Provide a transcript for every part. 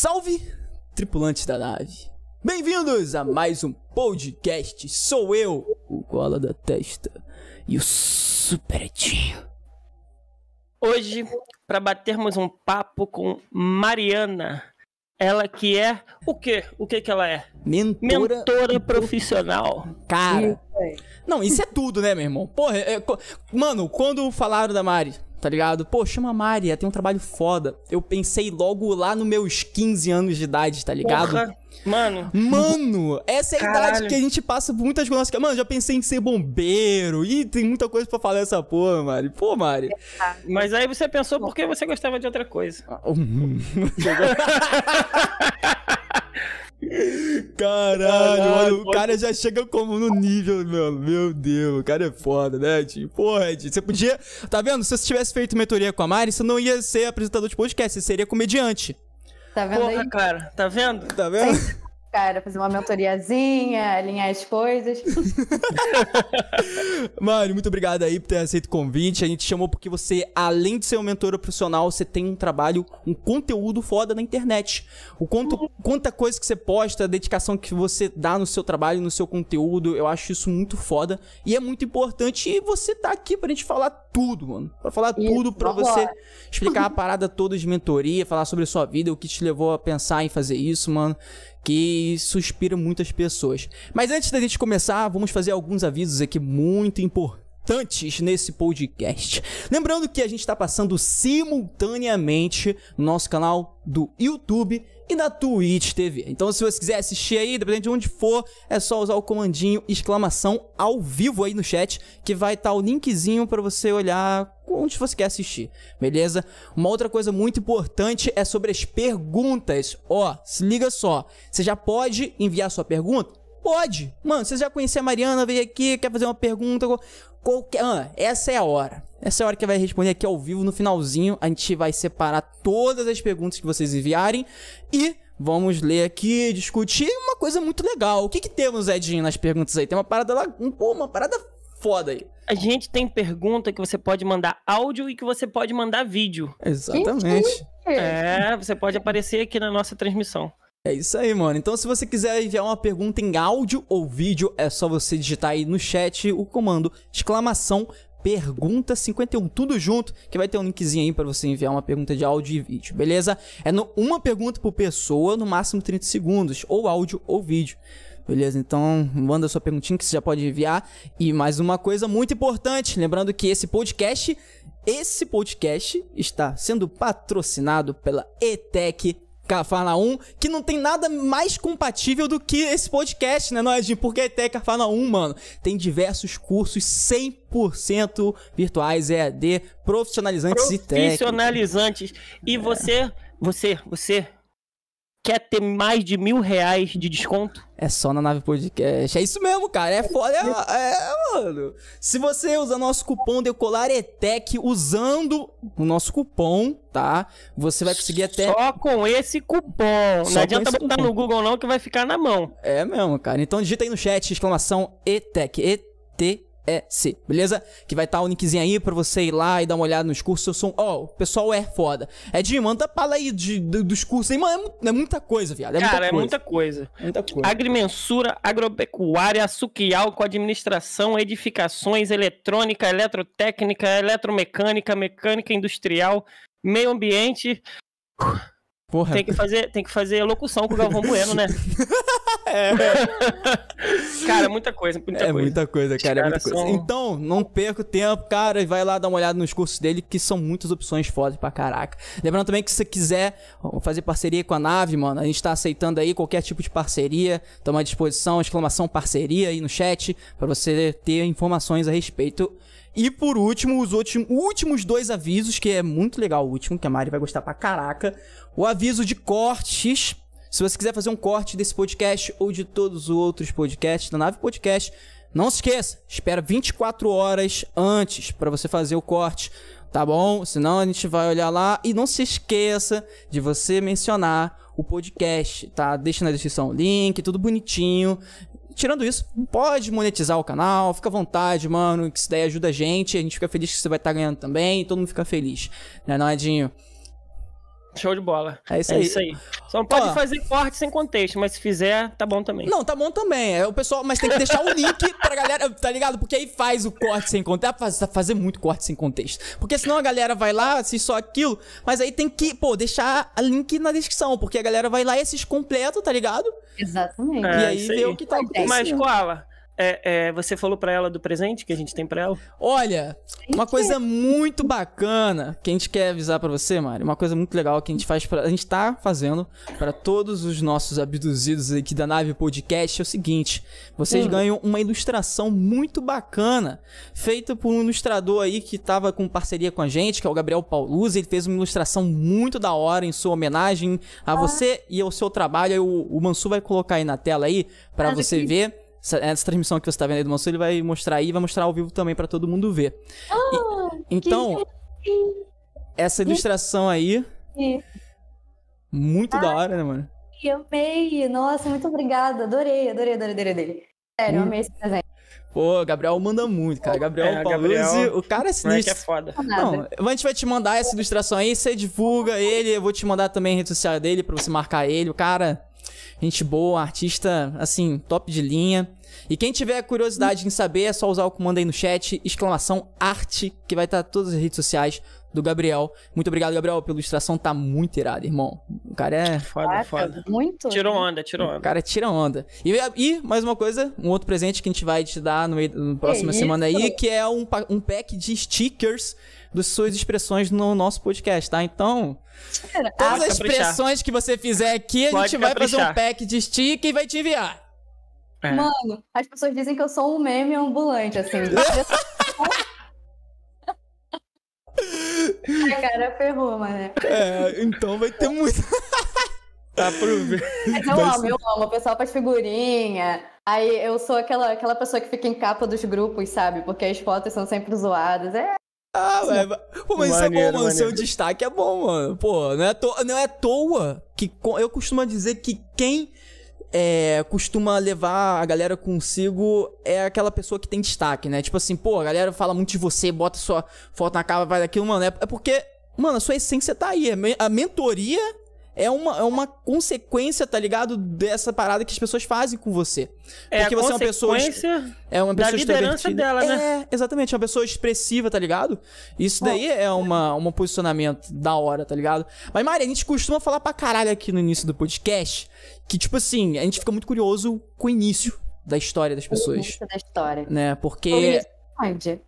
Salve, tripulantes da nave! Bem-vindos a mais um podcast. Sou eu, o Gola da Testa e o Superetinho. Hoje, para batermos um papo com Mariana, ela que é o quê? O que que ela é? Mentora. Mentora profissional. Cara. Não, isso é tudo, né, meu irmão? Porra, é- co- mano, quando falaram da Mari, tá ligado? Pô, chama a Mari, ela tem um trabalho foda. Eu pensei logo lá nos meus 15 anos de idade, tá ligado? Porra, mano, Mano, essa é a idade Caralho. que a gente passa por muitas coisas. Mano, já pensei em ser bombeiro. Ih, tem muita coisa pra falar dessa porra, Mari. Pô, Mari. mas aí você pensou porque você gostava de outra coisa. Caralho, Caralho, mano, o cara já chega como no nível, mano. Meu Deus, o cara é foda, né, Ed? Porra, Ed, você podia. Tá vendo? Se você tivesse feito mentoria com a Mari, você não ia ser apresentador de podcast, você seria comediante. Tá vendo Porra, aí? cara, tá vendo? Tá vendo? Cara, fazer uma mentoriazinha, alinhar as coisas. Mari, muito obrigado aí por ter aceito o convite. A gente chamou porque você, além de ser um mentor profissional, você tem um trabalho, um conteúdo foda na internet. O quanto, quanta coisa que você posta, a dedicação que você dá no seu trabalho, no seu conteúdo, eu acho isso muito foda. E é muito importante e você tá aqui pra gente falar tudo, mano. Pra falar Isso, tudo, pra você explicar a parada toda de mentoria, falar sobre a sua vida, o que te levou a pensar em fazer isso, mano. Que isso inspira muitas pessoas. Mas antes da gente começar, vamos fazer alguns avisos aqui muito importantes nesse podcast. Lembrando que a gente está passando simultaneamente no nosso canal do YouTube e na Twitch TV. Então, se você quiser assistir aí, dependendo de onde for, é só usar o comandinho exclamação ao vivo aí no chat, que vai estar o linkzinho para você olhar onde você quer assistir, beleza? Uma outra coisa muito importante é sobre as perguntas. Ó, se liga só, você já pode enviar sua pergunta? Pode. Mano, você já conhecia a Mariana, veio aqui, quer fazer uma pergunta, qual- qualquer, ah, essa é a hora. Essa é a hora que vai responder aqui ao vivo no finalzinho. A gente vai separar todas as perguntas que vocês enviarem e vamos ler aqui, discutir uma coisa muito legal. O que que temos, Edinho, nas perguntas aí? Tem uma parada lá, um- pô, uma parada foda aí. A gente tem pergunta que você pode mandar áudio e que você pode mandar vídeo. Exatamente. É, você pode aparecer aqui na nossa transmissão. É isso aí, mano. Então, se você quiser enviar uma pergunta em áudio ou vídeo, é só você digitar aí no chat o comando exclamação pergunta 51, tudo junto, que vai ter um linkzinho aí pra você enviar uma pergunta de áudio e vídeo, beleza? É no- uma pergunta por pessoa, no máximo 30 segundos, ou áudio ou vídeo. Beleza? Então, manda sua perguntinha que você já pode enviar. E mais uma coisa muito importante, lembrando que esse podcast, esse podcast está sendo patrocinado pela ETEC Cafarnaum, que não tem nada mais compatível do que esse podcast, né, Noedinho? Porque a ETEC Cafarnaum, mano, tem diversos cursos 100% virtuais, EAD, profissionalizantes e técnicos. Profissionalizantes. E você, você, você quer ter mais de mil reais de desconto? É só na nave podcast. É isso mesmo, cara. É foda. É, é, mano. Se você usar nosso cupom Decolar ETEC usando o nosso cupom, tá? Você vai conseguir até. Só com esse cupom. Só não adianta botar cupom. no Google não que vai ficar na mão. É mesmo, cara. Então digita aí no chat, exclamação ETEC. ETEC. Beleza? Que vai estar o linkzinho aí pra você ir lá e dar uma olhada nos cursos. Eu sou. Ó, o pessoal é foda. Edinho, manda pala aí de, de- dos cursos aí. Mano, é, é muita coisa, viado. É Cara, muita é coisa. muita coisa. Muita coisa. Agrimensura, agropecuária, açuquial com administração, edificações, eletrônica, eletrotécnica, eletromecânica, mecânica industrial, meio ambiente. Porra. Tem que fazer, tem que fazer locução com o Galvão Bueno, né? É. Cara, muita coisa, muita é coisa. muita coisa, cara. É muita coisa. são- Então, não perca o tempo, cara, e vai lá dar uma olhada nos cursos dele, que são muitas opções fodas pra caraca. Lembrando também que se você quiser fazer parceria com a nave, mano, a gente tá aceitando aí qualquer tipo de parceria. Tamo à disposição, exclamação parceria aí no chat, pra você ter informações a respeito. E por último, os últimos, últimos dois avisos, que é muito legal o último, que a Mari vai gostar pra caraca. O aviso de cortes. Se você quiser fazer um corte desse podcast ou de todos os outros podcasts da Nave Podcast, não se esqueça, espera 24 horas antes pra você fazer o corte, tá bom? Senão a gente vai olhar lá e não se esqueça de você mencionar o podcast, tá? Deixa na descrição o link, tudo bonitinho. Tirando isso, pode monetizar o canal, fica à vontade, mano, que isso daí ajuda a gente, a gente fica feliz que você vai estar ganhando também, todo mundo fica feliz, né, não, Edinho? Show de bola. É isso é aí. isso aí. Só não pode Ó. fazer corte sem contexto, mas se fizer, tá bom também. Não, tá bom também. É o pessoal, mas tem que deixar o link pra galera, tá ligado? Porque aí faz o corte sem contexto. Dá pra fazer, muito corte sem contexto. Porque senão a galera vai lá, assiste só aquilo. Mas aí tem que, pô, deixar o link na descrição. Porque a galera vai lá e assiste completo, tá ligado? Exatamente. É, e aí vê aí. o que tá acontecendo. Mas, Koala, é, é, você falou pra ela do presente que a gente tem pra ela? Olha, uma coisa muito bacana que a gente quer avisar pra você, Mari, uma coisa muito legal que a gente faz para a gente tá fazendo pra todos os nossos abduzidos aqui da nave podcast é o seguinte: vocês Hum. ganham uma ilustração muito bacana, feita por um ilustrador aí que tava com parceria com a gente, que é o Gabriel Pauluzzi, ele fez uma ilustração muito da hora em sua homenagem a você e ao seu trabalho. Aí O, o Mansu vai colocar aí na tela aí pra Ah, você daqui. ver. Essa, essa transmissão que você tá vendo aí do Mansu, ele vai mostrar aí, vai mostrar ao vivo também pra todo mundo ver. Ah, Então, essa ilustração aí, que, muito da hora, né, mano? que amei! Nossa, muito obrigada. Adorei, adorei, adorei, adorei. adorei. Sério, eu Hum. amei esse presente. Pô, Gabriel manda muito, cara. Gabriel É, Gabriel- o cara é Não é que é sinistro. foda. Não, a gente vai te mandar essa ilustração aí, você divulga ele, eu vou te mandar também a rede social dele pra você marcar ele. O cara, gente boa, artista, assim, top de linha. E quem tiver curiosidade em saber, é só usar o comando aí no chat, exclamação arte, que vai estar todas as redes sociais do Gabriel. Muito obrigado, Gabriel, pela ilustração, tá muito irado, irmão. O cara é Foda, Caraca, foda. Muito. Tirou onda, tirou O onda. cara tira onda. E, e, mais uma coisa, um outro presente que a gente vai te dar no, meio, próxima Que semana aí, isso? que é um, um pack de stickers das suas expressões no nosso podcast, tá? Então, Cara, todas as caprichar. expressões que você fizer aqui, a Pode gente vai fazer um pack de sticker e vai te enviar. É. Mano, as pessoas dizem que eu sou um meme ambulante, assim. A cara ferrou, mano. É, então vai ter muito. Tá pro ver. Mas eu Vai amo, eu amo. O pessoal faz figurinha. Aí eu sou aquela, aquela pessoa que fica em capa dos grupos, sabe? Porque as fotos são sempre zoadas. É, Ah, velho. Pô, mas isso é Maneiro, bom, mano. Seu maneiro. destaque é bom, mano. Pô, não é, à toa, não é à toa que eu costumo dizer que quem é, costuma levar a galera consigo é aquela pessoa que tem destaque, né? Tipo assim, pô, a galera fala muito de você, bota sua foto na capa, vai daquilo, mano. É, é porque, mano, a sua essência tá aí. A mentoria é uma, é uma consequência, tá ligado? Dessa parada que as pessoas fazem com você. É Porque a você é uma pessoa consequência é uma da pessoa liderança extrovertida. dela, né? É, exatamente, é uma pessoa expressiva, tá ligado? Isso daí é uma, um posicionamento da hora, tá ligado? Mas, Mari, a gente costuma falar pra caralho aqui no início do podcast que, tipo assim, a gente fica muito curioso com o início da história das pessoas, início da história. né? Porque Onde?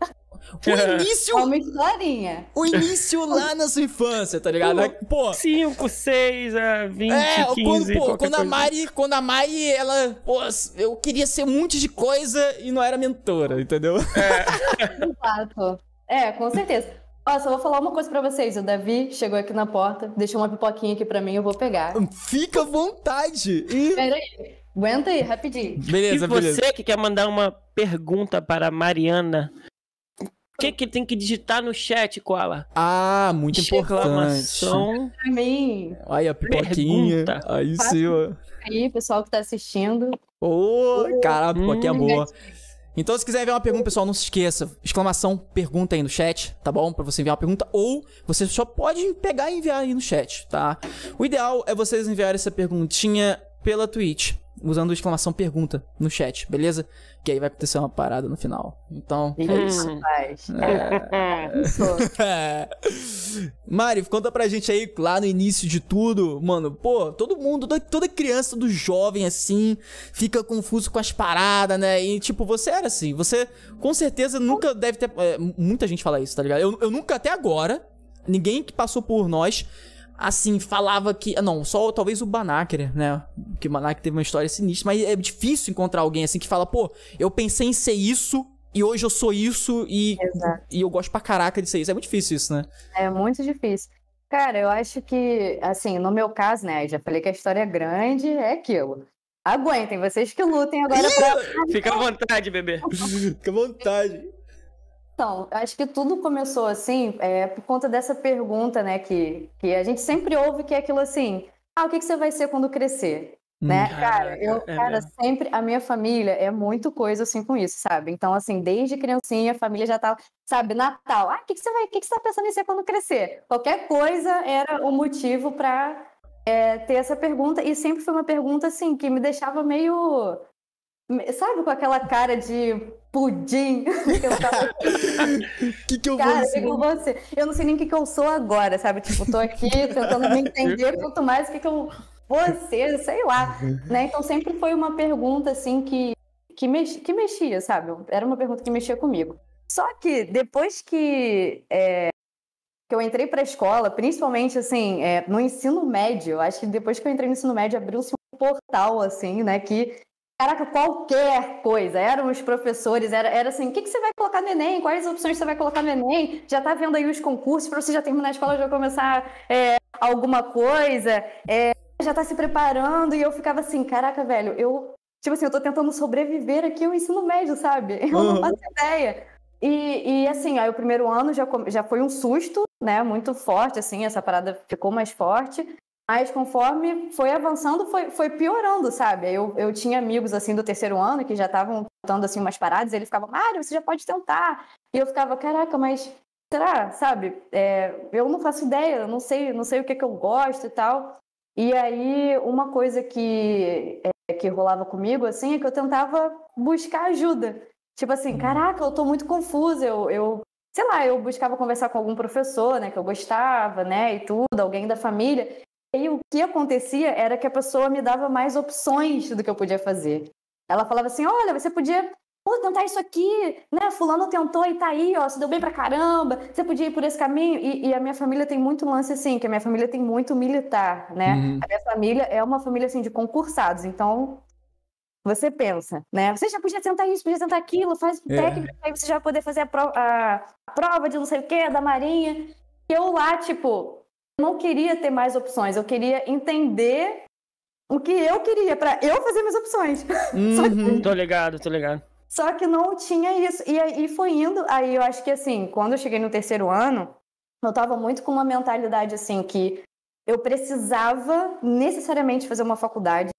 O início, É uma historinha. o início lá na sua infância, tá ligado? Pô, 5, 6, a 20, É, 15, quando, pô, qualquer quando a. Mari, quando a Mari, ela, pô, eu queria ser um monte de coisa e não era mentora, entendeu? Exato. É, com certeza. Ó, só vou falar uma coisa pra vocês. O Davi chegou aqui na porta, deixou uma pipoquinha aqui pra mim, eu vou pegar. Fica à vontade. E... Pera aí. Aguenta aí, rapidinho. Beleza, e beleza. você que quer mandar uma pergunta para a Mariana, que que tem que digitar no chat, Koala? Ah, muito importante. Exclamação. Pra mim. Aí a pipoquinha. Pergunta. Aí sim, ó. Aí, pessoal que tá assistindo. Ô, caralho, a pipoquinha é Hum, boa. Então, se quiser enviar uma pergunta, pessoal, não se esqueça. Exclamação, pergunta aí no chat, tá bom? Pra você enviar uma pergunta. Ou você só pode pegar e enviar aí no chat, tá? O ideal é vocês enviarem essa perguntinha pela Twitch, usando exclamação pergunta no chat, beleza? Que aí vai acontecer uma parada no final. Então. Isso, Hum. rapaz. É. Isso. Mari, conta pra gente aí, lá no início de tudo, mano, pô, todo mundo, toda- toda criança, todo jovem, assim, fica confuso com as paradas, né? E, tipo, você era assim, você com certeza nunca deve ter. é, muita gente fala isso, tá ligado? Eu, eu nunca, até agora, ninguém que passou por nós, assim, falava que. ah, Não, só talvez o Banaker, né? Que o Banaker teve uma história sinistra, mas é difícil encontrar alguém assim que fala, pô, eu pensei em ser isso. E hoje eu sou isso e, Exato. e eu gosto pra caraca de ser isso. É muito difícil isso, né? É muito difícil. Cara, eu acho que, assim, no meu caso, né, eu já falei que a história é grande, é aquilo. Aguentem, vocês que lutem agora pra. Fica à vontade, bebê. Fica à vontade. Então, acho que tudo começou assim, é, por conta dessa pergunta, né, que, que a gente sempre ouve, que é aquilo assim, ah, o que que você vai ser quando crescer? Né? Cara, eu, é cara, mesmo. sempre, a minha família é muito coisa assim com isso, sabe? Então, assim, desde criancinha, a família já tá, sabe, Natal, ah, o que que você vai, o que que você tá pensando em ser quando crescer? Qualquer coisa era o motivo pra, é, ter essa pergunta, e sempre foi uma pergunta assim que me deixava meio. Sabe, com aquela cara de pudim? que eu tava... que que eu Cara, vou o que que eu vou ser? Eu não sei nem o que, que eu sou agora, sabe? Tipo, tô aqui tentando me entender, quanto mais o que, que eu vou ser, sei lá. Né? Então sempre foi uma pergunta assim que, que, mex... que mexia, sabe? Era uma pergunta que mexia comigo. Só que depois que, é, que eu entrei para a escola, principalmente assim, é, no ensino médio, acho que depois que eu entrei no ensino médio abriu-se um portal assim, né, que Caraca, qualquer coisa. Eram os professores, era, era assim: o que, que você vai colocar no Enem? Quais opções você vai colocar no Enem? Já tá vendo aí os concursos para você já terminar a escola, já começar é, alguma coisa, é, já tá se preparando. E eu ficava assim: caraca, velho, eu. Tipo assim, eu tô tentando sobreviver aqui ao ensino médio, sabe? Eu não Uhum. faço ideia. E, e assim, aí o primeiro ano já, já foi um susto, né? Muito forte, assim, essa parada ficou mais forte. Mas conforme foi avançando, foi, foi piorando, sabe? Eu, eu tinha amigos, assim, do terceiro ano que já estavam tentando, assim, umas paradas, e ele ficava, Mário, você já pode tentar. E eu ficava, caraca, mas será, sabe? É, eu não faço ideia, não sei, não sei o que, que eu gosto e tal. E aí, uma coisa que, é, que rolava comigo, assim, é que eu tentava buscar ajuda. Tipo assim, caraca, eu tô muito confusa, eu, eu sei lá, eu buscava conversar com algum professor, né, que eu gostava, né, e tudo, alguém da família. E aí, o que acontecia era que a pessoa me dava mais opções do que eu podia fazer. Ela falava assim: olha, você podia pô, tentar isso aqui, né? Fulano tentou e tá aí, ó, se deu bem pra caramba, você podia ir por esse caminho. E, e a minha família tem muito lance assim, que a minha família tem muito militar, né? Uhum. A minha família é uma família assim de concursados, então. Você pensa, né? Você já podia tentar isso, podia tentar aquilo, faz o É. técnico, aí você já vai poder fazer a, pro- a- a prova de não sei o quê, da Marinha. E eu lá, tipo, não queria ter mais opções, eu queria entender o que eu queria para eu fazer minhas opções. Uhum. Tô ligado, tô ligado. Só que não tinha isso. E aí foi indo, aí eu acho que assim, quando eu cheguei no terceiro ano, eu tava muito com uma mentalidade assim que eu precisava necessariamente fazer uma faculdade,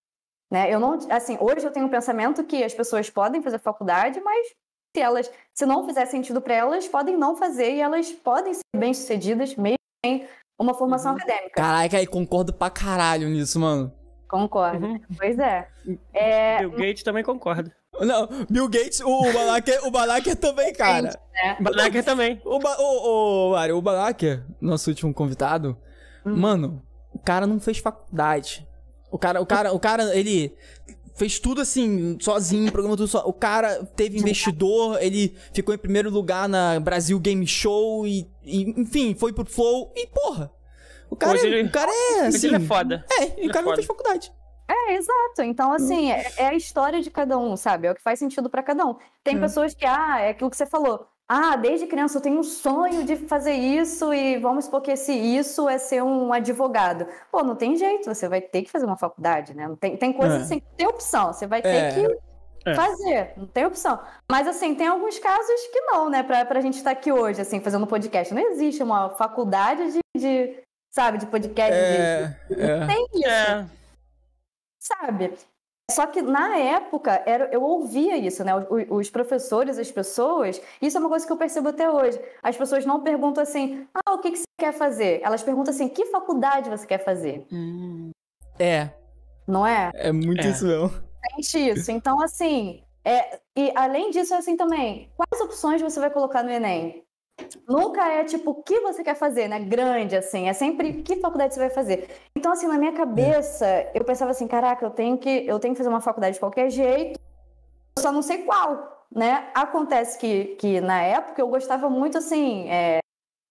né? Eu não, assim, hoje eu tenho um pensamento que as pessoas podem fazer faculdade, mas se elas, se não fizer sentido para elas, podem não fazer e elas podem ser bem-sucedidas mesmo sem uma formação acadêmica. Caraca, aí concordo pra caralho nisso, mano. Concordo. Uhum. Pois é. é Bill Gates também concorda. Não, Bill Gates, o Balaker, o Balaker também, cara. né? Banaker também. O, ba o, o, Mário, o Balaker, nosso último convidado, Hum. mano, o cara não fez faculdade. O cara, o cara, o cara, ele fez tudo assim, sozinho, programou tudo só. O cara teve investidor, ele ficou em primeiro lugar na Brasil Game Show e, e, enfim, foi pro Flow e porra. O cara, Hoje é- ele- o cara é assim. ele é foda. É, e Ele o é cara não foda. fez faculdade. É, exato. Então, assim, é, é a história de cada um, sabe? É o que faz sentido pra cada um. Tem É. pessoas que, ah, é aquilo que você falou. Ah, desde criança eu tenho um sonho de fazer isso e vamos supor que esse isso é ser um advogado. Pô, não tem jeito, você vai ter que fazer uma faculdade, né? Não tem, tem coisas É. assim que tem opção, você vai ter É. que É. fazer, não tem opção. Mas, assim, tem alguns casos que não, né? Pra, pra gente estar aqui hoje, assim, fazendo podcast. Não existe uma faculdade de, de, sabe, de podcast. de- É, é. Tem isso É. sabe? Só que na época era, eu ouvia isso, né? Os, os professores, as pessoas, isso é uma coisa que eu percebo até hoje. As pessoas não perguntam assim, ah, o que, que você quer fazer? Elas perguntam assim, que faculdade você quer fazer? É, Não é? é muito É. isso mesmo. Sente isso. Então, assim, é, e além disso, é assim também, quais opções você vai colocar no Enem? Nunca é tipo, o que você quer fazer, né? Grande, assim. É sempre que faculdade você vai fazer. Então, assim, na minha cabeça, eu pensava assim, caraca, eu tenho que, eu tenho que fazer uma faculdade de qualquer jeito, só não sei qual, né? Acontece que, que na época eu gostava muito, assim, é,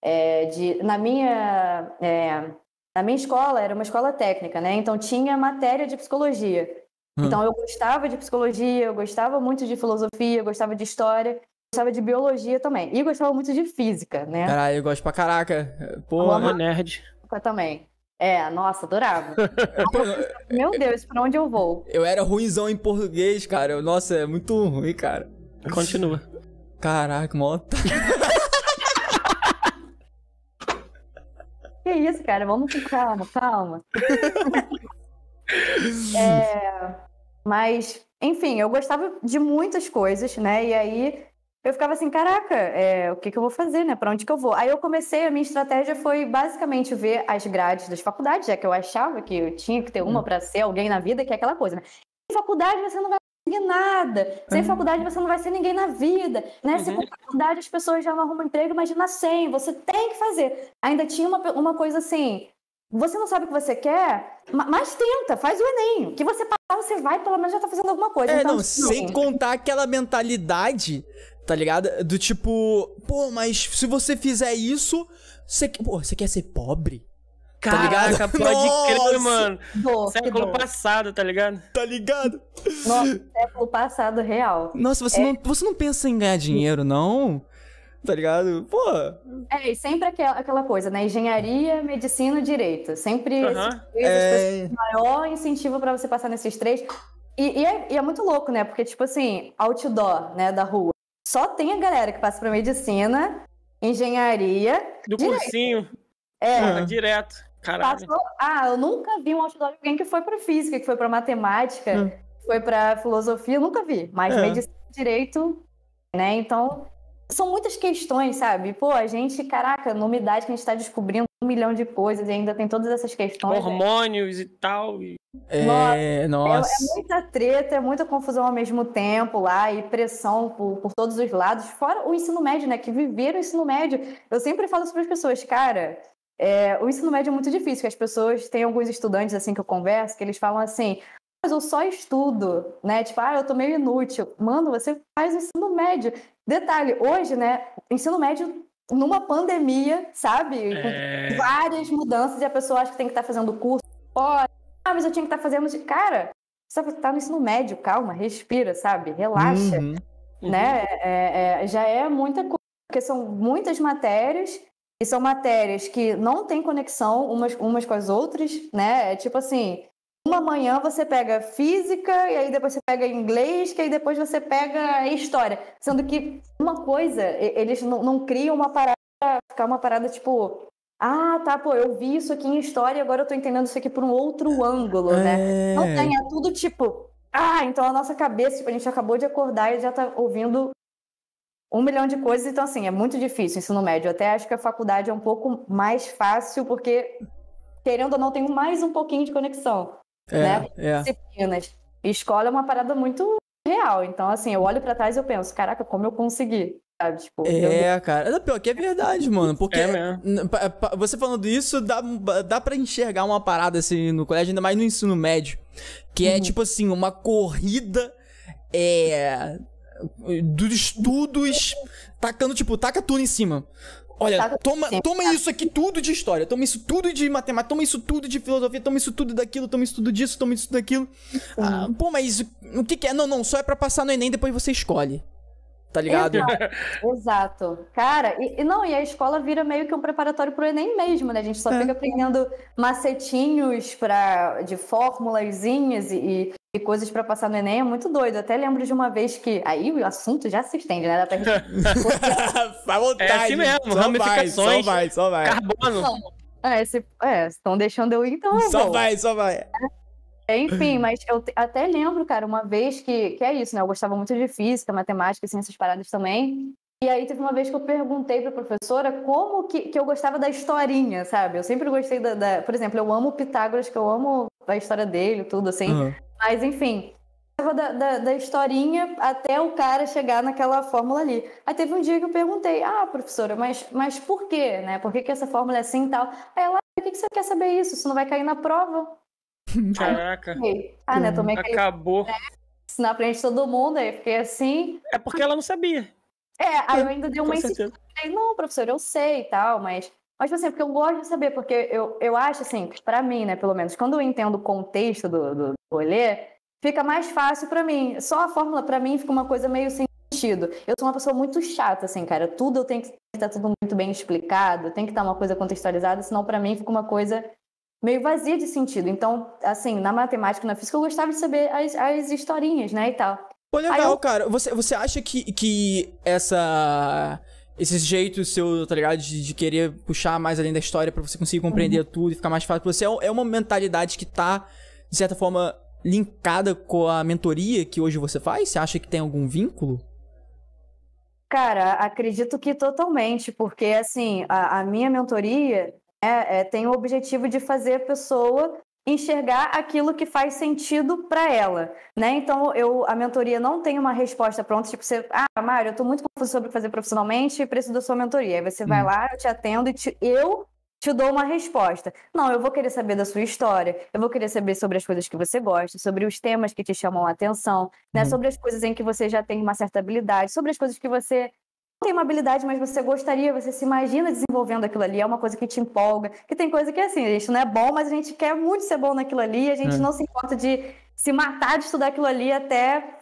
é, de, na minha, é, na minha escola, era uma escola técnica, né? Então tinha matéria de psicologia. Hum. Então eu gostava de psicologia, eu gostava muito de filosofia, eu gostava de história, gostava de biologia também. E gostava muito de física, né? Caralho, eu gosto pra caraca. Porra, Porra. nerd. Eu também. É, nossa, adorava. Meu Deus, pra onde eu vou? Eu era ruimzão em português, cara. Eu- Nossa, é muito ruim, cara. Continua. Caraca, mó otário. Que isso, cara? Vamos com calma, calma. É, mas, enfim, eu gostava de muitas coisas, né? E aí eu ficava assim, caraca, é, o que, que eu vou fazer, né? Para onde que eu vou? Aí eu comecei, a minha estratégia foi basicamente ver as grades das faculdades, já que eu achava que eu tinha que ter uma hum. para ser alguém na vida, que é aquela coisa, né? Em faculdade você não vai conseguir nada. Sem uhum. faculdade você não vai ser ninguém na vida, né? Uhum. Se com faculdade as pessoas já não arrumam emprego, imagina sem, você tem que fazer. Ainda tinha uma, uma coisa assim, você não sabe o que você quer, mas tenta, faz o Enem. O que você passar, você vai, pelo menos já tá fazendo alguma coisa. É, então, não, sem contar aquela mentalidade tá ligado? Do tipo, pô, mas se você fizer isso, você, pô, você quer ser pobre? Tá Caraca, tá pode crer, mano. Dor, século passado, tá ligado? Tá ligado? Nossa, século passado, real. Nossa, você, é... não, você não pensa em ganhar dinheiro, não? Tá ligado? Pô. É, e sempre aquela coisa, né? Engenharia, medicina, direito. Sempre uh -huh. é... maior incentivo para você passar nesses três. E, e, é, e, é, muito louco, né? Porque, tipo assim, outdoor, né, da rua. Só tem a galera que passa para medicina, engenharia. Do direito. cursinho. É. Ah, direto. Caralho. Passou... Ah, eu nunca vi um outdoor de alguém que foi para física, que foi para matemática, hum. foi para filosofia, eu nunca vi. Mas é. medicina direito, né? Então, são muitas questões, sabe? Pô, a gente, caraca, numa idade que a gente está descobrindo um milhão de coisas e ainda tem todas essas questões. Né? Hormônios né? e tal. E... É, nossa. É, é, muita treta, é muita confusão ao mesmo tempo lá e pressão por, por todos os lados. Fora o ensino médio, né? Que viver o ensino médio. Eu sempre falo isso para as pessoas, cara. É, o ensino médio é muito difícil, que as pessoas têm alguns estudantes assim que eu converso que eles falam assim: mas eu só estudo, né? Tipo, ah, eu tô meio inútil. Mano, você faz o ensino médio. Detalhe, hoje, né, ensino médio numa pandemia, sabe? É... Com várias mudanças e a pessoa acha que tem que estar tá fazendo curso fora. Ah, mas eu tinha que estar tá fazendo. Cara, você tá no ensino médio, calma, respira, sabe? Relaxa. Uhum. Né? É, é, já é muita coisa, porque são muitas matérias. E são matérias que não têm conexão umas, umas com as outras, né? É tipo assim, uma manhã você pega física, e aí depois você pega inglês, que aí depois você pega história. Sendo que uma coisa, eles não, não criam uma parada, ficar uma parada tipo, ah, tá, pô, eu vi isso aqui em história e agora eu tô entendendo isso aqui por um outro ângulo, né? É... Não tem, é tudo tipo, ah, então a nossa cabeça, tipo, a gente acabou de acordar e já tá ouvindo um milhão de coisas, então assim, é muito difícil o ensino médio. Eu até acho que a faculdade é um pouco mais fácil, porque, querendo ou não, tem mais um pouquinho de conexão é, né? É. Disciplinas. Escola é uma parada muito real. Então, assim, eu olho para trás e eu penso, caraca, como eu consegui? Sabe? Tipo, é, eu... cara. É pior que é verdade, mano. Porque é você falando isso, dá, dá pra enxergar uma parada assim no colégio, ainda mais no ensino médio. Que é, uhum. tipo assim, uma corrida é, dos estudos, tacando, tipo, taca tudo em cima. Olha, toma, toma isso aqui tudo de história, toma isso tudo de matemática, toma isso tudo de filosofia, toma isso tudo daquilo, toma isso tudo disso, toma isso daquilo. Ah, pô, mas o que, que, é? Não, não, só é pra passar no Enem, depois você escolhe. Tá ligado? Exato. Exato. Cara, e, e, não, e a escola vira meio que um preparatório pro Enem mesmo, né? A gente só é. fica aprendendo macetinhos pra, de formulazinhas e, e coisas para passar no Enem, é muito doido. até lembro de uma vez que. Aí o assunto já se estende, né? Dá pra gente... vontade. É assim mesmo, só ramificações. Vai, só vai, só vai. Carbono. É, se, é, estão deixando eu ir, então eu Só vou. vai, só vai. É, enfim, mas eu até lembro, cara, uma vez que, que é isso, né? Eu gostava muito de física, matemática, assim, essas paradas também. E aí teve uma vez que eu perguntei pra professora como que, que eu gostava da historinha, sabe? Eu sempre gostei da, da... Por exemplo, eu amo Pitágoras, que eu amo a história dele, tudo assim. Uhum. Mas, enfim, da, da, da, historinha até o cara chegar naquela fórmula ali. Aí teve um dia que eu perguntei, ah, professora, mas, mas por quê, né? Por que, que essa fórmula é assim e tal? Aí ela, por que, que você quer saber isso? Isso não vai cair na prova. Caraca. Aí, ah, né, tomei Acabou. Né, na frente de todo mundo, aí fiquei assim... É porque ela não sabia. É, aí eu ainda dei uma insistência. Não, professor, eu sei e tal, mas... Mas, tipo assim, porque eu gosto de saber, porque eu, eu acho, assim, para mim, né, pelo menos, quando eu entendo o contexto do, do rolê, fica mais fácil para mim. Só a fórmula, para mim, fica uma coisa meio sem sentido. Eu sou uma pessoa muito chata, assim, cara. Tudo eu tenho que estar tudo muito bem explicado, tem que estar uma coisa contextualizada, senão para mim fica uma coisa meio vazia de sentido. Então, assim, na matemática, na física, eu gostava de saber as, as historinhas, né, e tal. Pô, legal, eu... cara. Você, você acha que, que essa esse jeito seu, tá ligado? De, de, querer puxar mais além da história para você conseguir compreender uhum. tudo e ficar mais fácil pra você. É, é uma mentalidade que tá, de certa forma, linkada com a mentoria que hoje você faz? Você acha que tem algum vínculo? Cara, acredito que totalmente, porque assim, a, a minha mentoria é, é, tem o objetivo de fazer a pessoa enxergar aquilo que faz sentido para ela, né? Então, eu a mentoria não tem uma resposta pronta, tipo você, ah, Mário, eu tô muito confuso sobre o que fazer profissionalmente e preciso da sua mentoria. Aí você hum. vai lá, eu te atendo e te, eu te dou uma resposta. Não, eu vou querer saber da sua história, eu vou querer saber sobre as coisas que você gosta, sobre os temas que te chamam a atenção, né? Uhum. Sobre as coisas em que você já tem uma certa habilidade, sobre as coisas que você tem uma habilidade, mas você gostaria, você se imagina desenvolvendo aquilo ali, é uma coisa que te empolga, que tem coisa que é assim, a gente não é bom, mas a gente quer muito ser bom naquilo ali, a gente é. não se importa de se matar de estudar aquilo ali até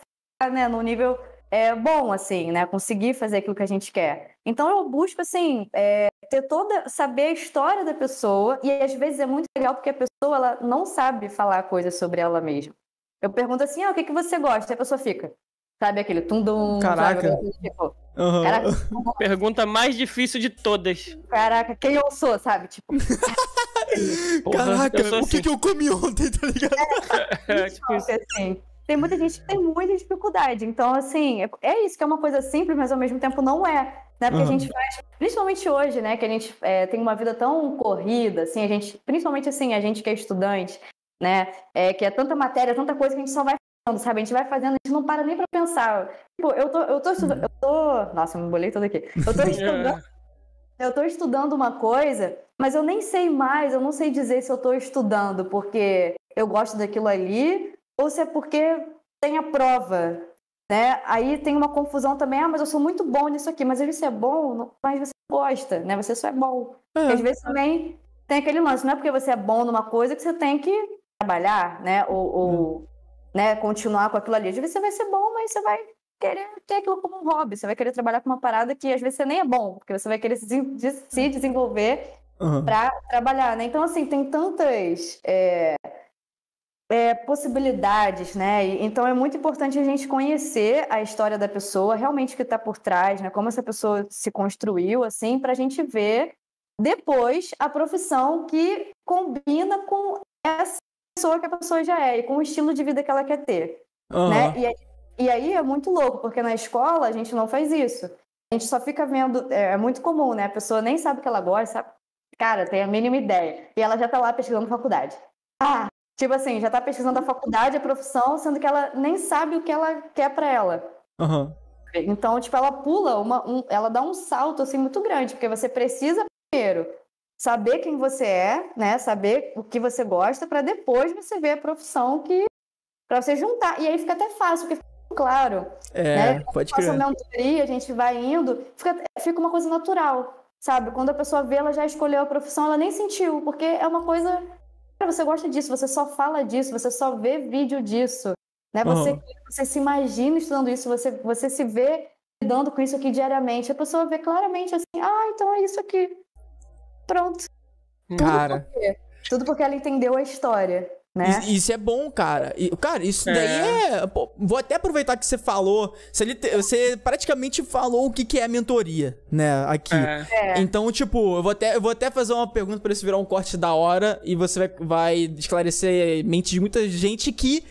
né, no nível é, bom, assim, né? Conseguir fazer aquilo que a gente quer. Então eu busco, assim, é, ter toda, saber a história da pessoa, e às vezes é muito legal porque a pessoa ela não sabe falar coisas sobre ela mesma. Eu pergunto assim, ah, o que, que você gosta? E a pessoa fica, sabe, aquele tundum. Caraca. Sabe? Tipo, uhum. caraca. Pergunta mais difícil de todas. Caraca, quem eu sou, sabe? Tipo. Porra, Caraca, o que, assim. que eu comi ontem, tá ligado? É, é tipo isso. Assim tem muita gente que tem muita dificuldade. Então, assim, é, é isso que é uma coisa simples, mas ao mesmo tempo não é. Né? Porque uhum. a gente faz, principalmente hoje, né, que a gente é, tem uma vida tão corrida, assim, a gente, principalmente assim, a gente que é estudante, né, é, que é tanta matéria, tanta coisa que a gente só vai sabe? A gente vai fazendo, a gente não para nem para pensar. Tipo, eu tô, eu tô estudando, eu tô, nossa, eu me bolei tudo aqui. Eu tô estudando, eu tô estudando uma coisa, mas eu nem sei mais, eu não sei dizer se eu tô estudando porque eu gosto daquilo ali ou se é porque tem a prova, né? Aí tem uma confusão também, ah, mas eu sou muito bom nisso aqui, mas você é bom, mas você gosta, né? Você só é bom. É. Às vezes também tem aquele lance, não é porque você é bom numa coisa que você tem que trabalhar, né? Ou, ou hum. Né, continuar com aquilo ali. Às vezes você vai ser bom, mas você vai querer ter aquilo como um hobby. Você vai querer trabalhar com uma parada que às vezes você nem é bom, porque você vai querer se, se desenvolver uhum. para trabalhar, né? Então, assim, tem tantas. É é, possibilidades, né? Então é muito importante a gente conhecer a história da pessoa, realmente o que está por trás, né? Como essa pessoa se construiu, assim, para a gente ver depois a profissão que combina com essa pessoa que a pessoa já é e com o estilo de vida que ela quer ter, uhum. né? E aí, e aí é muito louco, porque na escola a gente não faz isso. A gente só fica vendo, é, é muito comum, né? A pessoa nem sabe o que ela gosta, sabe? Cara, tem a mínima ideia. E ela já está lá pesquisando faculdade. Ah, Tipo assim, já tá pesquisando a faculdade, a profissão, sendo que ela nem sabe o que ela quer para ela. Uhum. Então, tipo, ela pula, uma, um, ela dá um salto assim muito grande, porque você precisa primeiro saber quem você é, né? Saber o que você gosta, para depois você ver a profissão que para você juntar. E aí fica até fácil, porque fica claro. É, né? pode crer. Nossa mentoria, a gente vai indo, fica, fica uma coisa natural, sabe? Quando a pessoa vê, ela já escolheu a profissão, ela nem sentiu, porque é uma coisa você gosta disso, você só fala disso, você só vê vídeo disso, né? Você, uhum. você se imagina estudando isso, você, você se vê lidando com isso aqui diariamente. A pessoa vê claramente assim, ah, então é isso aqui. Pronto. Cara. Tudo porque, tudo porque ela entendeu a história. Né? Isso, isso, é bom, cara. E, cara, isso é. daí é. Pô, vou até aproveitar que você falou. Você, você praticamente falou o que, que é mentoria, né? Aqui. É. é. Então, tipo, eu vou, até, eu vou até fazer uma pergunta para isso virar um corte da hora e você vai, vai esclarecer a mente de muita gente que.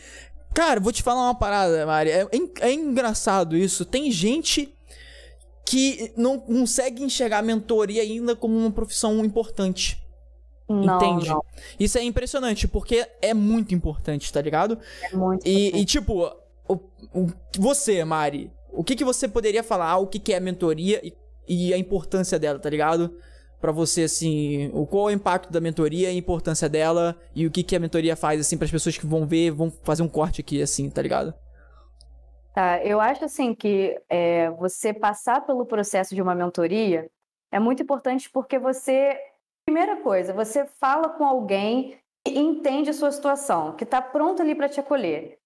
Cara, vou te falar uma parada, Mari. É, é, é engraçado isso. Tem gente que não consegue enxergar a mentoria ainda como uma profissão importante. Não, Entende? Não. Isso é impressionante, porque é muito importante, tá ligado? É muito e, e tipo, o, o, você, Mari, o que, que você poderia falar, o que, que é a mentoria e, e a importância dela, tá ligado? Pra você, assim, o, qual é o impacto da mentoria, a importância dela e o que, que a mentoria faz, assim, para as pessoas que vão ver, vão fazer um corte aqui, assim, tá ligado? Tá, eu acho, assim, que é, você passar pelo processo de uma mentoria é muito importante porque você Primeira coisa, você fala com alguém que entende a sua situação, que está pronto ali para te acolher.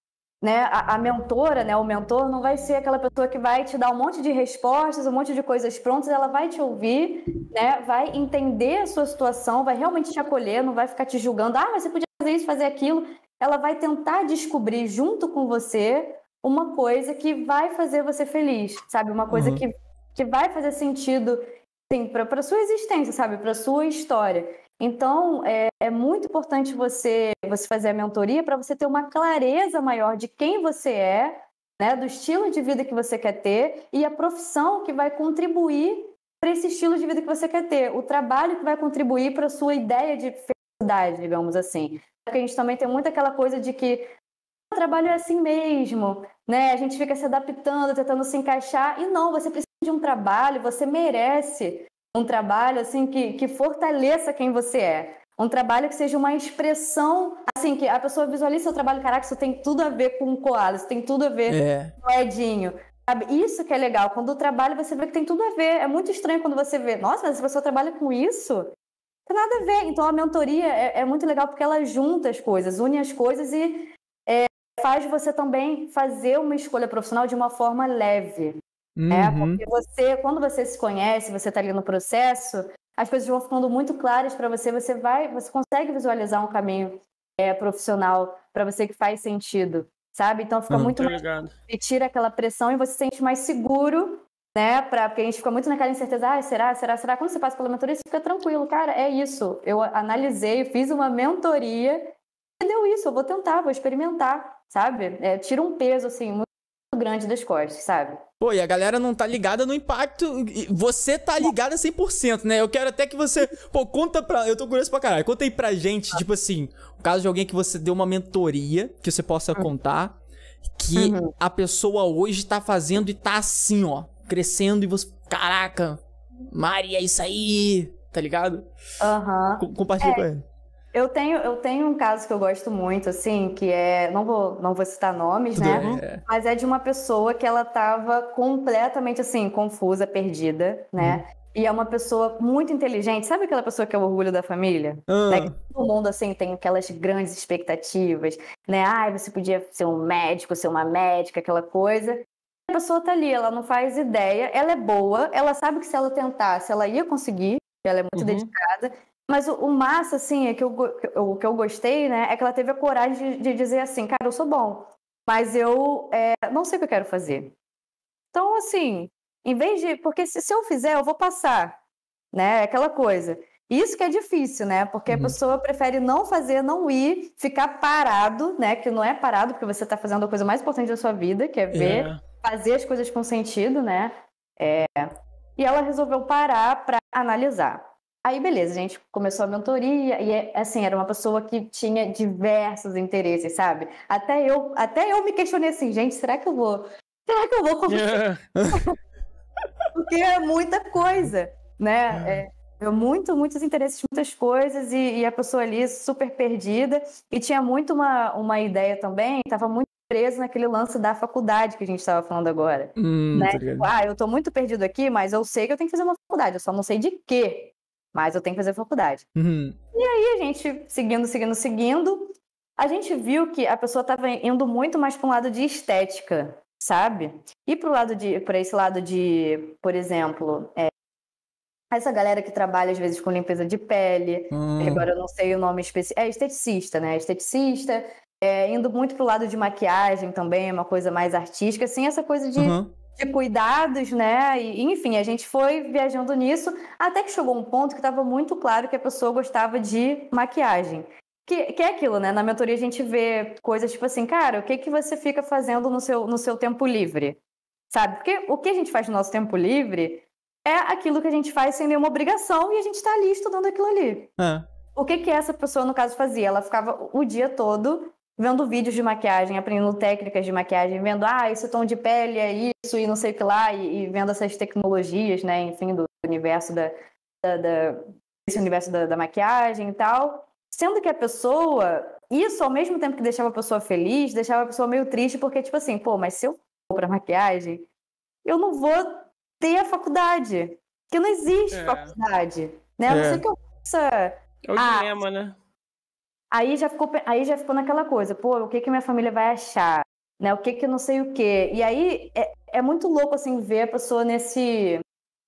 Né? A, a, mentora, né, o mentor, não vai ser aquela pessoa que vai te dar um monte de respostas, um monte de coisas prontas, ela vai te ouvir, né, vai entender a sua situação, vai realmente te acolher, não vai ficar te julgando, ah, mas você podia fazer isso, fazer aquilo. Ela vai tentar descobrir junto com você uma coisa que vai fazer você feliz, sabe? Uma coisa uhum. que, que vai fazer sentido Sim, para a sua existência, sabe? Para a sua história. Então, é, é, muito importante você, você fazer a mentoria para você ter uma clareza maior de quem você é, né? Do estilo de vida que você quer ter e a profissão que vai contribuir para esse estilo de vida que você quer ter, o trabalho que vai contribuir para a sua ideia de felicidade, digamos assim. Porque a gente também tem muito aquela coisa de que o trabalho é assim mesmo, né? A gente fica se adaptando, tentando se encaixar, e não, você precisa de um trabalho, você merece um trabalho assim que, que fortaleça quem você é. Um trabalho que seja uma expressão, assim, que a pessoa visualize seu trabalho, caraca, isso tem tudo a ver com o koala, isso tem tudo a ver é. com o Edinho. Sabe? Isso que é legal. Quando o trabalho você vê que tem tudo a ver. É muito estranho quando você vê, nossa, mas essa pessoa trabalha com isso? Não tem nada a ver. Então a mentoria é, é muito legal porque ela junta as coisas, une as coisas e faz você também fazer uma escolha profissional de uma forma leve. Né? Uhum. Porque você, quando você se conhece, você está ali no processo, as coisas vão ficando muito claras para você, você vai, você consegue visualizar um caminho é, profissional para você que faz sentido sabe? Então fica hum, muito mais. E tira aquela pressão e você se sente mais seguro, né? Pra, porque a gente fica muito naquela incerteza, ah, será, será, será? Quando você passa pela mentoria, você fica tranquilo, cara, é isso. Eu analisei, fiz uma mentoria e deu isso, eu vou tentar, vou experimentar, sabe? É, tira um peso, assim, muito grande das costas, sabe? Pô, e a galera não tá ligada no impacto. Você tá ligada 100%, né? Eu quero até que você. Pô, conta pra. Eu tô curioso pra caralho. Conta aí pra gente, tipo assim, o caso de alguém que você deu uma mentoria, que você possa uhum. contar, que uhum. a pessoa hoje tá fazendo e tá assim, ó, crescendo e você. Caraca, Mari, é isso aí, tá ligado? Aham. Uhum. Compartilha é. com ele. Eu tenho, eu tenho um caso que eu gosto muito, assim, que é. Não vou, não vou citar nomes, Tudo né? É. Mas é de uma pessoa que ela tava completamente, assim, confusa, perdida, né? Uhum. E é uma pessoa muito inteligente. Sabe aquela pessoa que é o orgulho da família? Uhum. Né? todo mundo, assim, tem aquelas grandes expectativas, né? Ah, você podia ser um médico, ser uma médica, aquela coisa. A pessoa tá ali, ela não faz ideia, ela é boa, ela sabe que se ela tentasse, ela ia conseguir, ela é muito uhum. dedicada, mas o, o, massa, assim, é que eu, o que eu gostei, né, é que ela teve a coragem de, de dizer assim, cara, eu sou bom, mas eu é, não sei o que eu quero fazer. Então, assim, em vez de. Porque se, se eu fizer, eu vou passar, né? Aquela coisa. Isso que é difícil, né? Porque uhum. a pessoa prefere não fazer, não ir, ficar parado, né? Que não é parado, porque você está fazendo a coisa mais importante da sua vida, que é ver, é. fazer as coisas com sentido, né? É... E ela resolveu parar para analisar. Aí, beleza, a gente começou a mentoria e, é, assim, era uma pessoa que tinha diversos interesses, sabe? Até eu, até eu me questionei assim, gente, será que eu vou... Será que eu vou Yeah. Porque é muita coisa, né? É, é muito, muitos interesses, muitas coisas e, e, a pessoa ali super perdida e tinha muito uma, uma ideia também, estava muito preso naquele lance da faculdade que a gente estava falando agora. Hum, né? Tipo, ah, eu estou muito perdido aqui, mas eu sei que eu tenho que fazer uma faculdade, eu só não sei de quê mas eu tenho que fazer faculdade. Uhum. E aí a gente, seguindo, seguindo, seguindo, a gente viu que a pessoa estava indo muito mais para um lado de estética, sabe? E para lado de, para esse lado de, por exemplo, é, essa galera que trabalha às vezes com limpeza de pele, hum. agora eu não sei o nome específico, é esteticista, né? Esteticista, é, indo muito para o lado de maquiagem também, é uma coisa mais artística, assim, essa coisa de uhum de cuidados, né? E, enfim, a gente foi viajando nisso, até que chegou um ponto que estava muito claro que a pessoa gostava de maquiagem. Que, que é aquilo, né? Na mentoria a gente vê coisas tipo assim, cara, o que, que você fica fazendo no seu, no seu tempo livre? Sabe? Porque o que a gente faz no nosso tempo livre é aquilo que a gente faz sem nenhuma obrigação e a gente está ali estudando aquilo ali. É. O que, que essa pessoa, no caso, fazia? Ela ficava o dia todo vendo vídeos de maquiagem, aprendendo técnicas de maquiagem, vendo, ah, esse tom de pele é isso e não sei o que lá, e, e vendo essas tecnologias, né, enfim, do universo da, da, da esse universo da, da, maquiagem e tal. Sendo que a pessoa, isso ao mesmo tempo que deixava a pessoa feliz, deixava a pessoa meio triste, porque, tipo assim, pô, mas se eu for pra maquiagem, eu não vou ter a faculdade. Porque não existe é. faculdade. Né? É. Não sei que eu possa. É o ah, dilema, né? Aí já ficou, aí já ficou naquela coisa, pô, o que que minha família vai achar? Né? O que que não sei o quê. E aí é, é muito louco, assim, ver a pessoa nesse,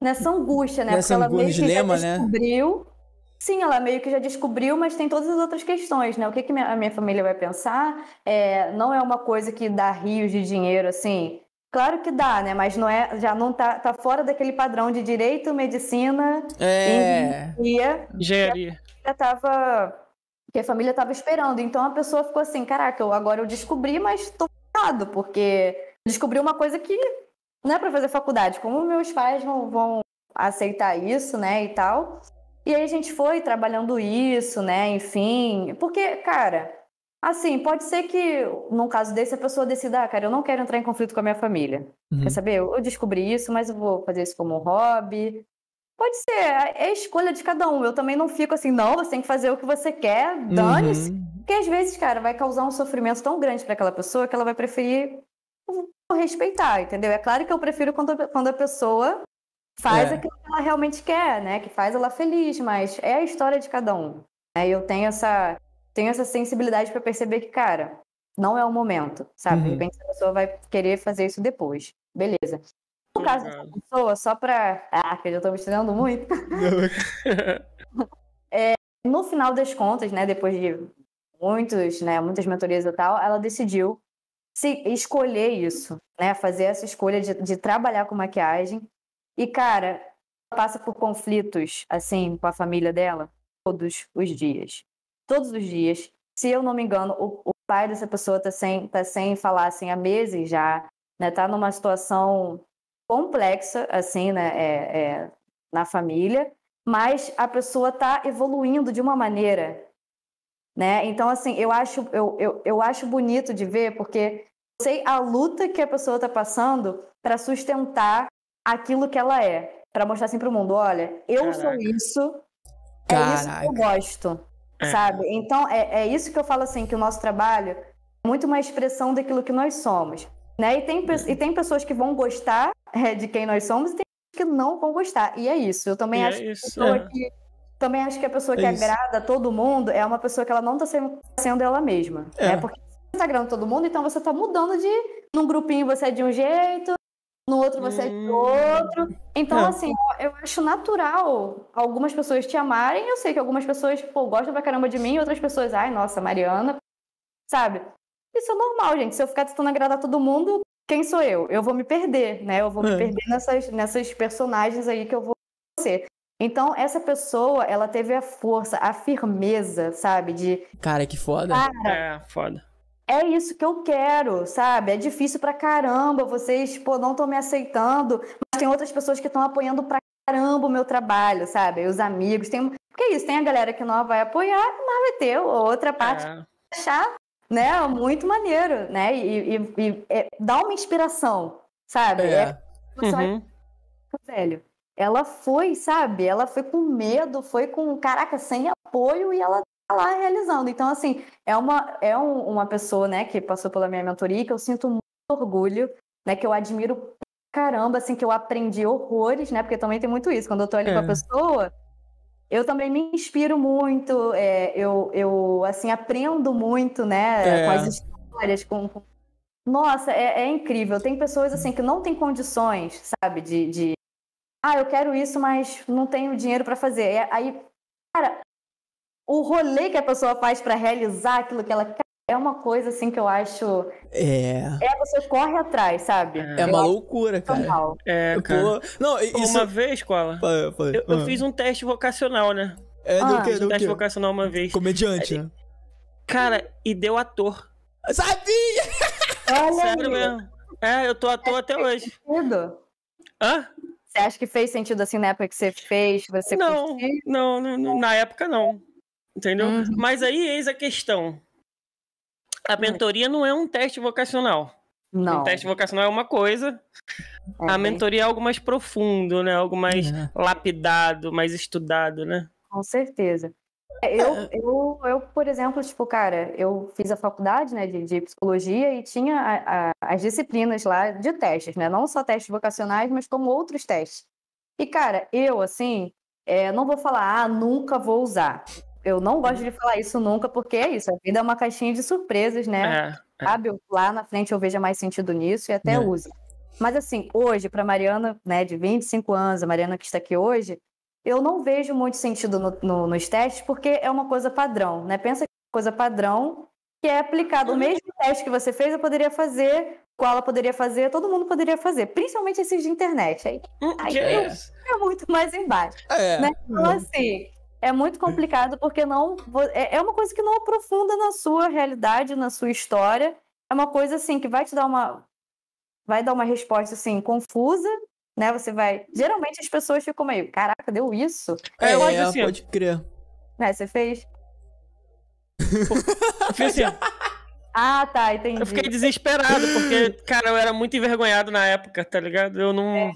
nessa angústia, né? Nessa Porque ela meio que dilema, já né? descobriu... Né? Sim, ela meio que já descobriu, mas tem todas as outras questões, né? O que, que a minha família vai pensar? É, não é uma coisa que dá rios de dinheiro, assim. Claro que dá, né? Mas não é, já não tá, tá fora daquele padrão de direito, medicina, é... engenharia. Engenharia. Já tava que a família estava esperando. Então a pessoa ficou assim, caraca, eu, agora eu descobri, mas estou errado, porque descobri uma coisa que não é para fazer faculdade. Como meus pais vão, vão aceitar isso, né, e tal. E aí a gente foi trabalhando isso, né, enfim. Porque, cara, assim, pode ser que, num caso desse, a pessoa decida, ah, cara, eu não quero entrar em conflito com a minha família. Uhum. Quer saber? Eu descobri isso, mas eu vou fazer isso como um hobby. Pode ser, é, é escolha de cada um. Eu também não fico assim, não, você tem que fazer o que você quer, dane-se. Uhum. Porque às vezes, cara, vai causar um sofrimento tão grande para aquela pessoa que ela vai preferir respeitar, entendeu? É claro que eu prefiro quando, quando a pessoa faz é. aquilo que ela realmente quer, né? Que faz ela feliz, mas é a história de cada um. Né? Eu tenho essa, tenho essa sensibilidade para perceber que, cara, não é o momento, sabe? Uhum. De repente a pessoa vai querer fazer isso depois. Beleza. No caso dessa pessoa, só pra. Ah, que eu já tô me estudando muito. é, no final das contas, né, depois de muitos, né, muitas mentorias e tal, ela decidiu se escolher isso, né, fazer essa escolha de, de trabalhar com maquiagem. E, cara, ela passa por conflitos, assim, com a família dela todos os dias. Todos os dias. Se eu não me engano, o, o pai dessa pessoa tá sem, tá sem falar, assim, há meses já, né, tá numa situação complexa, assim, né, é, é, na família, mas a pessoa está evoluindo de uma maneira, né? Então, assim, eu acho, eu, eu, eu acho bonito de ver, porque eu sei a luta que a pessoa está passando para sustentar aquilo que ela é, para mostrar assim para o mundo, olha, eu Caraca. sou isso, é Caraca. isso que eu gosto, é. sabe? Então, é, é isso que eu falo assim, que o nosso trabalho é muito uma expressão daquilo que nós somos. Né? E, tem, e tem pessoas que vão gostar é, de quem nós somos e tem pessoas que não vão gostar. E é isso. Eu também e acho é isso, que, é. que também acho que a pessoa que é agrada todo mundo é uma pessoa que ela não está sendo, sendo ela mesma. É. Né? Porque você está agradando todo mundo, então você está mudando de. Num grupinho você é de um jeito, no outro você é de hum. outro. Então, é. assim, eu acho natural algumas pessoas te amarem. Eu sei que algumas pessoas, pô, gostam pra caramba de mim, outras pessoas, ai, nossa, Mariana, sabe? Isso é normal, gente. Se eu ficar tentando agradar todo mundo, quem sou eu? Eu vou me perder, né? Eu vou é. me perder nessas, nessas personagens aí que eu vou ser. Então, essa pessoa, ela teve a força, a firmeza, sabe? De. Cara, que foda. Cara, é, foda. É isso que eu quero, sabe? É difícil pra caramba. Vocês, pô, não estão me aceitando. Mas tem outras pessoas que estão apoiando pra caramba o meu trabalho, sabe? Os amigos. Tem... Porque é isso, tem a galera que não vai apoiar, mas vai ter outra parte é. achar né? Muito maneiro, né? E, e, e é, dá uma inspiração, sabe? É. é uhum. Velho, ela foi, sabe? Ela foi com medo, foi com, caraca, sem apoio e ela tá lá realizando. Então, assim, é uma, é um, uma pessoa, né, que passou pela minha mentoria que eu sinto muito orgulho, né, que eu admiro caramba, assim, que eu aprendi horrores, né, porque também tem muito isso. Quando eu tô ali é. com a é. pessoa, eu também me inspiro muito, é, eu, eu, assim, aprendo muito, né, é. com as histórias, com... com... Nossa, é, é, incrível. Tem pessoas, assim, que não têm condições, sabe, de... de... Ah, eu quero isso, mas não tenho dinheiro para fazer. Aí, cara, o rolê que a pessoa faz para realizar aquilo que ela quer é uma coisa assim que eu acho. É. É você corre atrás, sabe? É, é uma loucura, cara. É, cara. Pô, não, isso... Uma vez, Cola, eu, eu, fiz um teste vocacional, né? É, do ah, que? Do um teste quê? vocacional uma vez. Comediante, né? Cara, e deu ator. Sabia! Olha Sério mesmo. É, eu tô ator até hoje. Sentido? Hã? Você acha que fez sentido assim na época que você fez? Você não, não, não, na época não. Entendeu? Uhum. Mas aí eis a questão. A mentoria não é um teste vocacional. Não. Um teste vocacional é uma coisa. É. A mentoria é algo mais profundo, né? Algo mais é. lapidado, mais estudado, né? Com certeza. É, eu, eu, eu, por exemplo, tipo, cara, eu fiz a faculdade, né, de, de psicologia e tinha a, a, as disciplinas lá de testes, né? Não só testes vocacionais, mas como outros testes. E, cara, eu, assim, é, não vou falar, ah, nunca vou usar eu não gosto de falar isso nunca, porque é isso, a vida é uma caixinha de surpresas, né? É, é. Sabe, lá na frente eu vejo mais sentido nisso e até é. uso. Mas assim, hoje, para Mariana, né, de 25 anos, a Mariana que está aqui hoje, eu não vejo muito sentido no, no, nos testes, porque é uma coisa padrão, né? Pensa que é uma coisa padrão que é aplicado. O mesmo teste que você fez, eu poderia fazer, qual ela poderia fazer, todo mundo poderia fazer, principalmente esses de internet. Aí, hum, aí é, é muito mais embaixo. É. Né? Então, assim, é muito complicado porque não é, é uma coisa que não aprofunda na sua realidade, na sua história. É uma coisa assim que vai te dar uma vai dar uma resposta assim confusa, né? Você vai. Geralmente as pessoas ficam meio, caraca, deu isso? É, eu acho É, assim, ó. pode crer. Né? Você fez? Eu fiz assim. Ah, tá, entendi. Eu fiquei desesperado, porque, cara, eu era muito envergonhado na época, tá ligado? Eu não.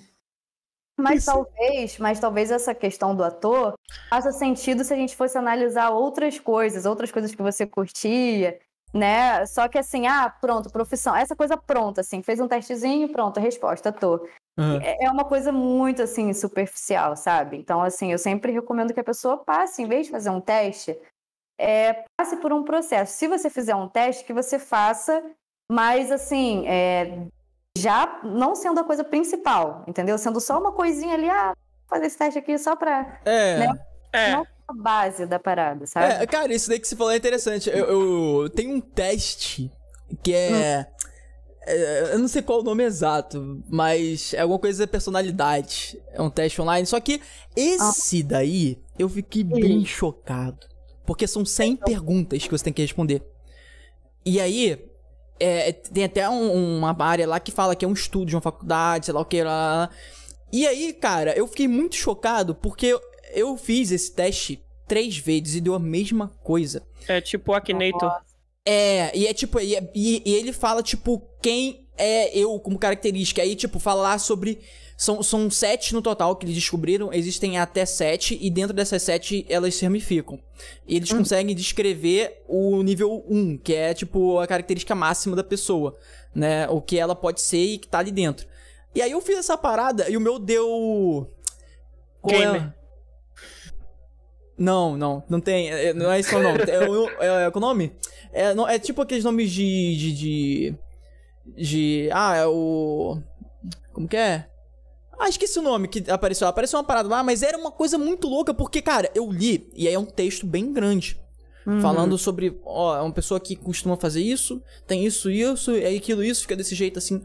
Mas Isso. talvez, mas talvez essa questão do ator faça sentido se a gente fosse analisar outras coisas, outras coisas que você curtia, né? Só que assim, ah, pronto, profissão, essa coisa pronta, assim, fez um testezinho, pronto, resposta, ator. É é uma coisa muito assim superficial, sabe? Então, assim, eu sempre recomendo que a pessoa passe, em vez de fazer um teste, é, passe por um processo. Se você fizer um teste, que você faça, mas assim, é, já não sendo a coisa principal, entendeu? Sendo só uma coisinha ali, ah, vou fazer esse teste aqui só pra É. Né? É. Não. a base da parada, sabe? É, cara, isso daí que você falou é interessante. Eu, eu tenho um teste que é, é- Eu não sei qual o nome exato, mas é alguma coisa da personalidade. É um teste online. Só que esse daí eu fiquei bem chocado. Porque são 100 perguntas que você tem que responder. E aí. É, tem até um- uma área lá que fala que é um estudo de uma faculdade, sei lá o que lá. lá, lá. E aí, cara, eu fiquei muito chocado porque eu, eu fiz esse teste três vezes e deu a mesma coisa. É tipo o Akinator. É, e é tipo, e, e- e ele fala, tipo, quem é eu como característica. Aí, tipo, falar sobre. São, são sete no total que eles descobriram, existem até sete, e dentro dessas sete elas se ramificam. E eles conseguem descrever o nível 1, que é, tipo, a característica máxima da pessoa, né? O que ela pode ser e que tá ali dentro. E aí eu fiz essa parada e o meu deu. Qual é? Gamer. Não, não, não tem. é- Não é isso não. É, o- é, é, qual o nome? É, não, é tipo aqueles nomes de, de. de. de- Ah, é o. Como que é? Ah, esqueci o nome que apareceu. Apareceu uma parada lá, mas era uma coisa muito louca, porque, cara, eu li, e aí é um texto bem grande. Uhum. Falando sobre, ó, é uma pessoa que costuma fazer isso, tem isso, isso, e aquilo, isso, fica desse jeito assim.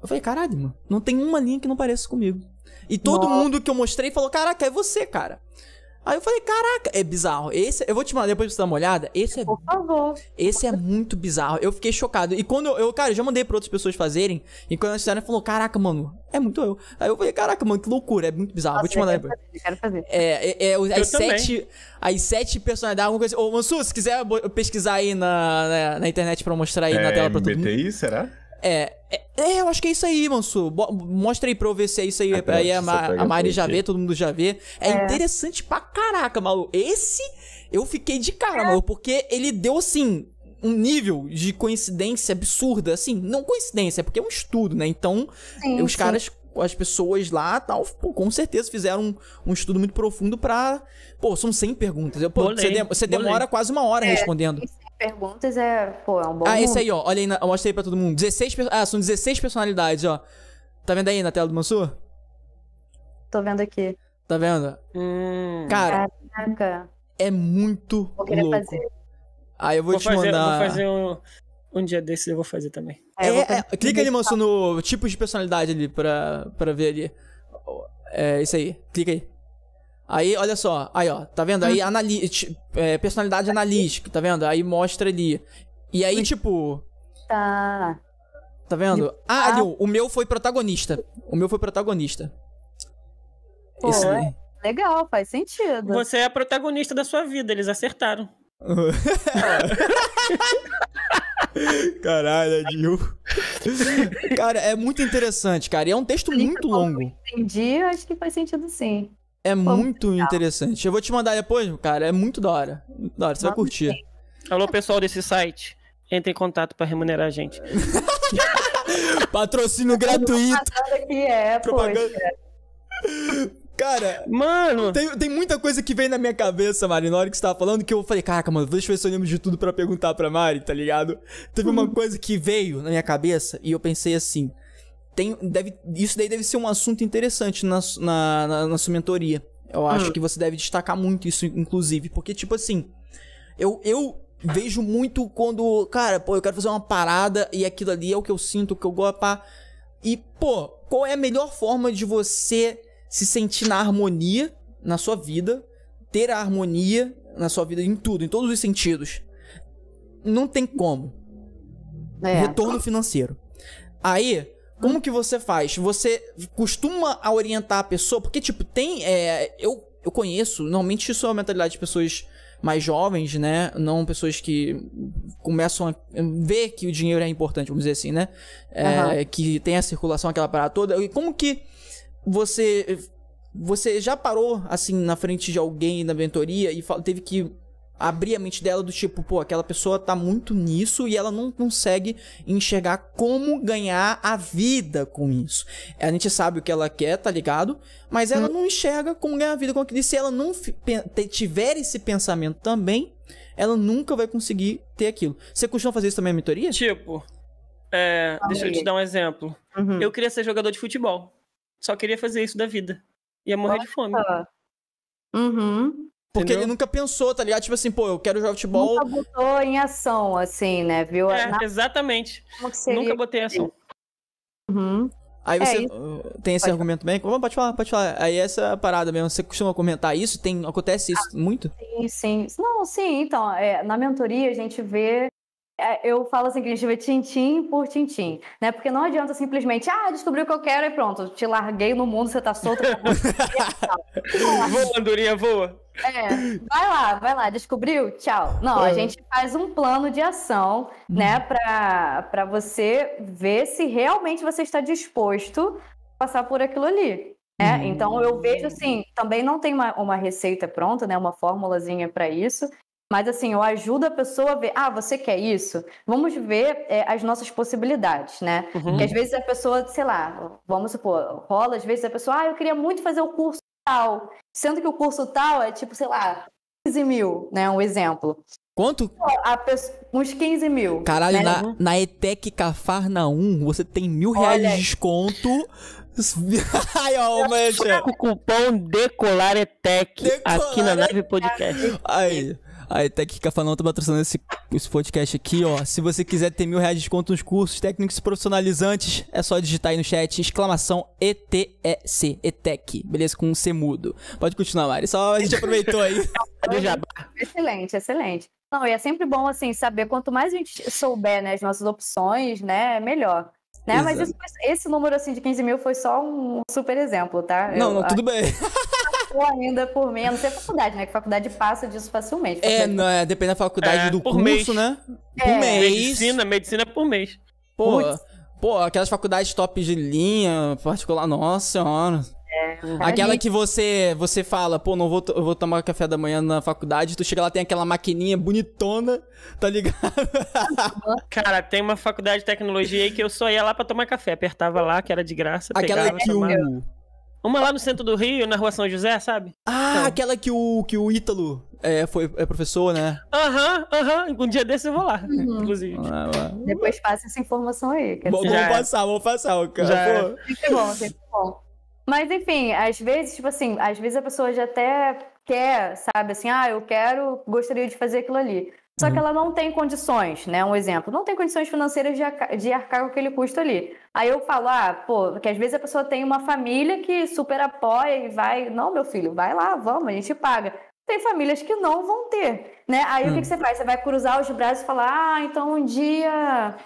Eu falei, caralho, mano, não tem uma linha que não pareça comigo. E todo Nossa. mundo que eu mostrei falou, caraca, é você, cara. Aí eu falei, caraca, é bizarro. Esse, eu vou te mandar depois pra você dar uma olhada. Esse é, Por favor. esse é muito bizarro. Eu fiquei chocado. E quando eu, eu, cara, eu já mandei pra outras pessoas fazerem. E quando elas fizeram, falou, caraca, mano, é muito eu. Aí eu falei, caraca, mano, que loucura, é muito bizarro. vou te mandar eu depois. fazer, eu quero fazer. É, é, é, as também. sete. As sete personalidades, alguma coisa. Ô, Mansu, se quiser pesquisar aí na, na, na internet pra mostrar aí na É, tela pra todo mundo. MBTI, será? É, é, é, eu acho que é isso aí, Mansu. Bo- Mostra aí pra eu ver se é isso aí. Ah, aí a, Ma- a Mari já vê, todo mundo já vê. É, interessante pra caraca, maluco. Esse eu fiquei de cara, maluco, porque ele deu assim. Um nível de coincidência absurda, assim, não coincidência, é porque é um estudo, né? Então, Sim, os sim. caras, as pessoas lá, tal, pô, com certeza fizeram um, um estudo muito profundo pra. Pô, são 100 perguntas. Eu, pô, Bolei, você, dem- você demora quase uma hora respondendo. Perguntas é, pô, é um bom Ah, esse número. aí, ó. Olha aí, na, mostra aí pra todo mundo. 16, per- ah, são 16 personalidades, ó. Tá vendo aí na tela do Mansur? Tô vendo aqui. Tá vendo? Hum. Cara, Caraca, é muito vou querer louco. fazer. Aí eu vou, Vou te fazer, mandar. vou fazer um, um dia desses, eu vou fazer também. É, eu É, fazer é, clica ali, Mansur, no tipos de personalidade ali pra, pra ver ali. É isso aí. Clica aí. Aí, olha só. Aí, ó. Tá vendo? Hum. Aí, anali ti- é, personalidade analítica, tá vendo? Aí mostra ali. E aí, tipo. Tá. Tá vendo? Ah, ali, o meu foi protagonista. O meu foi protagonista. Pô, Esse daí. Legal, faz sentido. Você é a protagonista da sua vida, eles acertaram. Caralho, Adil. cara, é muito interessante, cara. E é um texto muito longo. Entendi, acho que faz sentido sim. É muito interessante. Eu vou te mandar depois, cara. É muito da hora. Muito da hora. Você vai Manda curtir. Alô, pessoal desse site. Entre em contato pra remunerar a gente. Patrocínio gratuito. Que é, Propaganda. poxa. Cara, Mano, tem, tem muita coisa que veio na minha cabeça, Mari, na hora que você tava falando, que eu falei, caraca, mano, deixa eu ver se eu lembro de tudo pra perguntar pra Mari, tá ligado? Teve uma coisa que veio na minha cabeça e eu pensei assim. Tem, deve, isso daí deve ser um assunto interessante na, na, na, na sua mentoria. Eu acho que você deve destacar muito isso, inclusive. Porque, tipo assim, eu, eu vejo muito quando, cara, pô, eu quero fazer uma parada e aquilo ali é o que eu sinto, o que eu gosto, pá. E, pô, qual é a melhor forma de você se sentir na harmonia na sua vida, ter a harmonia na sua vida em tudo, em todos os sentidos? Não tem como. É. Retorno financeiro. Aí, como que você faz? Você costuma orientar a pessoa? Porque, tipo, tem. É, eu, eu conheço, normalmente isso é a mentalidade de pessoas mais jovens, né? Não pessoas que começam a ver que o dinheiro é importante, vamos dizer assim, né? É, Aham. Que tem a circulação, aquela parada toda. E como que você. Você já parou, assim, na frente de alguém na mentoria e teve que abrir a mente dela do tipo, pô, aquela pessoa tá muito nisso e ela não consegue enxergar como ganhar a vida com isso. A gente sabe o que ela quer, tá ligado? Mas ela não enxerga como ganhar a vida com aquilo. E se ela não tiver esse pensamento também, ela nunca vai conseguir ter aquilo. Você costuma fazer isso também na mentoria? Tipo, é, deixa eu te dar um exemplo. Uhum. Eu queria ser jogador de futebol. Só queria fazer isso da vida. Ia morrer de fome. Uhum. Porque Entendeu? ele nunca pensou, tá ligado? Tipo assim, pô, eu quero jogar futebol. Nunca botou em ação, assim, né? Viu? É, Na- exatamente. como que seria. Nunca botei ação. Uhum. Aí É, você isso- uh, tem esse Pode argumento também? Vamos, Pode falar, pode falar. Aí essa parada mesmo, você costuma comentar isso? Tem, acontece isso muito? Sim, sim. Não, sim, então, é, na mentoria a gente vê. é, eu falo assim que a gente vê tintim por tintim, né? Porque não adianta simplesmente, ah, descobri o que eu quero e pronto, te larguei no mundo, você tá solto. Voa, Andorinha, voa. É, vai lá, vai lá, descobriu? Tchau. Não, a gente faz um plano de ação, né, pra, pra você ver se realmente você está disposto a passar por aquilo ali. Né? Então eu vejo assim, também não tem uma, uma receita pronta, né, uma formulazinha para isso. Mas assim, eu ajudo a pessoa a ver, ah, você quer isso? Vamos ver é, as nossas possibilidades, né? Uhum. Porque às vezes a pessoa, sei lá, vamos supor, rola às vezes a pessoa, ah, eu queria muito fazer o curso tal. Sendo que o curso tal é tipo, sei lá, 15 mil, né? Um exemplo. Quanto? A pessoa- uns 15 mil. Caralho, né? na, na ETEC Cafarna 1, você tem mil reais Olha de desconto. Ai, ó, mancha. O cupom DecolareTech aqui na Nave Podcast. Aí, a ETEC Cafarna 1 tá patrocinando esse, esse podcast aqui, ó. Se você quiser ter mil reais de desconto nos cursos técnicos profissionalizantes, é só digitar aí no chat, exclamação ETEC, ETEC, beleza? Com um C mudo. Pode continuar, Mari, só a gente aproveitou aí. Excelente, excelente. Não, e é sempre bom, assim, saber quanto mais a gente souber, né, as nossas opções, né, melhor. Né? Mas isso esse número, assim, de 15 mil foi só um super exemplo, tá? Não, Eu não, tudo bem. acho ainda por a não ser a faculdade, né, que a faculdade passa disso facilmente. É, não, é, depende da faculdade É, do por curso, mês. né? Por É. mês. Medicina, medicina por mês. Pô, pô, aquelas faculdades top de linha, particular, nossa senhora. Aquela que você você fala, pô, não vou, eu vou tomar café da manhã na faculdade, tu chega lá, tem aquela maquininha bonitona, tá ligado? Cara, tem uma faculdade de tecnologia aí que eu só ia lá pra tomar café. Apertava lá, que era de graça. aquela pegava, que o... Uma lá no centro do Rio, na rua São José, sabe? Ah, Então. aquela que o, que o Ítalo é, foi, é professor, né? Aham, aham. Um dia desse eu vou lá, Uhum. inclusive. Ah, ah. Depois passa essa informação aí. Quer Já vamos é. passar, vamos passar, o Já cara. é. Pô. sempre bom, sempre bom. Mas, enfim, às vezes, tipo assim, às vezes a pessoa já até quer, sabe, assim, ah, eu quero, gostaria de fazer aquilo ali. Só que Uhum. ela não tem condições, né? Um exemplo, não tem condições financeiras de, arca- de arcar com aquele custo ali. Aí eu falo, ah, pô, que às vezes a pessoa tem uma família que super apoia e vai, não, meu filho, vai lá, vamos, a gente paga. Tem famílias que não vão ter, né? Aí o Hum. que, que você faz? Você vai cruzar os braços e falar, ah, então um dia,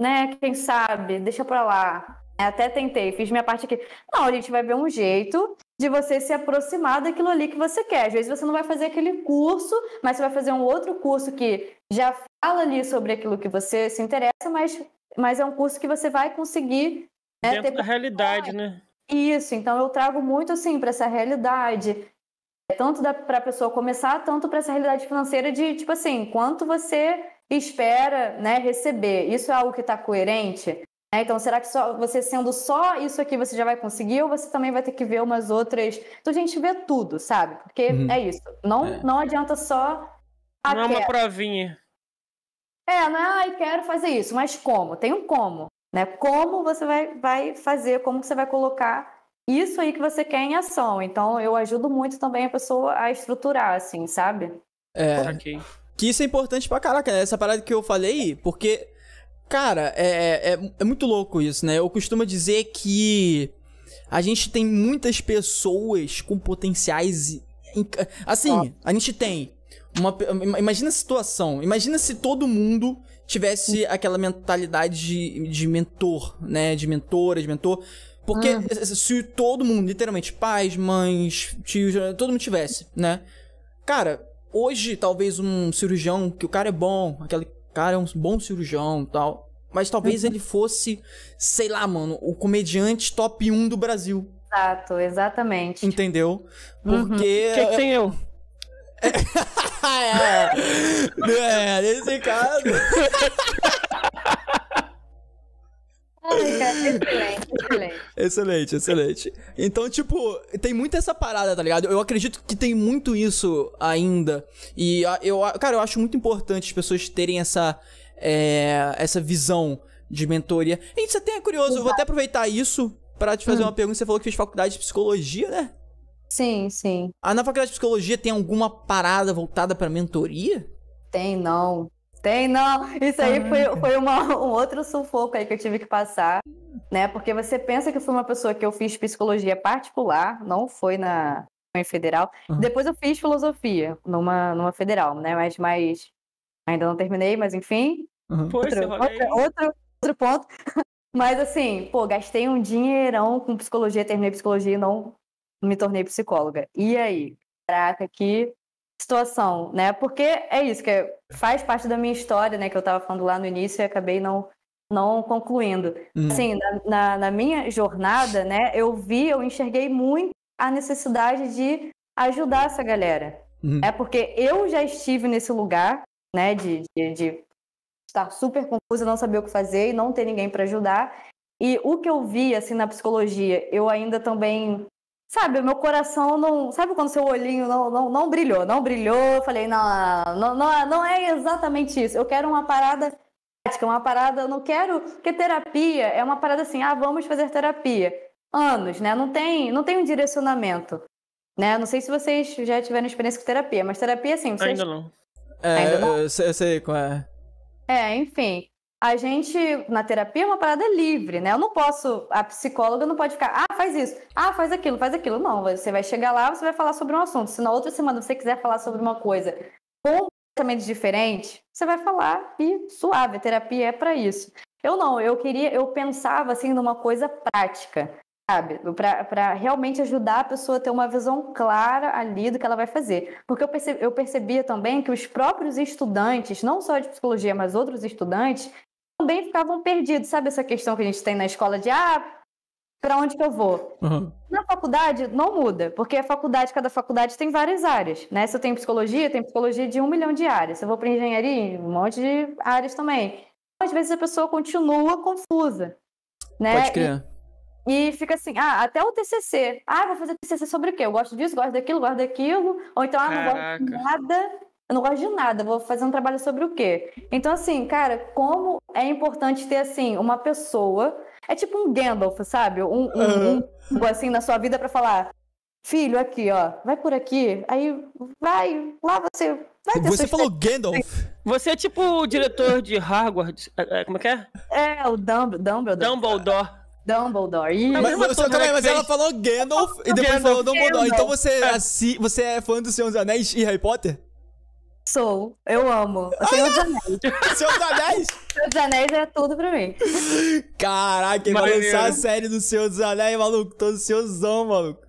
né, quem sabe, deixa pra lá. Até tentei, fiz minha parte aqui. Não, a gente vai ver um jeito de você se aproximar daquilo ali que você quer. Às vezes você não vai fazer aquele curso, mas você vai fazer um outro curso que já fala ali sobre aquilo que você se interessa, mas, mas é um curso que você vai conseguir né, Dentro ter da realidade, né? isso, então eu trago muito assim para essa realidade, tanto para a pessoa começar, tanto para essa realidade financeira de tipo assim, quanto você espera, né, receber. Isso é algo que está coerente? Né? Então, será que só você sendo só isso aqui você já vai conseguir ou você também vai ter que ver umas outras? Então a gente vê tudo, sabe? Porque Uhum. é isso. Não, É. não adianta só ah, Não é uma provinha. É, não é, ai, quero fazer isso, mas como? Tem um como, né? Como você vai, vai fazer, como que você vai colocar isso aí que você quer em ação. Então, eu ajudo muito também a pessoa a estruturar, assim, sabe? É, Ok. que isso é importante pra caraca, né? Essa parada que eu falei, porque, cara, é, é, é muito louco isso, né? Eu costumo dizer que a gente tem muitas pessoas com potenciais. Assim, a gente tem. Uma, imagina a situação. Imagina se todo mundo tivesse aquela mentalidade de, de mentor, né? De mentora, de mentor. Porque Uhum. se todo mundo, literalmente, pais, mães, tios, todo mundo tivesse, né? Cara, hoje talvez um cirurgião, que o cara é bom, aquele cara é um bom cirurgião e tal. Mas talvez Uhum. ele fosse, sei lá, mano, o comediante top 1 do Brasil. Exato, exatamente. Entendeu? Uhum. Porque. O que, que tem eu? é, é, nesse caso. Ai, cara, excelente, excelente. Excelente, excelente. Então, tipo, tem muito essa parada, tá ligado? Eu acredito que tem muito isso ainda. E eu, cara, eu acho muito importante as pessoas terem essa, é, essa visão de mentoria. E você tem é curioso, eu vou até aproveitar isso pra te fazer uma pergunta. Você falou que fez faculdade de psicologia, né? Sim, sim. Ah, na faculdade de psicologia tem alguma parada voltada pra mentoria? Tem não. Tem não. Isso aí foi, foi uma- um outro sufoco aí que eu tive que passar, né? Porque você pensa que eu fui uma pessoa que eu fiz psicologia particular, não foi na em federal. Uhum. Depois eu fiz filosofia numa, numa federal, né? Mas, mas ainda não terminei, mas enfim. Pois, você Outro, outro, outro, outro ponto. Mas assim, pô, gastei um dinheirão com psicologia, terminei psicologia e não me tornei psicóloga. E aí? Caraca, que situação, né? Porque é isso, que é- faz parte da minha história, né? Que eu tava falando lá no início e acabei não, não concluindo. Hum. Assim, na, na, na minha jornada, né? Eu vi, eu enxerguei muito a necessidade de ajudar essa galera. Uhum. É porque eu já estive nesse lugar, né? De, de, de estar super confusa, não saber o que fazer e não ter ninguém para ajudar. E o que eu vi, assim, na psicologia, eu ainda também. Sabe, o meu coração não. Sabe quando seu olhinho não, não, não brilhou? Não brilhou. Eu falei, não, não, não, não é exatamente isso. Eu quero uma parada prática, uma parada. Eu não quero. Porque terapia é uma parada assim, ah, vamos fazer terapia. Anos, né? Não tem, não tem um direcionamento. Né? Não sei se vocês já tiveram experiência com terapia, mas terapia, assim, vocês Ainda não. É, Ainda não? eu sei, eu sei qual é. É, enfim. A gente, na terapia, é uma parada livre, né? Eu não posso, a psicóloga não pode ficar, ah, faz isso, ah, faz aquilo, faz aquilo. Não, você vai chegar lá, você vai falar sobre um assunto. Se na outra semana você quiser falar sobre uma coisa completamente diferente, você vai falar e suave, a terapia é pra isso. Eu não, eu queria, eu pensava assim numa coisa prática, sabe? Pra realmente ajudar a pessoa a ter uma visão clara ali do que ela vai fazer. Porque eu, perce- eu percebia também que os próprios estudantes, não só de psicologia, mas outros estudantes, também ficavam perdidos. Sabe essa questão que a gente tem na escola de, ah, para onde que eu vou? Uhum. Na faculdade não muda, porque a faculdade, cada faculdade tem várias áreas, né? Se eu tenho psicologia, tem psicologia de um milhão de áreas. Se eu vou para engenharia, um monte de áreas também. Às vezes a pessoa continua confusa, né? Pode crer. E, e fica assim, ah, até o TCC. Ah, vou fazer TCC sobre o quê? Eu gosto disso, gosto daquilo, gosto daquilo. Ou então, ah, não gosto de Caraca. nada. Eu não gosto de nada, vou fazer um trabalho sobre o quê? Então, assim, cara, como é importante ter, assim, uma pessoa. É tipo um Gandalf, sabe? Um, um, um assim, na sua vida pra falar: filho, aqui, ó, vai por aqui. Aí vai, lá você. Vai ter Você falou Gandalf. Você é tipo o diretor de Hogwarts. é, é, Como é que é? É, o Dumb- Dumbledore. Dumbledore. Dumbledore. Ih, Mas você, né, mas ela falou Gandalf e depois Gandalf. falou Dumbledore. Então você, assi, você é fã do Senhor dos Anéis e Harry Potter? Sou, eu amo. O Senhor dos Anéis. Senhor dos Anéis? Senhor dos Anéis é tudo pra mim. Caraca, ele vai lançar a série do Senhor dos Anéis, maluco. Tô ansiosão, maluco.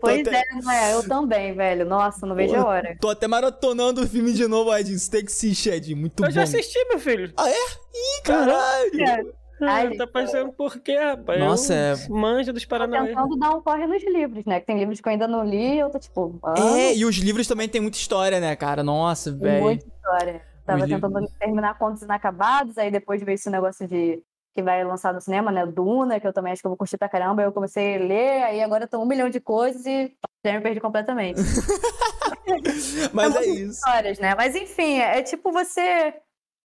Pois até- é, não é? Eu também, velho. Nossa, não vejo a hora. Tô até maratonando o filme de novo, Edinho. Você tem que assistir, Edinho. Muito Eu bom. já assisti, meu filho. Ah, é? Ih, caralho. É, Ai, Ah, tá pensando por quê, rapaz? Nossa, eu é- Manja dos tô Paranauê. tentando dar um corre nos livros, né? Que tem livros que eu ainda não li e eu tô tipo, ah, É, e os livros também tem muita história, né, cara? Nossa, tem velho. muita história. Tava Os tentando terminar Contos Inacabados, aí depois veio esse negócio de que vai lançar no cinema, né? Duna, que eu também acho que eu vou curtir pra caramba. Aí eu comecei a ler, aí agora eu tô um milhão de coisas e já me perdi completamente. Mas é muitas isso. histórias, né? Mas enfim, é, é tipo você.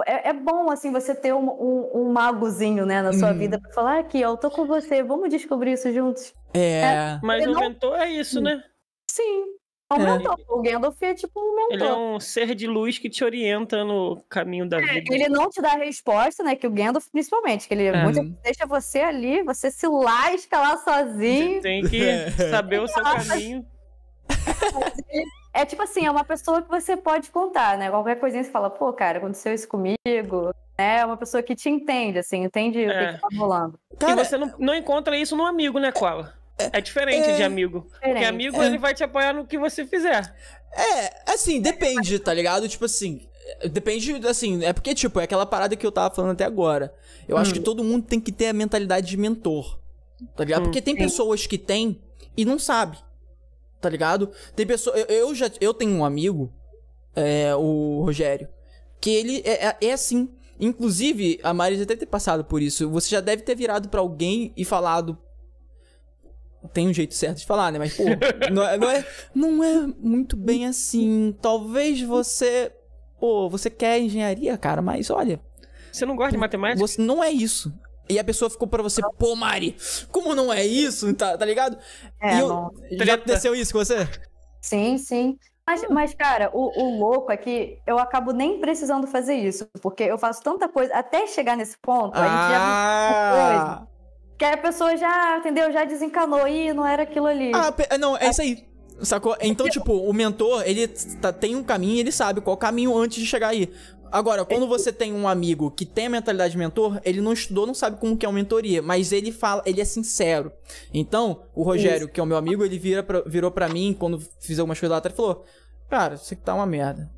É, é bom, assim, você ter um, um, um magozinho, né, na sua Uhum. vida, pra falar aqui, ó, eu tô com você, vamos descobrir isso juntos. É. Mas Ele o não- mentor é isso, né? Sim. É um É. mentor. O Gandalf é tipo um mentor. Ele é um ser de luz que te orienta no caminho da vida. Ele não te dá a resposta, né? Que o Gandalf, principalmente, que ele É. vezes deixa você ali, você se lasca lá Você sozinho. tem que saber o seu caminho. É tipo assim, é uma pessoa que você pode contar, né? Qualquer coisinha você fala, pô, cara, aconteceu isso comigo. né? É uma pessoa que te entende, assim, entende o É. que, que tá rolando. Cara, e você não, não encontra isso no amigo, né, Koala? É diferente é de amigo. Porque diferente. amigo, É. ele vai te apoiar no que você fizer. É, assim, depende, tá ligado? Tipo assim, é, depende, assim, é porque, tipo, é aquela parada que eu tava falando até agora. Eu acho Hum. que todo mundo tem que ter a mentalidade de mentor, tá ligado? Hum, Porque tem sim. pessoas que tem e não sabe, tá ligado? Tem pessoa, eu, eu já, eu tenho um amigo, é, o Rogério, que ele é, é- é assim. Inclusive, a Mari já deve ter passado por isso. Você já deve ter virado pra alguém e falado, tem um jeito certo de falar, né? Mas, pô, não é, não é, não é muito bem assim. Talvez você. Pô, você quer engenharia, cara, mas olha, Você não gosta de matemática? você não é isso. E a pessoa ficou pra você, pô, Mari, como não é isso? Tá, tá ligado? É, e eu- não. já aconteceu isso com você? Sim, sim. Mas, mas cara, o, o louco é que eu acabo nem precisando fazer isso, porque eu faço tanta coisa até chegar nesse ponto, a gente já Ah, que a pessoa já, entendeu? Já desencanou, e não era aquilo ali. ah, pe- não, é isso aí. Sacou? Então, tipo, o mentor, ele tá- tem um caminho, ele sabe qual caminho antes de chegar aí. Agora, quando você tem um amigo que tem a mentalidade de mentor, ele não estudou, não sabe como que é uma mentoria, mas ele fala, ele é sincero. Então, o Rogério, que é o meu amigo, ele vira pra- virou pra mim quando fiz algumas coisas lá atrás e falou: Cara, isso aqui tá uma merda.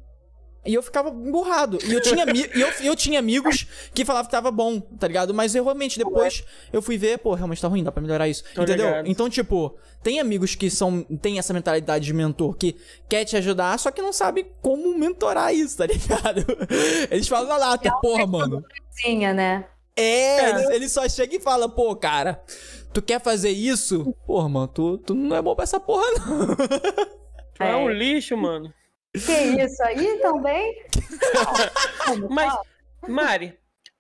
E eu ficava emburrado. E eu tinha, e eu, eu tinha amigos que falavam que tava bom, tá ligado? Mas eu realmente, depois eu fui ver, pô, realmente tá ruim, dá pra melhorar isso. Tô entendeu? ligado. Então, tipo, tem amigos que são tem essa mentalidade de mentor que quer te ajudar, só que não sabe como mentorar isso, tá ligado? Eles falam na lata, porra, mano. Tinha, né? É, eles, eles só chegam e falam, pô, cara, tu quer fazer isso? Porra, mano, tu, tu não é bom pra essa porra, não. Tu é um lixo, mano. Que isso aí também? Mas? Mari,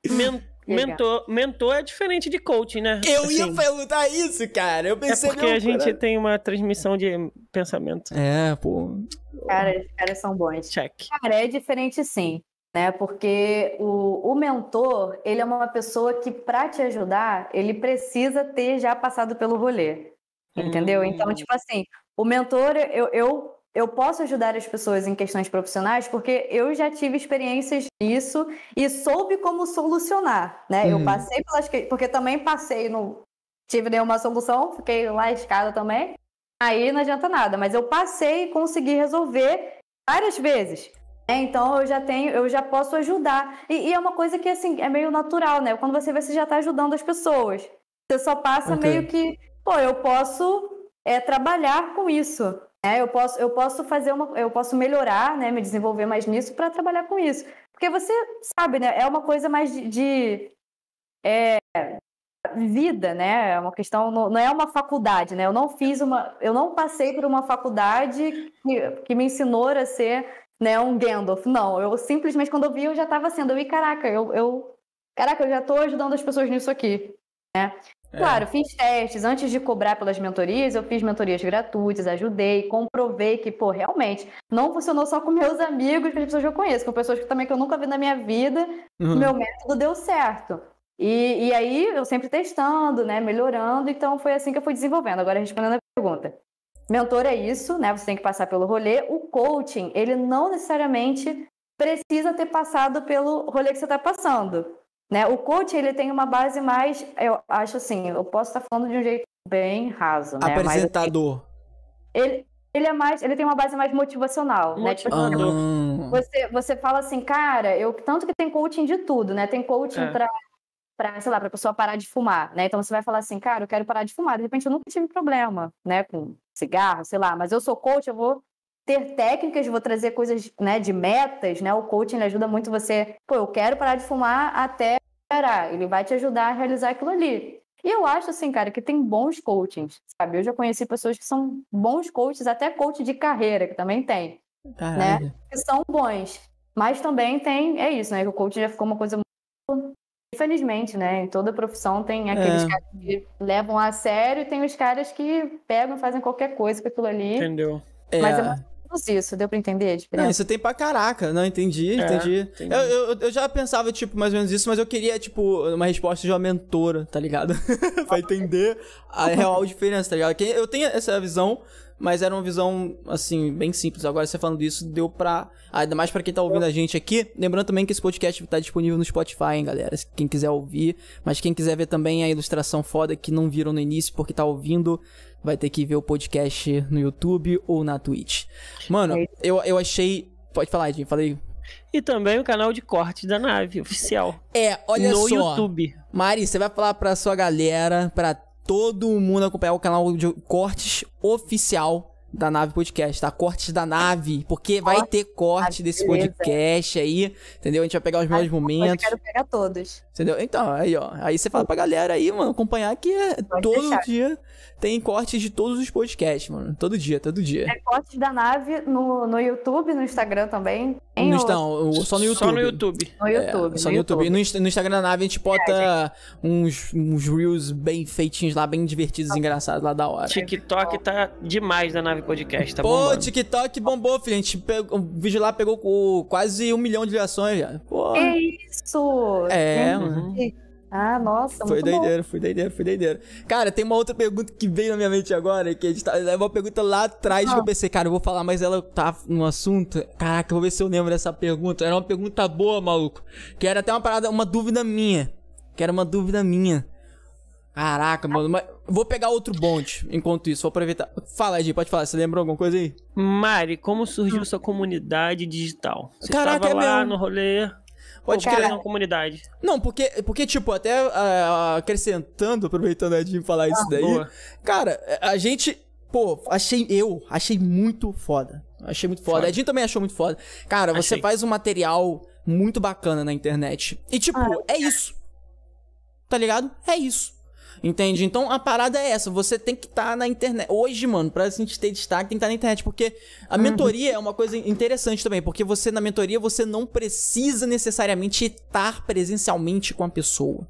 men- Diga. mentor, mentor é diferente de coaching, né? Eu ia Assim, perguntar isso, cara. Eu É pensei porque meu, a gente cara. tem uma transmissão de pensamento. É, pô. Cara, os caras são bons. Check. Cara, é diferente sim, né? Porque o, o mentor, ele é uma pessoa que, para te ajudar, ele precisa ter já passado pelo rolê. Entendeu? Hum. Então, tipo assim, o mentor, eu, eu, eu posso ajudar as pessoas em questões profissionais porque eu já tive experiências nisso e soube como solucionar, né? Eu Uhum. passei pelas... que- Porque também passei, não tive nenhuma solução, fiquei lascada também. Aí não adianta nada, mas eu passei e consegui resolver várias vezes. né? Então eu já tenho, eu já posso ajudar. E, e é uma coisa que assim, é meio natural, né? Quando você vê, você já está ajudando as pessoas. Você só passa Ok. meio que, pô, eu posso é, trabalhar com isso. Né? Eu posso, eu posso fazer uma, eu posso melhorar, né? Me desenvolver mais nisso para trabalhar com isso. Porque você sabe, né? É uma coisa mais de, de é, vida, né? É uma questão, não, é uma faculdade, né? Eu não fiz uma, eu não passei por uma faculdade que, que me ensinou a ser, né, um Gandalf. Não, eu simplesmente quando eu vi eu já estava sendo, eu vi, caraca, eu, eu caraca, eu já estou ajudando as pessoas nisso aqui, né? É. Claro, fiz testes antes de cobrar pelas mentorias, eu fiz mentorias gratuitas, ajudei, comprovei que, pô, realmente não funcionou só com meus amigos, com as pessoas que eu conheço, com pessoas que também que eu nunca vi na minha vida, Uhum. o meu método deu certo. E, e aí, eu sempre testando, né, melhorando, então foi assim que eu fui desenvolvendo. Agora, respondendo a pergunta. Mentor é isso, né, você tem que passar pelo rolê. O coaching, ele não necessariamente precisa ter passado pelo rolê que você está passando. Né? O coaching, ele tem uma base mais, eu acho assim, eu posso estar falando de um jeito bem raso, né, mas Apresentador. ele, ele é mais, ele tem uma base mais motivacional, né? Tipo. Ah. você, você fala assim, cara, eu tanto que tem coaching de tudo, né? Tem coaching É. pra, pra, sei lá, pra pessoa parar de fumar, né? Então você vai falar assim, cara, eu quero parar de fumar. De repente eu nunca tive problema, né, com cigarro, sei lá, mas eu sou coach, eu vou ter técnicas, vou trazer coisas, né, de metas, né? O coaching ele ajuda muito você, pô, eu quero parar de fumar até parar. Ele vai te ajudar a realizar aquilo ali. E eu acho assim, cara, que tem bons coachings, sabe? Eu já conheci pessoas que são bons coaches, até coach de carreira, que também tem Caralho. que são bons. Mas também tem, é isso, né? Que o coach já ficou uma coisa muito. Infelizmente, né? Em toda profissão tem aqueles É. caras que levam a sério e tem os caras que pegam e fazem qualquer coisa com aquilo ali. Entendeu? É. Mas é mais ou menos isso, deu pra entender a Não, diferença? isso tem pra caraca. Não, entendi, É, entendi. entendi. Eu, eu, eu já pensava, tipo, mais ou menos isso, mas eu queria, tipo, uma resposta de uma mentora, tá ligado? pra entender a real diferença, tá ligado? Que eu tenho essa visão, mas era uma visão, assim, bem simples. Agora você falando isso, deu pra. Ainda mais pra quem tá ouvindo a gente aqui. Lembrando também que esse podcast tá disponível no Spotify, hein, galera. Quem quiser ouvir. Mas quem quiser ver também a ilustração foda que não viram no início porque tá ouvindo, vai ter que ver o podcast no YouTube ou na Twitch. Mano, eu, eu achei. Pode falar, Edinho, falei. E também o canal de corte da nave oficial. É, olha no só. YouTube. Mari, você vai falar pra sua galera, pra todo mundo acompanhar o canal de cortes oficial da Nave Podcast, tá? Cortes da Nave, porque vai ter corte desse beleza. podcast aí, entendeu? A gente vai pegar os melhores Hoje eu momentos, quero pegar todos. entendeu? Então, aí, ó. Aí você fala pra galera aí, mano, acompanhar que é Pode todo deixar. dia tem cortes de todos os podcasts, mano. Todo dia, todo dia. É cortes da nave no, no YouTube, no Instagram também. Tem No, o- não, o- só no YouTube. Só no YouTube. no YouTube. É, só no YouTube. No, Insta- no Instagram da nave a gente bota uns, uns reels bem feitinhos lá, bem divertidos e engraçados lá da hora. TikTok tá demais da nave podcast, tá Pô, bombando. TikTok bombou, filho. A gente pegou, o vídeo lá pegou com quase um milhão de ligações já. Pô. Que isso! É, mano. Ah, nossa, Foi muito bom. doideira, foi doideira, foi doideira. Cara, tem uma outra pergunta que veio na minha mente agora, que a gente tá, é uma pergunta lá atrás que eu Ah. pensei, cara, eu vou falar, mas ela tá no assunto. Caraca, eu vou ver se eu lembro dessa pergunta. Era uma pergunta boa, maluco. Que era até uma parada, uma dúvida minha. Que era uma dúvida minha. Caraca, mano, mas vou pegar outro bonde enquanto isso, vou aproveitar. Fala, Edi, pode falar, você lembrou alguma coisa aí? Mari, como surgiu sua comunidade digital? Você Caraca, tava é lá mesmo. no rolê, Pode crer. uma comunidade. Não, porque, porque tipo, até ah, acrescentando, aproveitando a Edinho falar isso daí. boa. Cara, a gente, pô, achei, eu achei muito foda. Achei muito foda. Foda. A Edinho também achou muito foda. Cara, você Achei. faz um material muito bacana na internet. E tipo, é isso. Tá ligado? É isso. Entende? Então a parada é essa, você tem que estar na internet. Hoje, mano, pra gente ter destaque, tem que estar na internet, porque a mentoria é uma coisa interessante também, porque você na mentoria você não precisa necessariamente estar presencialmente com a pessoa.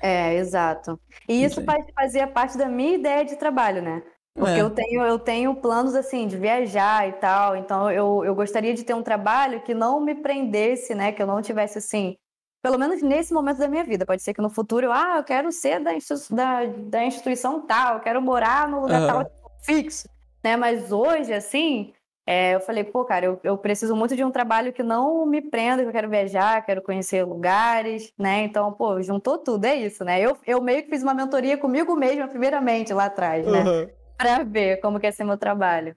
É, exato. E isso Entendi. faz- fazia parte da minha ideia de trabalho, né? Porque É. eu tenho, eu tenho planos assim de viajar e tal, então eu, eu gostaria de ter um trabalho que não me prendesse, né? Que eu não tivesse assim, pelo menos nesse momento da minha vida. Pode ser que no futuro eu, ah, eu quero ser da, institu- da, da instituição tal, eu quero morar no lugar Aham. tal tipo, fixo, né? Mas hoje, assim, é, eu falei, pô, cara, eu, eu preciso muito de um trabalho que não me prenda, que eu quero viajar, quero conhecer lugares, né? Então, pô, juntou tudo, é isso, né? Eu, eu meio que fiz uma mentoria comigo mesma, primeiramente, lá atrás, né? Aham. Pra ver como que ia ser meu trabalho.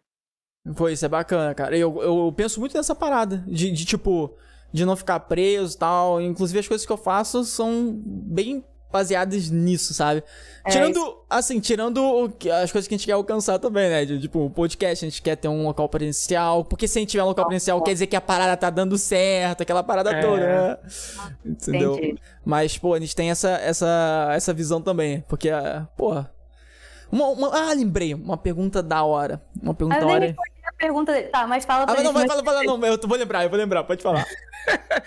Pô, isso é bacana, cara. Eu, eu penso muito nessa parada. De, de, tipo, de não ficar preso e tal. Inclusive, as coisas que eu faço são bem baseadas nisso, sabe? É, tirando, assim, tirando o que- as coisas que a gente quer alcançar também, né? Tipo, o podcast, a gente quer ter um local presencial. Porque se a gente tiver um local presencial, quer dizer que a parada tá dando certo, aquela parada É. toda, né? Entendeu? Entendi. Mas, pô, a gente tem essa, essa, essa visão também. Porque, ah, porra. Uma, uma- ah, lembrei. Uma pergunta da hora. Uma pergunta da nem hora. Pergunta dele. Tá, mas fala Ah, pra mas não, gente. vai, fala, fala, não, eu vou lembrar, eu vou lembrar, pode falar.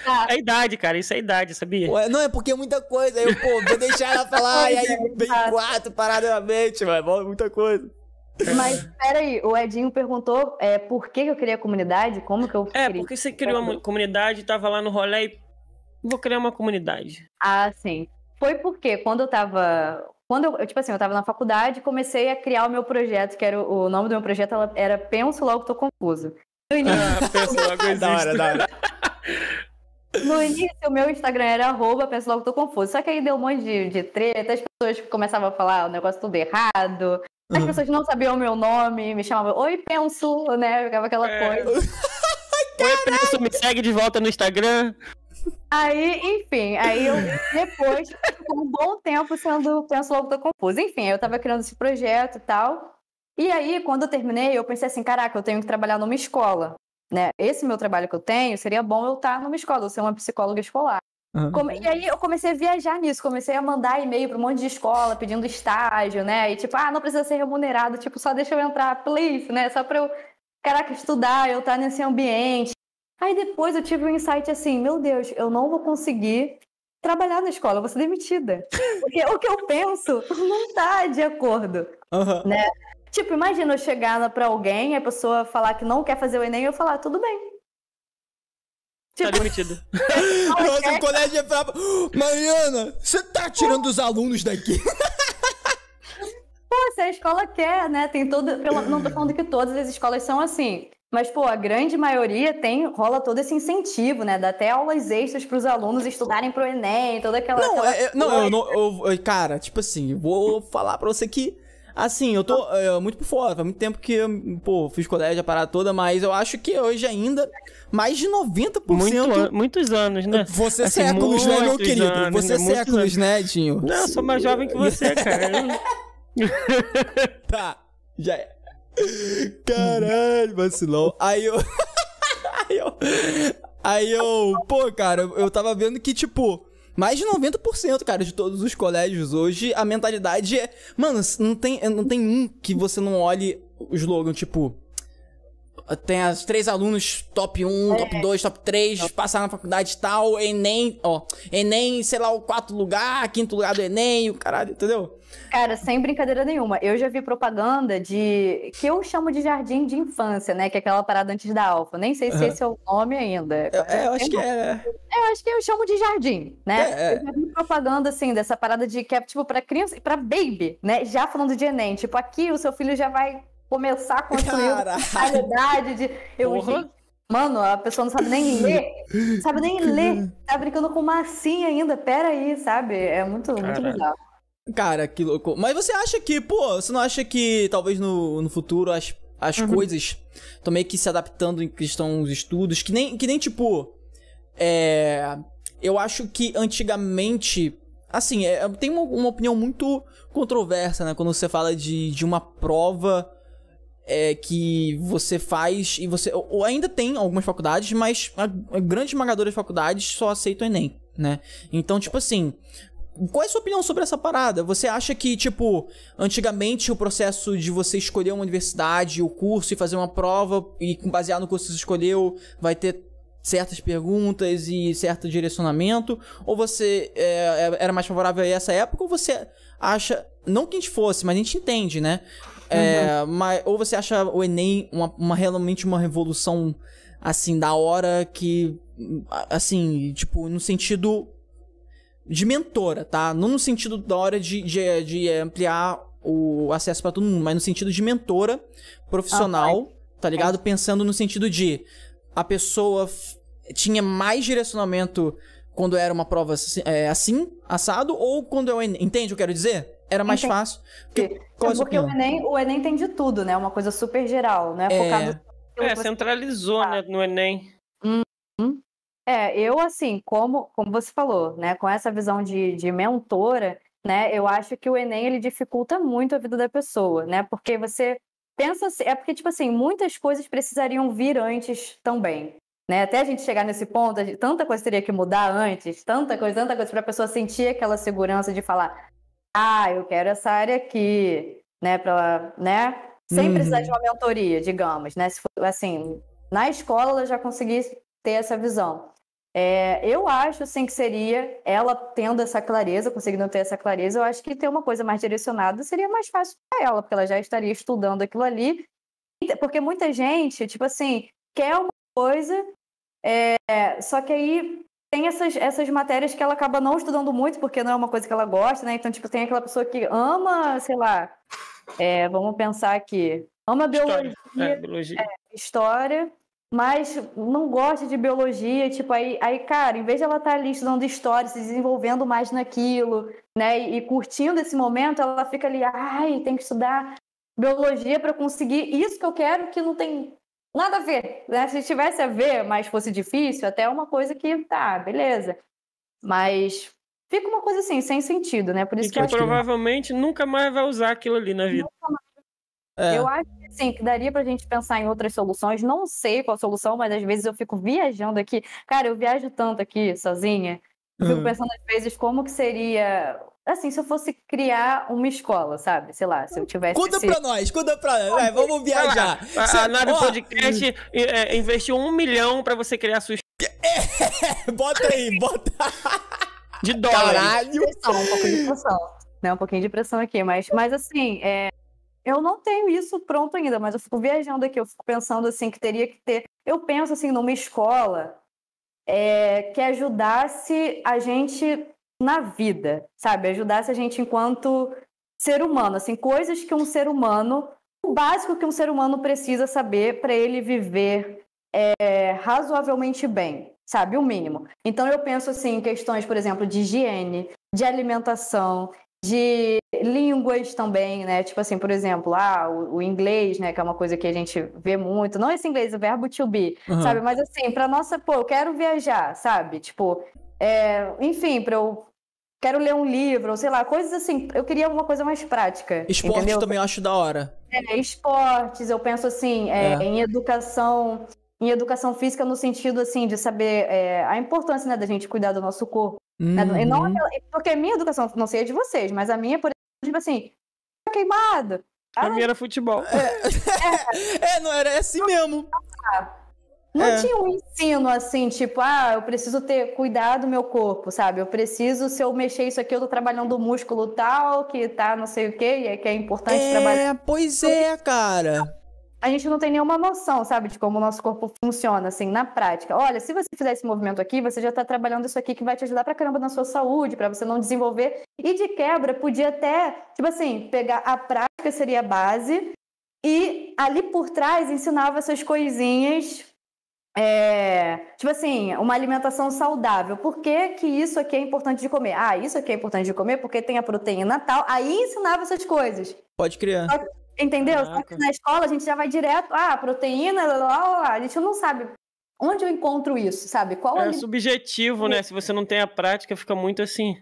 Tá, É idade, cara, isso é idade, sabia? Ué, não, é porque é muita coisa, aí eu, pô, vou deixar ela falar, e aí vem Exato. quatro paradas na mente, mano, é muita coisa. mas peraí, o Edinho perguntou é, por que que eu queria comunidade, como que eu É, queria. porque você criou uma comunidade, tava lá no rolê e vou criar uma comunidade. Ah, sim. Foi porque quando eu tava. Quando eu, eu, tipo assim, eu tava na faculdade comecei a criar o meu projeto, que era o, o nome do meu projeto ela- era Penso Logo Tô Confuso. No início, Ah, pensa logo da hora, da hora. no início, o meu Instagram era arroba Penso Logo Tô Confuso. Só que aí deu um monte de, de treta, as pessoas começavam a falar o negócio tudo errado. As Uhum. pessoas não sabiam o meu nome, me chamavam Oi, Penso, né? Ficava aquela É. coisa. Oi, pensa, me segue de volta no Instagram. Aí, enfim, aí eu depois ficou um bom tempo sendo Penso Logo Tô Confuso. Enfim, eu tava criando esse projeto e tal. E aí, quando eu terminei, eu pensei assim, caraca, eu tenho que trabalhar numa escola, né? Esse meu trabalho que eu tenho, seria bom eu estar numa escola, eu ser uma psicóloga escolar. Uhum. Come- E aí eu comecei a viajar nisso, comecei a mandar e-mail para um monte de escola pedindo estágio, né? E tipo, ah, não precisa ser remunerado, tipo, só deixa eu entrar, please, né? Só pra eu, caraca, estudar, eu estar nesse ambiente. Aí depois eu tive um insight assim, meu Deus, eu não vou conseguir trabalhar na escola, eu vou ser demitida. Porque o que eu penso não tá de acordo. Aham. Tipo, imagina eu chegar pra alguém, a pessoa falar que não quer fazer o Enem, e eu falar, tudo bem. Tá Tipo, demitido. Nossa, o colégio ia falar, Mariana, você tá tirando os alunos daqui? pô, se a escola quer, né? Tem todo. Não tô falando que todas as escolas são assim. Mas, pô, a grande maioria tem, rola todo esse incentivo, né? Dá até aulas extras para os alunos estudarem pro Enem, toda aquela. Não, aquela é, não, eu não. Eu, cara, tipo assim, vou falar pra você que. Assim, eu tô é, muito por fora, faz muito tempo que, pô, fiz colégio, a parada toda, mas eu acho que hoje ainda, mais de 90%. Muito, muitos anos, né? Você assim, séculos, né, meu querido? Anos, você né? séculos, anos. né, Dinho? Não, eu sou mais jovem que você, cara. tá, já é. Caralho, vacilão. Aí eu. aí eu. Aí eu. Pô, cara, eu tava vendo que, tipo. Mais de 90%, cara, de todos os colégios hoje, a mentalidade é. Mano, não tem, não tem um que você não olhe o slogan, tipo. Tem as três alunos top 1, é. top 2, top 3, passaram na faculdade tal, Enem, ó. Enem, sei lá, o quarto lugar, quinto lugar do Enem, o caralho, entendeu? Cara, sem brincadeira nenhuma. Eu já vi propaganda de. que eu chamo de jardim de infância, né? Que é aquela parada antes da alfa. Nem sei se uhum. esse é o nome ainda. É, eu acho que é. Eu acho que eu chamo de jardim, né? É, é. Eu já vi propaganda, assim, dessa parada de que é tipo pra criança, pra baby, né? Já falando de Enem. Tipo, aqui o seu filho já vai começar a construir a realidade de. Eu, Mano, a pessoa não sabe nem ler, sabe nem ler, tá brincando com massinha ainda, pera aí, sabe? É muito, muito legal. Cara, que louco. Mas você acha que, pô, você não acha que talvez no, no futuro as, as uhum. coisas estão meio que se adaptando em questão dos estudos? Que nem, que nem tipo. É. Eu acho que antigamente. Assim, é, tem uma, uma opinião muito controversa, né? Quando você fala de, de uma prova é, que você faz e você. Ou ainda tem algumas faculdades, mas a, a grande esmagadora de faculdades só aceita o Enem, né? Então, tipo assim, qual é a sua opinião sobre essa parada? Você acha que, tipo, antigamente o processo de você escolher uma universidade, o curso e fazer uma prova e basear no curso que você escolheu, vai ter certas perguntas e certo direcionamento? Ou você é, é era mais favorável a essa época? Ou você acha, não que a gente fosse, mas a gente entende, né? É, uhum. mas, ou você acha o Enem uma, uma, realmente uma revolução, assim, da hora que, assim, tipo, no sentido de mentora, tá? Não no sentido da hora de, de, de ampliar o acesso para todo mundo, mas no sentido de mentora profissional, ah, tá ligado? É. Pensando no sentido de a pessoa tinha mais direcionamento quando era uma prova é, assim, assado, ou quando eu. Entende o que eu quero dizer? Era mais Entendi. fácil. Porque, é porque o, Enem, o Enem tem de tudo, né? É uma coisa super geral, né? É... Focado. É, centralizou, né, no Enem. Uhum. É, eu assim, como, como você falou, né, com essa visão de, de mentora, né, eu acho que o Enem ele dificulta muito a vida da pessoa, né, porque você pensa, assim, é porque tipo assim, muitas coisas precisariam vir antes também, né, até a gente chegar nesse ponto, tanta coisa teria que mudar antes, tanta coisa, tanta coisa para a pessoa sentir aquela segurança de falar, ah, eu quero essa área aqui, né, para, né, sem uhum. precisar de uma mentoria, digamos, né, se for, assim, na escola ela já consegui ter essa visão. É, eu acho assim que seria ela tendo essa clareza, conseguindo ter essa clareza, eu acho que ter uma coisa mais direcionada seria mais fácil para ela, porque ela já estaria estudando aquilo ali. Porque muita gente, tipo assim, quer uma coisa, é, só que aí tem essas, essas matérias que ela acaba não estudando muito, porque não é uma coisa que ela gosta, né? Então, tipo, tem aquela pessoa que ama, sei lá, é, vamos pensar aqui, ama biologia, história, é, biologia. É, história mas não gosta de biologia, tipo, aí, aí cara, em vez de ela estar tá ali estudando história, se desenvolvendo mais naquilo, né, e, e curtindo esse momento, ela fica ali, ai, tem que estudar biologia para conseguir isso que eu quero, que não tem nada a ver, né? Se tivesse a ver, mas fosse difícil, até é uma coisa que, tá, beleza. Mas fica uma coisa assim, sem sentido, né? Por isso e que, que provavelmente que... nunca mais vai usar aquilo ali na vida. É. Eu acho Sim, que daria pra gente pensar em outras soluções. Não sei qual a solução, mas às vezes eu fico viajando aqui. Cara, eu viajo tanto aqui sozinha. Eu fico uhum. pensando às vezes como que seria assim, se eu fosse criar uma escola, sabe? Sei lá, se eu tivesse. Conta esse... pra nós, conta pra nós. Vai, vamos viajar. A, a Nave oh. Podcast é, investiu um milhão pra você criar a sua é, Bota aí, bota. De dólar. Caralho. Um pouco de pressão. Né? Um pouquinho de pressão aqui, mas, mas assim, é, eu não tenho isso pronto ainda, mas eu fico viajando aqui, eu fico pensando assim que teria que ter. Eu penso assim numa escola é, que ajudasse a gente na vida, sabe? Ajudasse a gente enquanto ser humano, assim, coisas que um ser humano, o básico que um ser humano precisa saber para ele viver é, razoavelmente bem, sabe? O mínimo. Então eu penso assim em questões, por exemplo, de higiene, de alimentação, de línguas também, né? Tipo assim, por exemplo, ah, o, o, inglês, né? Que é uma coisa que a gente vê muito. Não esse inglês, o verbo to be, uhum. sabe? Mas assim, pra nossa, pô, eu quero viajar, sabe? Tipo, é, enfim, pra eu. Quero ler um livro, ou sei lá, coisas assim. Eu queria alguma coisa mais prática. Esporte entendeu? também eu acho da hora. É, esportes, eu penso assim, é, é. em educação em educação física no sentido assim de saber é, a importância né, da gente cuidar do nosso corpo. Né? Uhum. E não, porque a minha educação, não sei a de vocês, mas a minha, por exemplo, tipo assim, tá queimado. A minha era futebol. É, é não era assim mesmo. Não é. tinha um ensino assim, tipo, ah, eu preciso ter cuidado do meu corpo, sabe? Eu preciso, se eu mexer isso aqui, eu tô trabalhando o músculo tal, que tá não sei o quê, e é que é importante é, trabalhar. É, pois é, cara a gente não tem nenhuma noção, sabe, de como o nosso corpo funciona, assim, na prática. Olha, se você fizer esse movimento aqui, você já está trabalhando isso aqui que vai te ajudar pra caramba na sua saúde, para você não desenvolver. E de quebra, podia até, tipo assim, pegar a prática seria a base e ali por trás ensinava essas coisinhas é, tipo assim, uma alimentação saudável. Por que, que isso aqui é importante de comer? Ah, isso aqui é importante de comer porque tem a proteína tal. Aí ensinava essas coisas. Pode criar. Entendeu? na escola a gente já vai direto, ah, proteína, lá, lá, lá. a gente não sabe onde eu encontro isso, sabe? Qual é subjetivo, né? Se você não tem a prática, fica muito assim,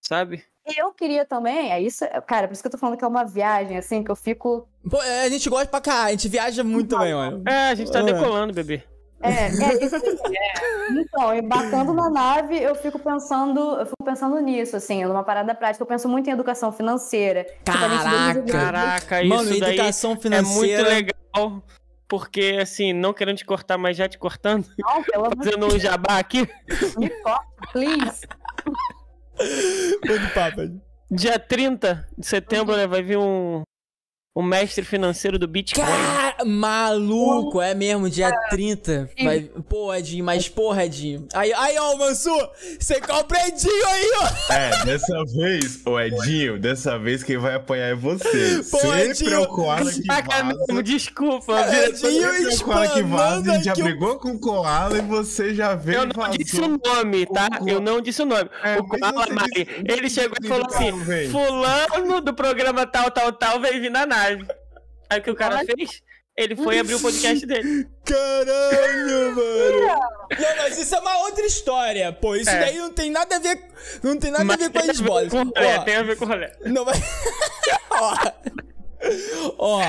sabe? E eu queria também, é isso, cara, por isso que eu tô falando que é uma viagem, assim, que eu fico. Pô, é, a gente gosta pra cá, a gente viaja muito também, mano. É, a gente tá decolando, bebê. É, é, é, então, embarcando na nave, eu fico pensando, eu fico pensando nisso, assim, numa parada prática. Eu penso muito em educação financeira. Caraca, tipo, caraca, isso Mano, educação financeira é muito legal. Porque, assim, não querendo te cortar, mas já te cortando. Não, pelo Fazendo um jabá aqui. Me corta, please. Muito papo. Dia 30 de setembro, né, vai vir um, o mestre financeiro do Bitcoin. Cara, maluco, é mesmo, dia 30. Vai... Pô, Edinho, mas porra, Edinho. Aí, aí ó, Mansur, você compra Edinho aí, ó. É, dessa vez, ô Edinho, dessa vez quem vai apanhar é você. Pô, Sempre Edinho, é o Koala que vaza. Desculpa, Edinho Sempre é o Koala que vaza, a gente já brigou com o Koala e você já veio Eu não vazou. disse o nome, tá? Eu não disse o nome. É, o Koala, Mari, ele chegou e falou assim, fulano do programa tal, tal, tal, veio vir na nave. Aí o que o cara fez? Ele foi abrir o podcast dele. Caralho, mano. Não, mas isso é uma outra história. Pô, isso é. daí não tem nada a ver. Não tem nada mas a ver com as bolas. Com tem a ver com o rolê. Não, mas. Ó. Ó.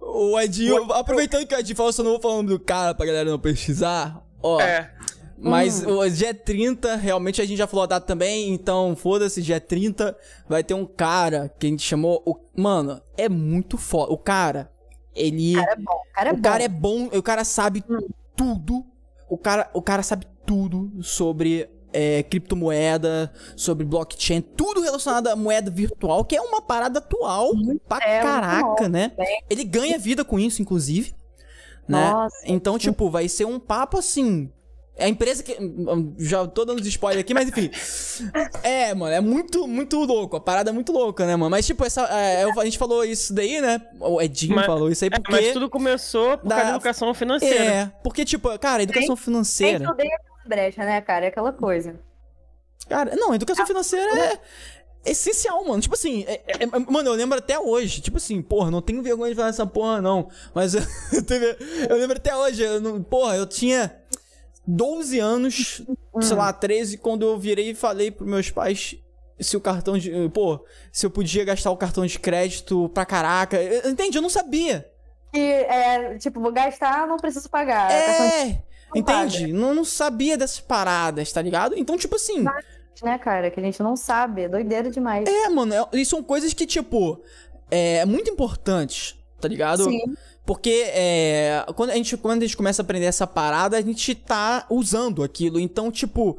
O Edinho. Aproveitando que o Edinho falou, só não vou falando do cara pra galera não pesquisar. Ó. É. Mas hum. o dia 30, realmente a gente já falou a data também, então foda-se, dia 30 vai ter um cara que a gente chamou. O, mano, é muito foda. O cara, ele. O cara é bom. O cara é, o bom. Cara é bom, o cara sabe hum. tudo. O cara, o cara sabe tudo sobre é, criptomoeda, sobre blockchain, tudo relacionado à moeda virtual, que é uma parada atual hum, pra é, caraca, né? Ele ganha vida com isso, inclusive. Né? Nossa. Então, tipo, vai ser um papo assim é a empresa que. Já tô dando spoiler aqui, mas enfim. É, mano, é muito, muito louco. A parada é muito louca, né, mano? Mas, tipo, essa, é, a gente falou isso daí, né? O Edinho mas, falou isso aí porque. É, mas tudo começou por da... causa da educação financeira. É, porque, tipo, cara, educação financeira. Tem brecha, né, cara? É aquela coisa. Cara, não, educação financeira é essencial, mano. Tipo assim, é, é, é, mano, eu lembro até hoje. Tipo assim, porra, não tenho vergonha de falar essa porra, não. Mas eu, eu lembro até hoje. Eu não, porra, eu tinha 12 anos, sei lá, 13, quando eu virei e falei pros meus pais se o cartão de. Pô, se eu podia gastar o cartão de crédito pra caraca. Entende? Eu não sabia. E, é, tipo, vou gastar, não preciso pagar. É, entende? Não, não sabia dessas paradas, tá ligado? Então, tipo assim. Né, cara, que a gente não sabe. É doideira demais. É, mano, é, e são coisas que, tipo, é muito importantes, tá ligado? Sim. Porque é, quando, a gente, quando a gente começa a aprender essa parada, a gente tá usando aquilo. Então, tipo,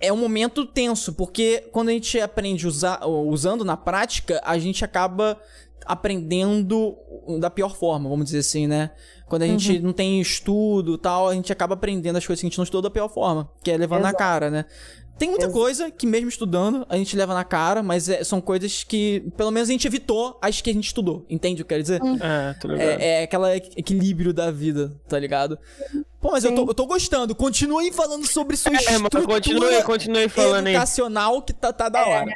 é um momento tenso, porque quando a gente aprende usar, usando na prática, a gente acaba aprendendo da pior forma, vamos dizer assim, né? Quando a gente uhum. não tem estudo tal, a gente acaba aprendendo as coisas que a gente não estudou da pior forma, que é levando Exato. na cara, né? Tem muita Exato. coisa que, mesmo estudando, a gente leva na cara, mas é, são coisas que, pelo menos, a gente evitou as que a gente estudou. Entende o que eu quero dizer? Hum. É, tô ligado. É, é aquele equilíbrio da vida, tá ligado? Pô, mas eu tô, eu tô, gostando. Continuem falando sobre sua é, estrutura continue, continue falando educacional aí. que tá, tá da é. hora.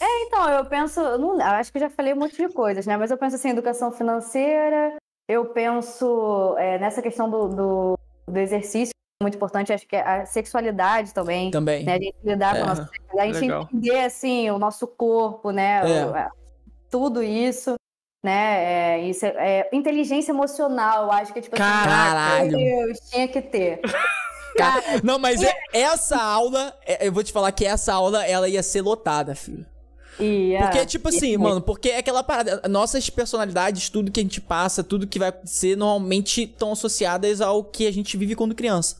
É, então, eu penso... Não, eu acho que já falei um monte de coisas, né? Mas eu penso assim, educação financeira, eu penso é, nessa questão do, do, do exercício muito importante, acho que é a sexualidade também. Também. Né? A gente lidar é, com a nossa sexualidade, a gente legal. entender, assim, o nosso corpo, né? É. tudo isso, né? É, isso é, é, inteligência emocional, eu acho que, tipo assim, Caralho. assim, Deus, tinha que ter. Cara, não, mas é, essa aula, eu vou te falar que essa aula, ela ia ser lotada, filho. Yeah. Porque, tipo assim, mano, porque é aquela parada. Nossas personalidades, tudo que a gente passa, tudo que vai ser, normalmente estão associadas ao que a gente vive quando criança.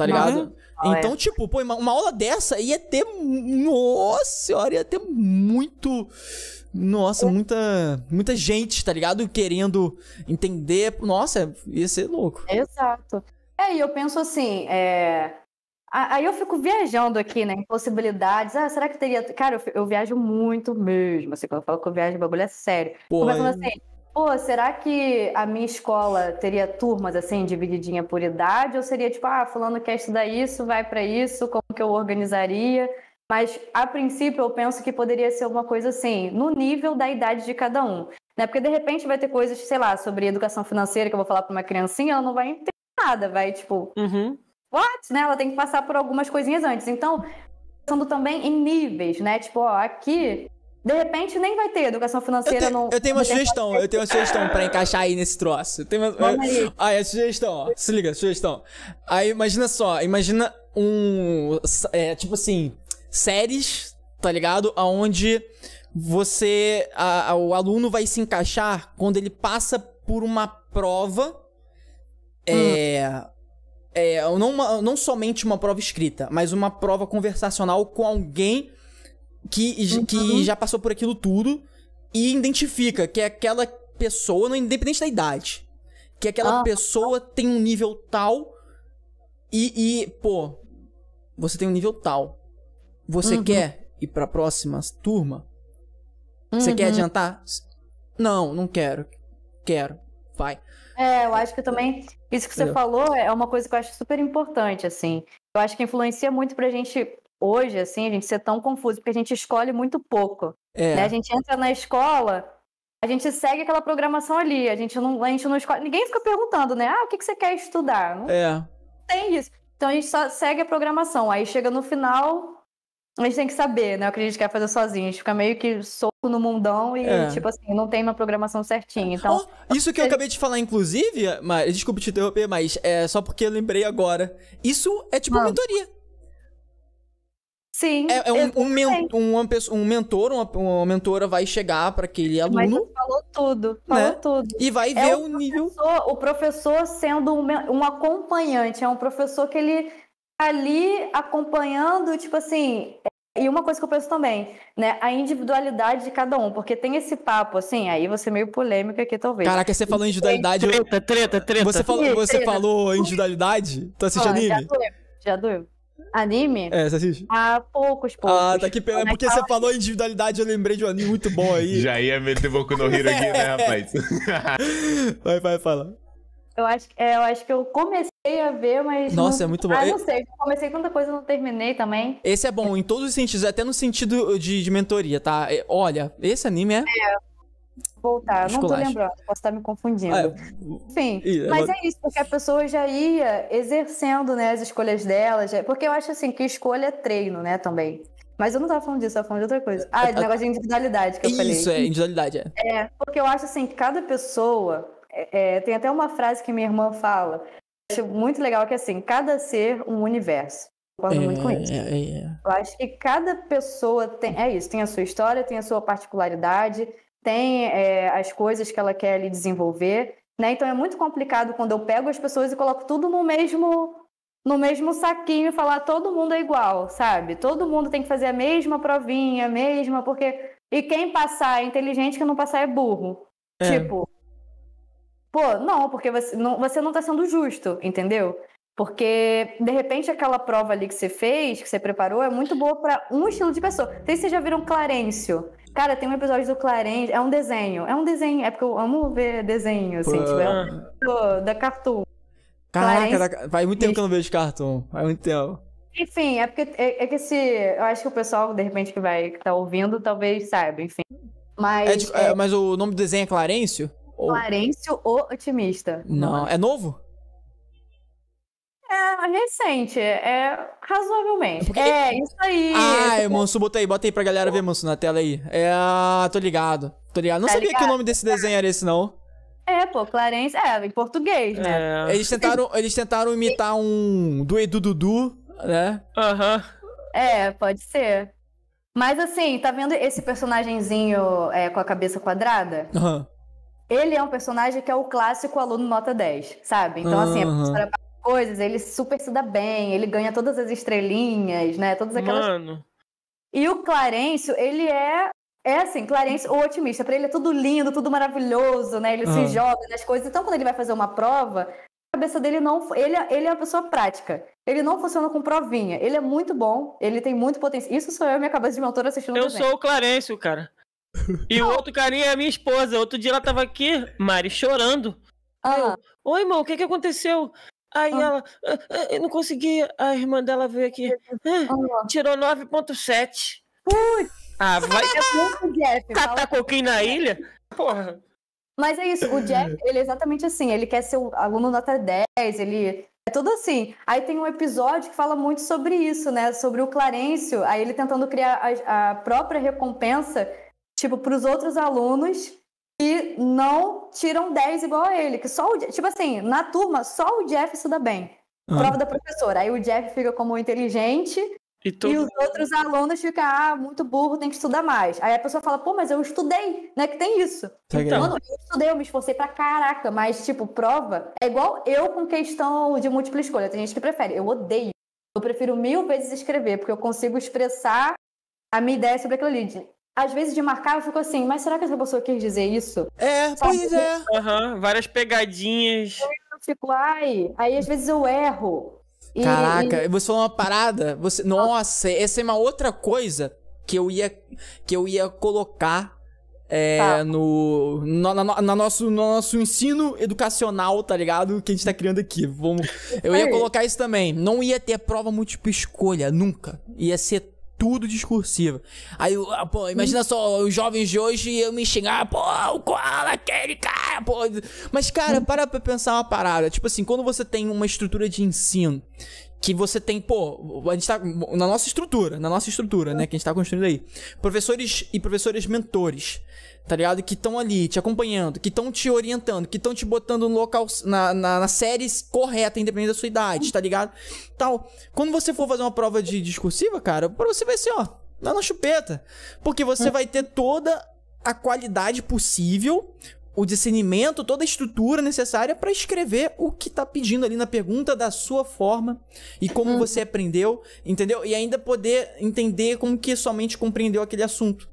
Tá ligado? Uhum. Então, é. tipo, pô, uma, aula dessa ia ter. Nossa senhora, ia ter muito. Nossa, muita. Muita gente, tá ligado? Querendo entender. Nossa, ia ser louco. Exato. É, e eu penso assim, é... Aí eu fico viajando aqui, né, em possibilidades. Ah, será que teria. Cara, eu, viajo muito mesmo. Assim, quando eu falo que eu viajo, o bagulho é sério. Pô, Começando assim, pô, será que a minha escola teria turmas assim, divididinha por idade? Ou seria tipo, ah, fulano quer estudar isso, vai para isso, como que eu organizaria? Mas a princípio eu penso que poderia ser uma coisa assim, no nível da idade de cada um. Né? Porque de repente vai ter coisas, sei lá, sobre educação financeira que eu vou falar para uma criancinha, ela não vai entender nada, vai tipo. Uhum. What? Né? Ela tem que passar por algumas coisinhas antes. Então, pensando também em níveis, né? Tipo, ó, aqui de repente nem vai ter educação financeira eu, no. Eu tenho uma sugestão, eu tenho uma sugestão pra encaixar aí nesse troço. Eu tenho uma. Eu, aí, a sugestão, ó. Se liga, sugestão. Aí imagina só, imagina um. É, tipo assim, séries, tá ligado? Aonde você. A, a, o aluno vai se encaixar quando ele passa por uma prova. É. Hum. É, não, uma, não somente uma prova escrita, mas uma prova conversacional com alguém que, uhum. que já passou por aquilo tudo e identifica que aquela pessoa, não independente da idade, que aquela ah. pessoa tem um nível tal e, e, pô, você tem um nível tal. Você uhum. quer ir pra próxima turma? Você quer uhum. adiantar? Não, não quero. Quero. Vai. É, eu acho que também isso que você Entendeu? falou é uma coisa que eu acho super importante, assim. Eu acho que influencia muito pra gente hoje, assim, a gente ser tão confuso, porque a gente escolhe muito pouco. É. Né? A gente entra na escola, a gente segue aquela programação ali, a gente não, a gente não escolhe. Ninguém fica perguntando, né? Ah, o que, que você quer estudar? Não é. tem isso. Então a gente só segue a programação. Aí chega no final, a gente tem que saber, né? O que a gente quer fazer sozinho. A gente fica meio que solto no mundão e, é. tipo assim, não tem uma programação certinha. Então. Oh, isso que eu acabei de falar, inclusive, mas, desculpa te interromper, mas é só porque eu lembrei agora. Isso é tipo ah. mentoria. Sim. É, é um, um, men um, um, mentor, uma, uma mentora vai chegar para aquele aluno. Mas falou tudo, falou né? tudo. E vai é ver o, o nível. O professor sendo um, um acompanhante, é um professor que ele tá ali acompanhando, tipo assim, e uma coisa que eu penso também, né? A individualidade de cada um, porque tem esse papo, assim, aí você é meio polêmico aqui, talvez. Caraca, você falou individualidade. Treta, treta, treta. Você falou, você falou individualidade? Tu assiste anime? Já doeu, já doeu. Anime? É, você assiste? Há poucos, poucos. Ah, tá que pena. Porque você falou individualidade, eu lembrei de um anime muito bom aí. Já ia meter Boku no Hero aqui, né, rapaz? vai, vai, fala. Eu acho, é, eu acho que eu comecei a ver, mas. Nossa, não... é muito bom. Ah, não sei. Comecei tanta coisa não terminei também. Esse é bom em todos os sentidos, até no sentido de, de mentoria, tá? Olha, esse anime é. É voltar. Não tô lembrando, posso estar me confundindo. Ah, Enfim, mas é isso, porque a pessoa já ia exercendo né, as escolhas dela. Já... Porque eu acho assim que escolha é treino, né, também. Mas eu não tava falando disso, eu tava falando de outra coisa. Ah, do negócio de individualidade que eu isso, falei. Isso, é, individualidade, é. É, porque eu acho assim que cada pessoa. É, é, tem até uma frase que minha irmã fala. Acho muito legal que é assim, cada ser um universo. Concordo é, muito com isso. É, é, eu acho que cada pessoa tem. É isso, tem a sua história, tem a sua particularidade, tem é, as coisas que ela quer ali desenvolver, né? Então é muito complicado quando eu pego as pessoas e coloco tudo no mesmo no mesmo saquinho e falar todo mundo é igual, sabe? Todo mundo tem que fazer a mesma provinha, a mesma, porque e quem passar é inteligente, quem não passar é burro. É. Tipo, pô, não, porque você não, você não tá sendo justo, entendeu? Porque, de repente, aquela prova ali que você fez, que você preparou, é muito boa para um estilo de pessoa. Não sei se vocês já viram Clarencio. Cara, tem um episódio do Clarencio, é um desenho. É um desenho, é porque eu amo ver desenho, assim, tipo, é um, da Cartoon. Caraca, Clarence, faz muito tempo que eu não vejo Cartoon. Faz muito tempo. Enfim, é porque é, é, que esse. Eu acho que o pessoal, de repente, que vai que tá ouvindo, talvez saiba, enfim. Mas. É de, é, mas o nome do desenho é Clarencio? Clarencio, o Otimista. Não, é novo? É recente, é razoavelmente. Porque... É, isso aí. Ah, é, Manso, bota aí, bota aí pra galera ver, Manso, na tela aí. É, tô ligado, tô ligado. Não tá sabia ligado? que o nome desse desenho era esse, não. É, pô, Clarence, é, em português, né? É. Eles, tentaram, eles tentaram imitar um do Edu Dudu, né? Aham. Uhum. É, pode ser. Mas assim, tá vendo esse personagemzinho é, com a cabeça quadrada? Aham. Uhum. Ele é um personagem que é o clássico aluno nota 10, sabe? Então, assim, uhum. a professora coisas, ele super se dá bem, ele ganha todas as estrelinhas, né? Todas aquelas. Mano. E o Clarencio, ele é. É assim, Clarence, o otimista. Pra ele é tudo lindo, tudo maravilhoso, né? Ele uhum. se joga nas coisas. Então, quando ele vai fazer uma prova, a cabeça dele não. Ele, ele é uma pessoa prática. Ele não funciona com provinha. Ele é muito bom, ele tem muito potencial. Isso sou eu e minha cabeça de mentor assistindo Eu sou o Clarencio, cara. E o outro carinha é a minha esposa. Outro dia ela tava aqui, Mari, chorando. Ah. Oi, irmão, o que que aconteceu? Aí ah. ela, ah, ah, eu não consegui, a irmã dela veio aqui, ah, tirou 9.7. Putz! Ah, vai é Jeff, catar coquinho na ilha? Porra. Mas é isso, o Jeff, ele é exatamente assim, ele quer ser o aluno nota 10, ele é tudo assim. Aí tem um episódio que fala muito sobre isso, né? Sobre o Clarencio, aí ele tentando criar a, a própria recompensa, tipo, para os outros alunos e não tiram 10 igual a ele. Que só o, tipo assim, na turma, só o Jeff estuda bem. Ah. Prova da professora. Aí o Jeff fica como inteligente e, e, os outros alunos ficam, ah, muito burro, tem que estudar mais. Aí a pessoa fala, pô, mas eu estudei, né? Que tem isso. Então, Mano, eu estudei, eu me esforcei pra caraca, mas, tipo, prova é igual eu com questão de múltipla escolha. Tem gente que prefere, eu odeio. Eu prefiro mil vezes escrever, porque eu consigo expressar a minha ideia sobre aquilo ali às vezes de marcar, eu fico assim, mas será que essa pessoa quis dizer isso? É, Sabe? pois é. Uhum, várias pegadinhas. Eu fico, ai, aí às vezes eu erro. E, Caraca, e... você falou uma parada, você, nossa, essa é uma outra coisa que eu ia que eu ia colocar é, tá. no, no, na, na, nosso, no nosso ensino educacional, tá ligado? Que a gente tá criando aqui. Vamos, eu ia colocar isso também. Não ia ter prova múltipla escolha, nunca. Ia ser tudo discursiva. Aí, ah, pô, imagina só, os jovens de hoje iam me xingar, pô, o Koala, aquele cara, pô. Mas, cara, para pra pensar uma parada. Tipo assim, quando você tem uma estrutura de ensino que você tem, pô, a gente tá na nossa estrutura, na nossa estrutura, né, que a gente tá construindo aí. Professores e professores mentores tá ligado? Que estão ali te acompanhando, que estão te orientando, que estão te botando no local, na, na, na série correta, independente da sua idade, tá ligado? Tal. Quando você for fazer uma prova de discursiva, cara, pra você vai ser, ó, dá na chupeta. Porque você é. vai ter toda a qualidade possível, o discernimento, toda a estrutura necessária para escrever o que tá pedindo ali na pergunta da sua forma e como uhum. você aprendeu, entendeu? E ainda poder entender como que somente compreendeu aquele assunto.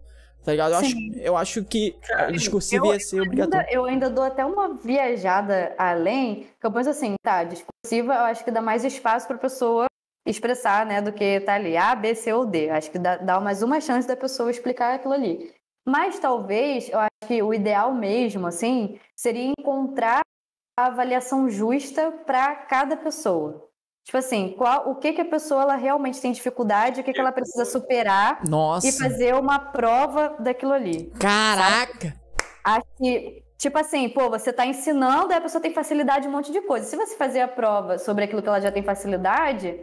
Tá ligado? Eu acho, eu acho que a discursiva ia ser obrigatória. Eu ainda dou até uma viajada além, que eu penso assim, tá, discursiva eu acho que dá mais espaço pra pessoa expressar, né, do que tá ali, A, B, C ou D. Acho que dá, dá mais uma chance da pessoa explicar aquilo ali. Mas talvez, eu acho que o ideal mesmo, assim, seria encontrar a avaliação justa para cada pessoa. Tipo assim, qual, o que, que a pessoa ela realmente tem dificuldade, o que, que ela precisa superar Nossa. e fazer uma prova daquilo ali. Caraca! Sabe? Acho que, tipo assim, pô, você tá ensinando e a pessoa tem facilidade em um monte de coisa. Se você fazer a prova sobre aquilo que ela já tem facilidade,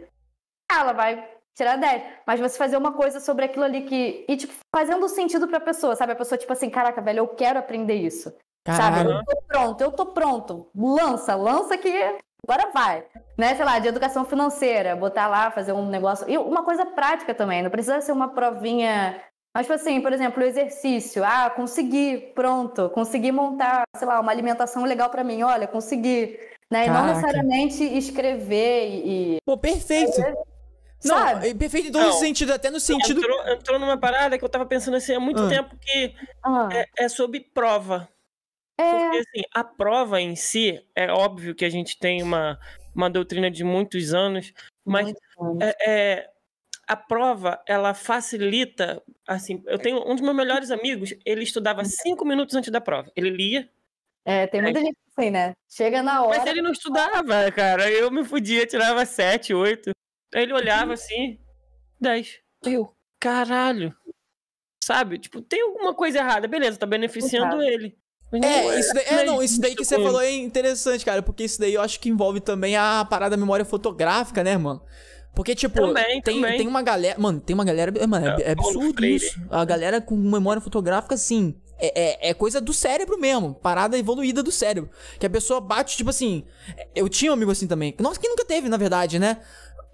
ela vai tirar 10. Mas você fazer uma coisa sobre aquilo ali que. E, tipo, fazendo sentido pra pessoa, sabe? A pessoa, tipo assim, caraca, velho, eu quero aprender isso. Sabe? Eu tô pronto, eu tô pronto. Lança, lança que agora vai. Né, sei lá, de educação financeira, botar lá, fazer um negócio. E uma coisa prática também, não precisa ser uma provinha. Mas, tipo assim, por exemplo, o exercício. Ah, consegui, pronto. Consegui montar, sei lá, uma alimentação legal para mim. Olha, consegui. Né? E não necessariamente escrever e. Pô, perfeito. Não, Sabe? perfeito em todo sentido, até no sentido. Entrou, entrou numa parada que eu tava pensando assim há muito ah. tempo que ah. é, é sobre prova. É... Porque assim, a prova em si, é óbvio que a gente tem uma, uma doutrina de muitos anos, mas é, é, a prova ela facilita. Assim, eu tenho um dos meus melhores amigos, ele estudava uhum. cinco minutos antes da prova. Ele lia. É, tem muita gente assim, né? Chega na hora. Mas ele não estudava, cara. Eu me fudia, tirava sete, oito. Ele olhava assim, dez. Eu, caralho. Sabe? Tipo, tem alguma coisa errada. Beleza, tá beneficiando ele. É, isso daí, é, não, isso daí que você falou é interessante, cara, porque isso daí eu acho que envolve também a parada da memória fotográfica, né, mano? Porque, tipo, também, tem, também. tem uma galera. Mano, tem uma galera. Mano, é, é, é absurdo isso. A galera com memória fotográfica, assim. É, é, é, coisa do cérebro mesmo. Parada evoluída do cérebro. Que a pessoa bate, tipo assim. Eu tinha um amigo assim também. Nossa, quem nunca teve, na verdade, né?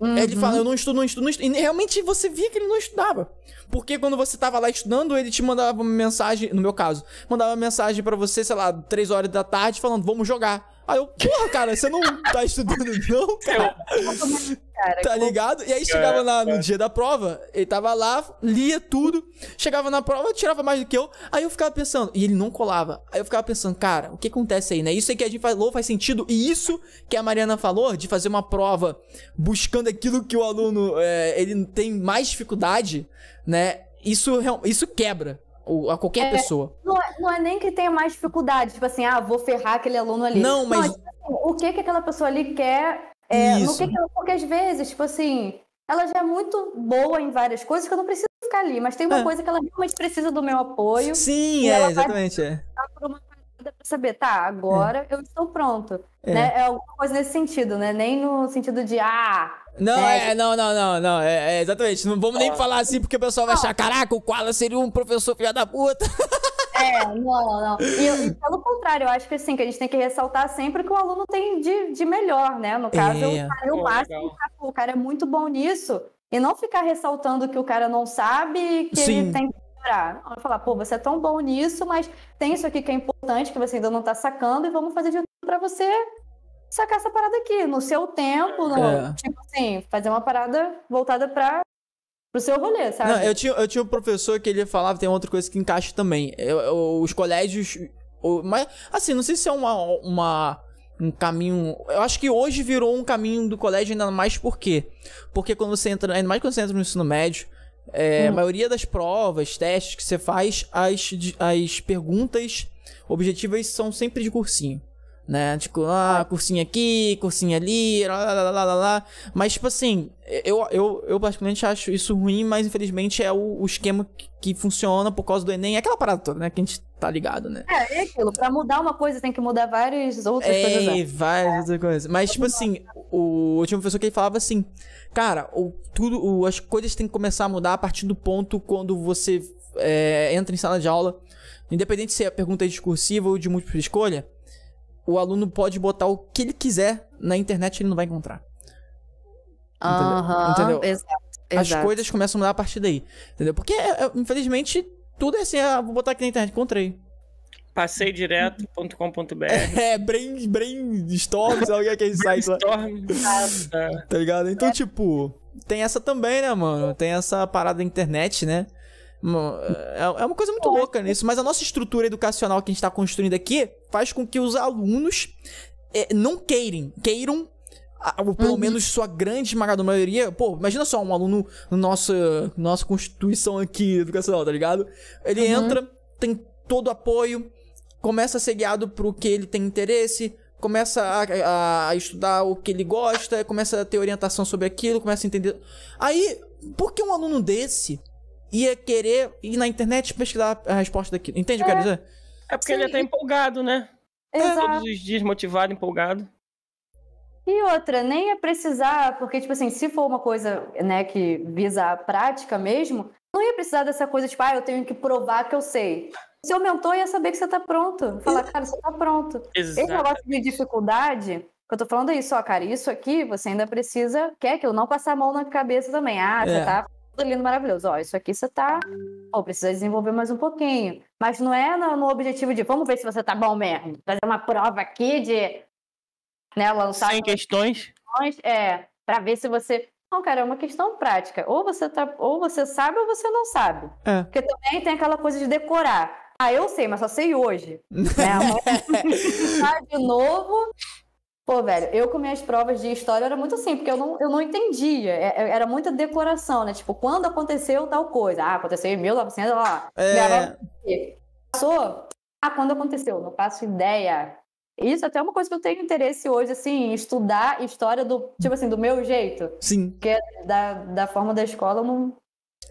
Uhum. Ele fala, eu não estudo, não estudo, não estudo. E realmente você via que ele não estudava. Porque quando você tava lá estudando, ele te mandava uma mensagem, no meu caso, mandava uma mensagem para você, sei lá, 3 horas da tarde, falando, vamos jogar. Aí eu, porra, cara, você não tá estudando, não, cara? tá ligado? E aí chegava na, no dia da prova, ele tava lá, lia tudo, chegava na prova, tirava mais do que eu. Aí eu ficava pensando, e ele não colava. Aí eu ficava pensando, cara, o que acontece aí, né? Isso aí que a gente falou faz sentido. E isso que a Mariana falou, de fazer uma prova buscando aquilo que o aluno é, ele tem mais dificuldade, né? Isso, isso quebra a qualquer é, pessoa. Não é, não é, nem que tenha mais dificuldade, tipo assim, ah, vou ferrar aquele aluno ali. Não, mas. Não, tipo assim, o que que aquela pessoa ali quer. É, no que que ela, porque às vezes, tipo assim, ela já é muito boa em várias coisas que eu não preciso ficar ali, mas tem uma é. coisa que ela realmente precisa do meu apoio. Sim, é, exatamente. É. Por uma pra saber, tá, agora é. eu estou pronto. É. Né? é alguma coisa nesse sentido, né? Nem no sentido de, ah, não, é, não, não, não, não. É, é, exatamente. Não vamos nem falar assim, porque o pessoal vai achar, caraca, o Koala seria um professor filha da puta. É, não, não, não. E, e, pelo contrário, eu acho que assim, que a gente tem que ressaltar sempre que o aluno tem de, de melhor, né? No caso, é. o cara é o máximo, o cara é muito bom nisso. E não ficar ressaltando que o cara não sabe que Sim. ele tem que melhorar. Falar, pô, você é tão bom nisso, mas tem isso aqui que é importante, que você ainda não tá sacando, e vamos fazer de tudo pra você sacar essa parada aqui, no seu tempo, no, é. tipo assim, fazer uma parada voltada para pro seu rolê, sabe? Não, eu tinha, eu tinha um professor que ele falava, tem outra coisa que encaixa também. Eu, eu, os colégios. mas, assim, não sei se é uma, uma. Um caminho. Eu acho que hoje virou um caminho do colégio ainda mais por quê? Porque quando você entra. Ainda mais quando você entra no ensino médio. É, hum. A maioria das provas, testes que você faz, as, as perguntas objetivas são sempre de cursinho né? Tipo, ah, cursinho aqui, cursinho ali, lá, lá, lá, lá, lá. Mas, tipo assim, eu, eu, eu particularmente acho isso ruim, mas infelizmente é o, o esquema que, que, funciona por causa do Enem. É aquela parada toda, né? Que a gente tá ligado, né? É, é aquilo. Pra mudar uma coisa, tem que mudar várias outras é, coisas. É, várias outras coisas. Mas, tipo assim, o, um professor que ele falava assim, cara, o, tudo, o, as coisas têm que começar a mudar a partir do ponto quando você é, entra em sala de aula. Independente se a pergunta é discursiva ou de múltipla escolha, o aluno pode botar o que ele quiser na internet ele não vai encontrar. Uhum, entendeu? Exato, As exato. coisas começam a mudar a partir daí. Entendeu? Porque, é, é, infelizmente, tudo é assim, ah, vou botar aqui na internet, encontrei. Passei direto.com.br. É, brain, brainstorm, sabe o que é esse site lá? tá ligado? Então, é. tipo, tem essa também, né, mano? Tem essa parada da internet, né? É, é uma coisa muito louca nisso, mas a nossa estrutura educacional que a gente está construindo aqui faz com que os alunos é, não queiram, queiram ou pelo uhum. menos sua grande esmagadora maioria, pô, imagina só um aluno na nossa, nossa constituição aqui educacional, tá ligado? Ele uhum. entra, tem todo apoio, começa a ser guiado pro que ele tem interesse, começa a, a, estudar o que ele gosta, começa a ter orientação sobre aquilo, começa a entender. Aí, por que um aluno desse ia querer ir na internet pesquisar a resposta daquilo. Entende o que eu quero é. dizer? É porque Sim. ele tá empolgado, né? Exato. Todos os dias motivado, empolgado. E outra, nem é precisar, porque, tipo assim, se for uma coisa, né, que visa a prática mesmo, não ia precisar dessa coisa, tipo, ah, eu tenho que provar que eu sei. Seu mentor ia saber que você tá pronto. Falar, cara, você tá pronto. Exato. Esse negócio de dificuldade, que eu tô falando é isso, ó, cara, isso aqui você ainda precisa, quer que eu não passar a mão na cabeça também. Ah, é. você tá lindo, maravilhoso. Ó, isso aqui você tá. Ó, precisa desenvolver mais um pouquinho. Mas não é no, no, objetivo de vamos ver se você tá bom mesmo. Fazer uma prova aqui de. Né, lançar. Sem questões? É, para ver se você. Não, cara, é uma questão prática. Ou você, tá, ou você sabe ou você não sabe. É. Porque também tem aquela coisa de decorar. Ah, eu sei, mas só sei hoje. né? de novo. Pô, velho, eu com minhas provas de história era muito assim, porque eu não, eu não entendia. É, é, era muita decoração, né? Tipo, quando aconteceu tal coisa? Ah, aconteceu em 1900, lá. É... Passou? Ah, quando aconteceu? Não faço ideia. Isso até é uma coisa que eu tenho interesse hoje, assim, estudar história do, tipo assim, do meu jeito. Sim. Porque da, da forma da escola eu não,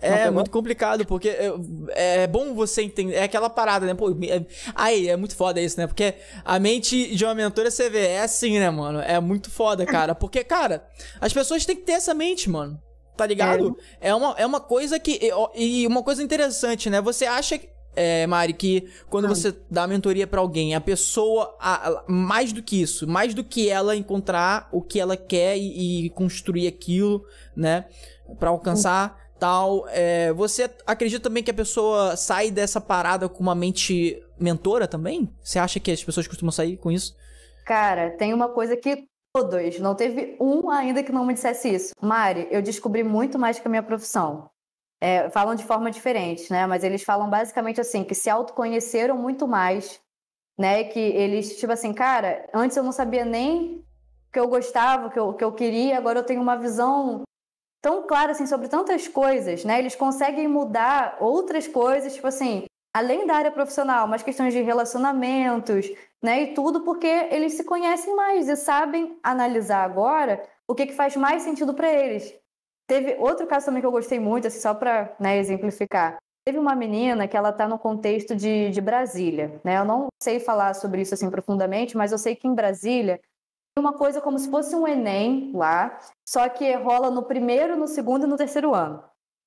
é muito complicado, porque é, é, bom você entender. É aquela parada, né? Pô, é, aí, é muito foda isso, né? Porque a mente de uma mentora você vê, é assim, né, mano? É muito foda, cara. Porque, cara, as pessoas têm que ter essa mente, mano. Tá ligado? É, é uma, é uma coisa que. E uma coisa interessante, né? Você acha é, Mari, que quando ah. você dá mentoria para alguém, a pessoa, a, a, mais do que isso, mais do que ela encontrar o que ela quer e, e construir aquilo, né, para alcançar tal. É, você acredita também que a pessoa sai dessa parada com uma mente mentora também? Você acha que as pessoas costumam sair com isso? Cara, tem uma coisa que todos, não teve um ainda que não me dissesse isso. Mari, eu descobri muito mais que a minha profissão. É, falam de forma diferente, né? Mas eles falam basicamente assim, que se autoconheceram muito mais, né? Que eles, tipo assim, cara, antes eu não sabia nem que eu gostava, que eu, que eu queria, agora eu tenho uma visão tão clara assim sobre tantas coisas, né? Eles conseguem mudar outras coisas, tipo assim, além da área profissional, mas questões de relacionamentos, né? E tudo porque eles se conhecem mais e sabem analisar agora o que, que faz mais sentido para eles. Teve outro caso também que eu gostei muito, assim, só para né, exemplificar. Teve uma menina que ela está no contexto de, de Brasília, né? Eu não sei falar sobre isso assim profundamente, mas eu sei que em Brasília uma coisa como se fosse um Enem lá, só que rola no primeiro, no segundo e no terceiro ano.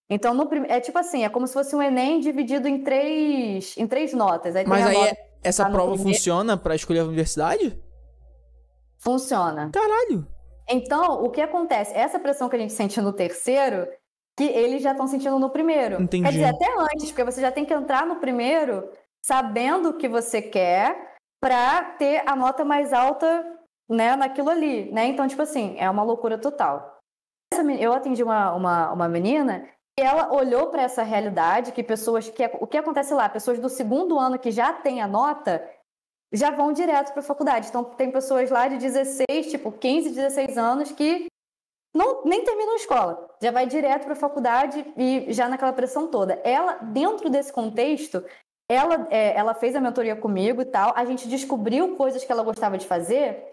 Então, no prim... é tipo assim, é como se fosse um Enem dividido em três, em três notas. Aí Mas aí nota essa prova funciona para escolher a universidade? Funciona. Caralho! Então, o que acontece? Essa pressão que a gente sente no terceiro, que eles já estão sentindo no primeiro. Entendi. Quer dizer, até antes, porque você já tem que entrar no primeiro sabendo o que você quer para ter a nota mais alta né, naquilo ali, né? Então, tipo assim, é uma loucura total. Eu atendi uma, uma, uma menina e ela olhou para essa realidade que pessoas que o que acontece lá, pessoas do segundo ano que já têm a nota já vão direto para a faculdade. Então tem pessoas lá de 16, tipo 15, 16 anos que não nem terminam a escola, já vai direto para a faculdade e já naquela pressão toda. Ela dentro desse contexto, ela é, ela fez a mentoria comigo e tal, a gente descobriu coisas que ela gostava de fazer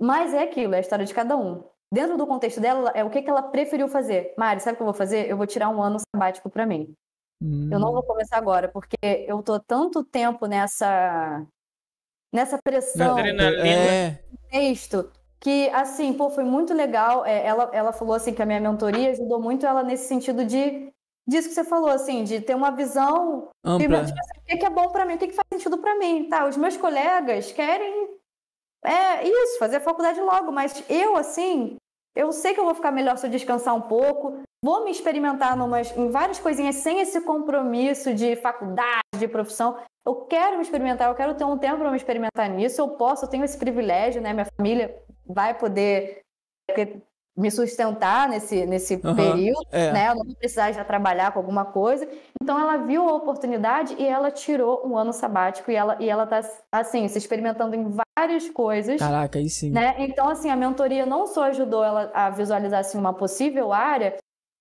mas é aquilo, é a história de cada um. Dentro do contexto dela, é o que, que ela preferiu fazer. Mari, sabe o que eu vou fazer? Eu vou tirar um ano sabático para mim. Hum. Eu não vou começar agora, porque eu tô tanto tempo nessa nessa pressão, é. texto, que assim, pô, foi muito legal. É, ela, ela falou assim que a minha mentoria ajudou muito ela nesse sentido de disso que você falou, assim, de ter uma visão ampla. De, tipo, assim, o que é bom para mim, o que faz sentido para mim, tá? Os meus colegas querem é isso, fazer a faculdade logo, mas eu, assim, eu sei que eu vou ficar melhor se eu descansar um pouco, vou me experimentar numas, em várias coisinhas sem esse compromisso de faculdade, de profissão. Eu quero me experimentar, eu quero ter um tempo para me experimentar nisso, eu posso, eu tenho esse privilégio, né? Minha família vai poder me sustentar nesse, nesse uhum, período, é. né? Eu não precisar já trabalhar com alguma coisa. Então ela viu a oportunidade e ela tirou um ano sabático e ela e ela tá assim, se experimentando em várias coisas. Caraca, aí sim. Né? Então assim, a mentoria não só ajudou ela a visualizar assim uma possível área,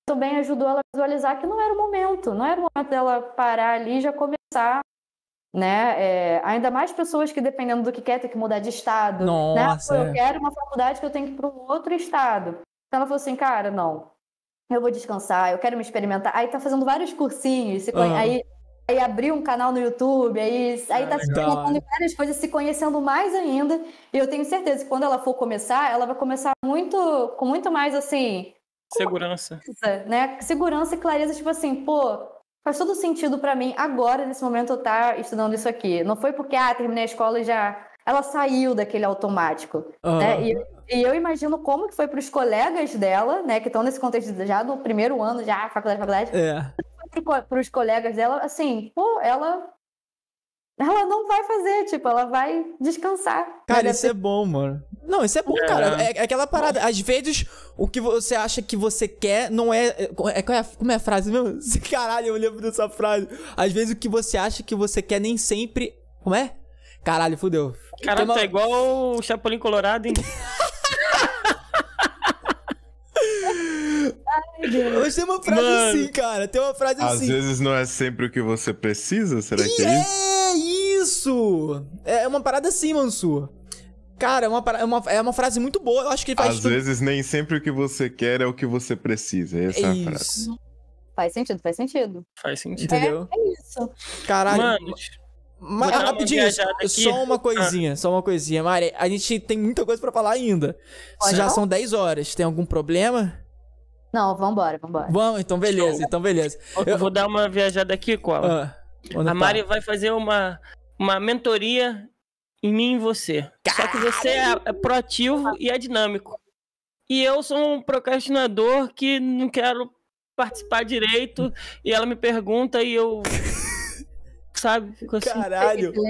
também ajudou ela a visualizar que não era o momento, não era o momento dela parar ali e já começar né? É, ainda mais pessoas que, dependendo do que quer, tem que mudar de estado. Né? Nossa, né? Eu quero uma faculdade que eu tenho que ir para um outro estado. Então ela falou assim, cara, não, eu vou descansar, eu quero me experimentar. Aí tá fazendo vários cursinhos, uhum. aí, aí abriu um canal no YouTube, aí, aí tá se experimentando várias coisas, se conhecendo mais ainda. E eu tenho certeza que quando ela for começar, ela vai começar muito, com muito mais assim. Segurança. Né? Segurança e clareza, tipo assim, pô, faz todo sentido para mim agora, nesse momento, eu estar tá estudando isso aqui. Não foi porque, ah, terminei a escola e já. Ela saiu daquele automático. Uhum. Né? E, e, eu imagino como que foi para os colegas dela, né, que estão nesse contexto já do primeiro ano, já, faculdade, faculdade. É. Para os colegas dela, assim, pô, ela ela não vai fazer, tipo, ela vai descansar. Cara, isso é bom, mano. Não, isso é bom, é. cara. É, é, aquela parada. Às vezes, o que você acha que você quer não é. é, é, é como é a frase mesmo? Caralho, eu lembro dessa frase. Às vezes, o que você acha que você quer nem sempre. Como é? Caralho, fudeu. Caralho, uma... tá igual o Chapolin Colorado, hein? Deus. Tem uma frase Mano, assim, cara. Tem uma frase às assim. Às vezes não é sempre o que você precisa, será que é isso? É isso! É uma parada assim, Mansur. Cara, é uma, é, uma, é uma frase muito boa. Eu acho que faz. Às tudo... vezes nem sempre o que você quer é o que você precisa. Essa é, é a frase. Faz sentido, faz sentido. Faz sentido. Entendeu? É, é isso. Caralho. Mano, mas, rapidinho, só uma coisinha, ah. só uma coisinha. Mari, a gente tem muita coisa pra falar ainda. Pode Já não? são 10 horas. Tem algum problema? Não, vambora, vambora. Vamos, então beleza, Show. então beleza. Eu, eu, vou dar uma viajada aqui, Cola. Ah, a Mari tá? vai fazer uma, uma mentoria em mim e você. Caralho. Só que você é, é proativo e é dinâmico. E eu sou um procrastinador que não quero participar direito. E ela me pergunta e eu sabe? Ficou assim. Caralho.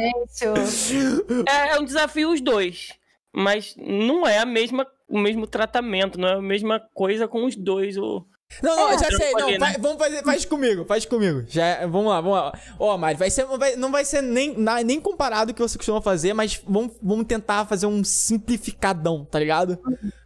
É, é um desafio os dois. Mas não é a mesma, o mesmo tratamento, não é a mesma coisa com os dois. O... Não, não, é, já sei, não, né? vamos fazer, faz comigo, faz comigo. Já, vamos lá, vamos lá. Ó, oh, Mari, vai ser, vai, não vai ser nem, nem comparado com o que você costuma fazer, mas vamos, vamos tentar fazer um simplificadão, tá ligado?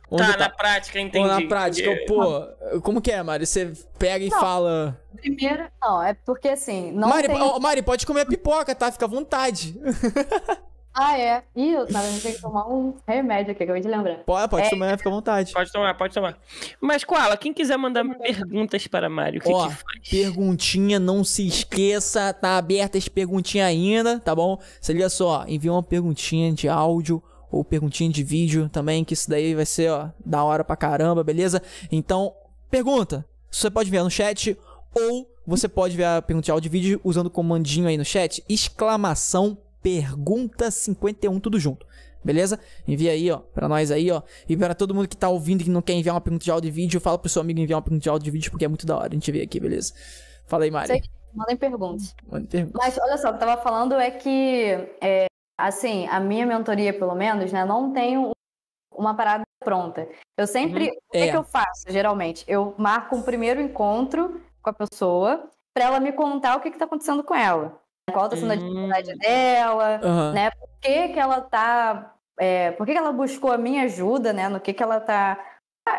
Onde tá, tá, na prática, entendi. na prática, pô, como que é, Mari? Você pega e não, fala. Primeiro, não, é porque assim. Não Mari, tem... oh, Mari, pode comer pipoca, tá? Fica à vontade. Ah, é? Ih, eu tava tem que tomar um remédio aqui, acabei de lembrar. Pode, pode é... tomar, fica à vontade. Pode tomar, pode tomar. Mas, Koala, quem quiser mandar perguntas para Mário, o que, Ó, que faz? Perguntinha, não se esqueça, tá aberta as perguntinhas ainda, tá bom? Se liga só, envia uma perguntinha de áudio ou perguntinha de vídeo também, que isso daí vai ser, ó, da hora pra caramba, beleza? Então, pergunta. Você pode enviar no chat ou você pode enviar a pergunta de áudio e vídeo usando o comandinho aí no chat, exclamação pergunta 51 tudo junto. Beleza? Envia aí, ó, pra nós aí, ó. E para todo mundo que tá ouvindo e que não quer enviar uma pergunta de áudio e vídeo, fala pro seu amigo enviar uma pergunta de áudio e vídeo, porque é muito da hora a gente ver aqui, beleza? Fala aí, Mari. Mandem perguntas. Mandem perguntas. Mas olha só, o que eu tava falando é que é, assim, a minha mentoria, pelo menos, né, não tem uma parada pronta. Eu sempre. Uhum. O que, é. que eu faço, geralmente? Eu marco um primeiro encontro com a pessoa para ela me contar o que, está acontecendo com ela. Qual está sendo a dificuldade uhum. dela, uhum. né? Por que, que ela tá. É, por que, que ela buscou a minha ajuda, né? No que, que ela tá.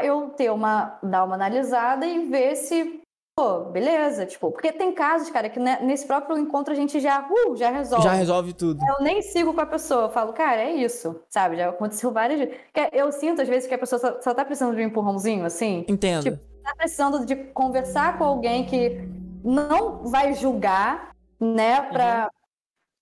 Eu ter uma. dar uma analisada e ver se pô, beleza, tipo, porque tem casos, cara, que nesse próprio encontro a gente já, uh, já resolve. Já resolve tudo. Eu nem sigo com a pessoa, eu falo, cara, é isso, sabe? Já aconteceu várias vezes. Eu sinto, às vezes, que a pessoa só, só tá precisando de um empurrãozinho, assim. Entendo. Tipo, tá precisando de conversar com alguém que não vai julgar, né, pra, uhum.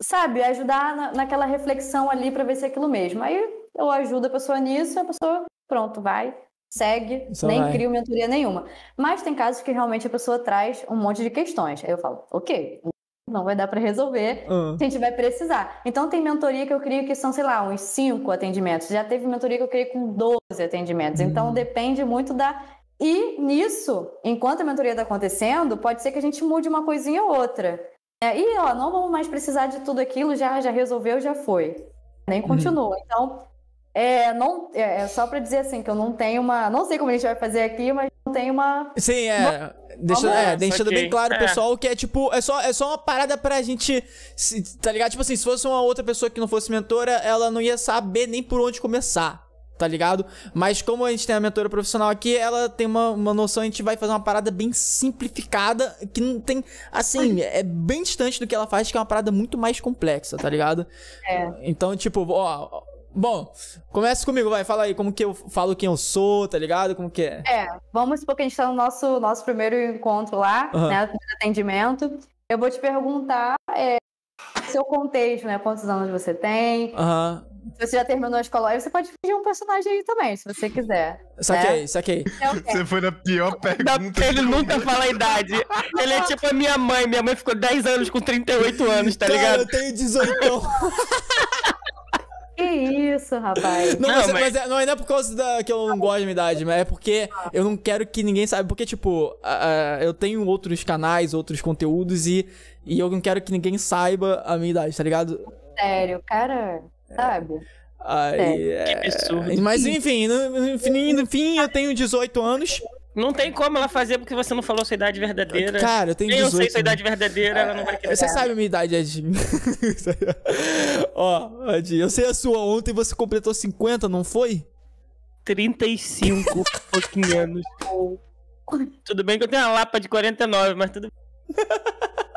sabe, ajudar na, naquela reflexão ali pra ver se é aquilo mesmo. Aí eu ajudo a pessoa nisso, a pessoa, pronto, vai segue, Só nem vai. cria mentoria nenhuma. Mas tem casos que realmente a pessoa traz um monte de questões. Aí eu falo, ok, não vai dar para resolver, uhum. a gente vai precisar. Então tem mentoria que eu crio que são, sei lá, uns cinco atendimentos. Já teve mentoria que eu criei com 12 atendimentos. Uhum. Então depende muito da. E nisso, enquanto a mentoria está acontecendo, pode ser que a gente mude uma coisinha ou outra. É, e ó, não vamos mais precisar de tudo aquilo, já, já resolveu, já foi. Nem continua. Uhum. Então, é, não, é, é só para dizer assim, que eu não tenho uma. Não sei como a gente vai fazer aqui, mas não tenho uma. Sim, é. Uma... Deixa, é, deixando okay. bem claro, é. pessoal, que é tipo, é só, é só uma parada pra gente. Se, tá ligado? Tipo assim, se fosse uma outra pessoa que não fosse mentora, ela não ia saber nem por onde começar. Tá ligado? Mas como a gente tem a mentora profissional aqui, ela tem uma, uma noção, a gente vai fazer uma parada bem simplificada, que não tem. Assim, é bem distante do que ela faz, que é uma parada muito mais complexa, tá ligado? É. Então, tipo, ó Bom, comece comigo, vai, fala aí como que eu falo quem eu sou, tá ligado? Como que é? É, vamos supor que a gente tá no nosso, nosso primeiro encontro lá, uhum. né, primeiro atendimento. Eu vou te perguntar é, seu contexto, né, quantos anos você tem, uhum. Se você já terminou a escola, aí você pode pedir um personagem aí também, se você quiser. Saquei, né? saquei. É você foi na pior pergunta. Ele nunca fala a idade. Ele é tipo a minha mãe. Minha mãe ficou 10 anos com 38 anos, tá Cara, ligado? eu tenho 18. Que isso, rapaz. Não, não mas, mas... é, não é por causa da, que eu não gosto da minha idade, mas é porque eu não quero que ninguém saiba. Porque, tipo, uh, eu tenho outros canais, outros conteúdos e, e eu não quero que ninguém saiba a minha idade, tá ligado? Sério, cara, sabe? Aí, é... Que absurdo. Mas enfim, no, fim, no fim, eu tenho 18 anos. Não tem como ela fazer porque você não falou sua idade verdadeira. Cara, eu tenho 18. Eu sei sua idade verdadeira, ela não vai querer. Você sabe a minha idade, Ed. Ó, Adi, eu sei a sua. Ontem você completou 50, não foi? 35 pouquinho anos. Tudo bem que eu tenho uma lapa de 49, mas tudo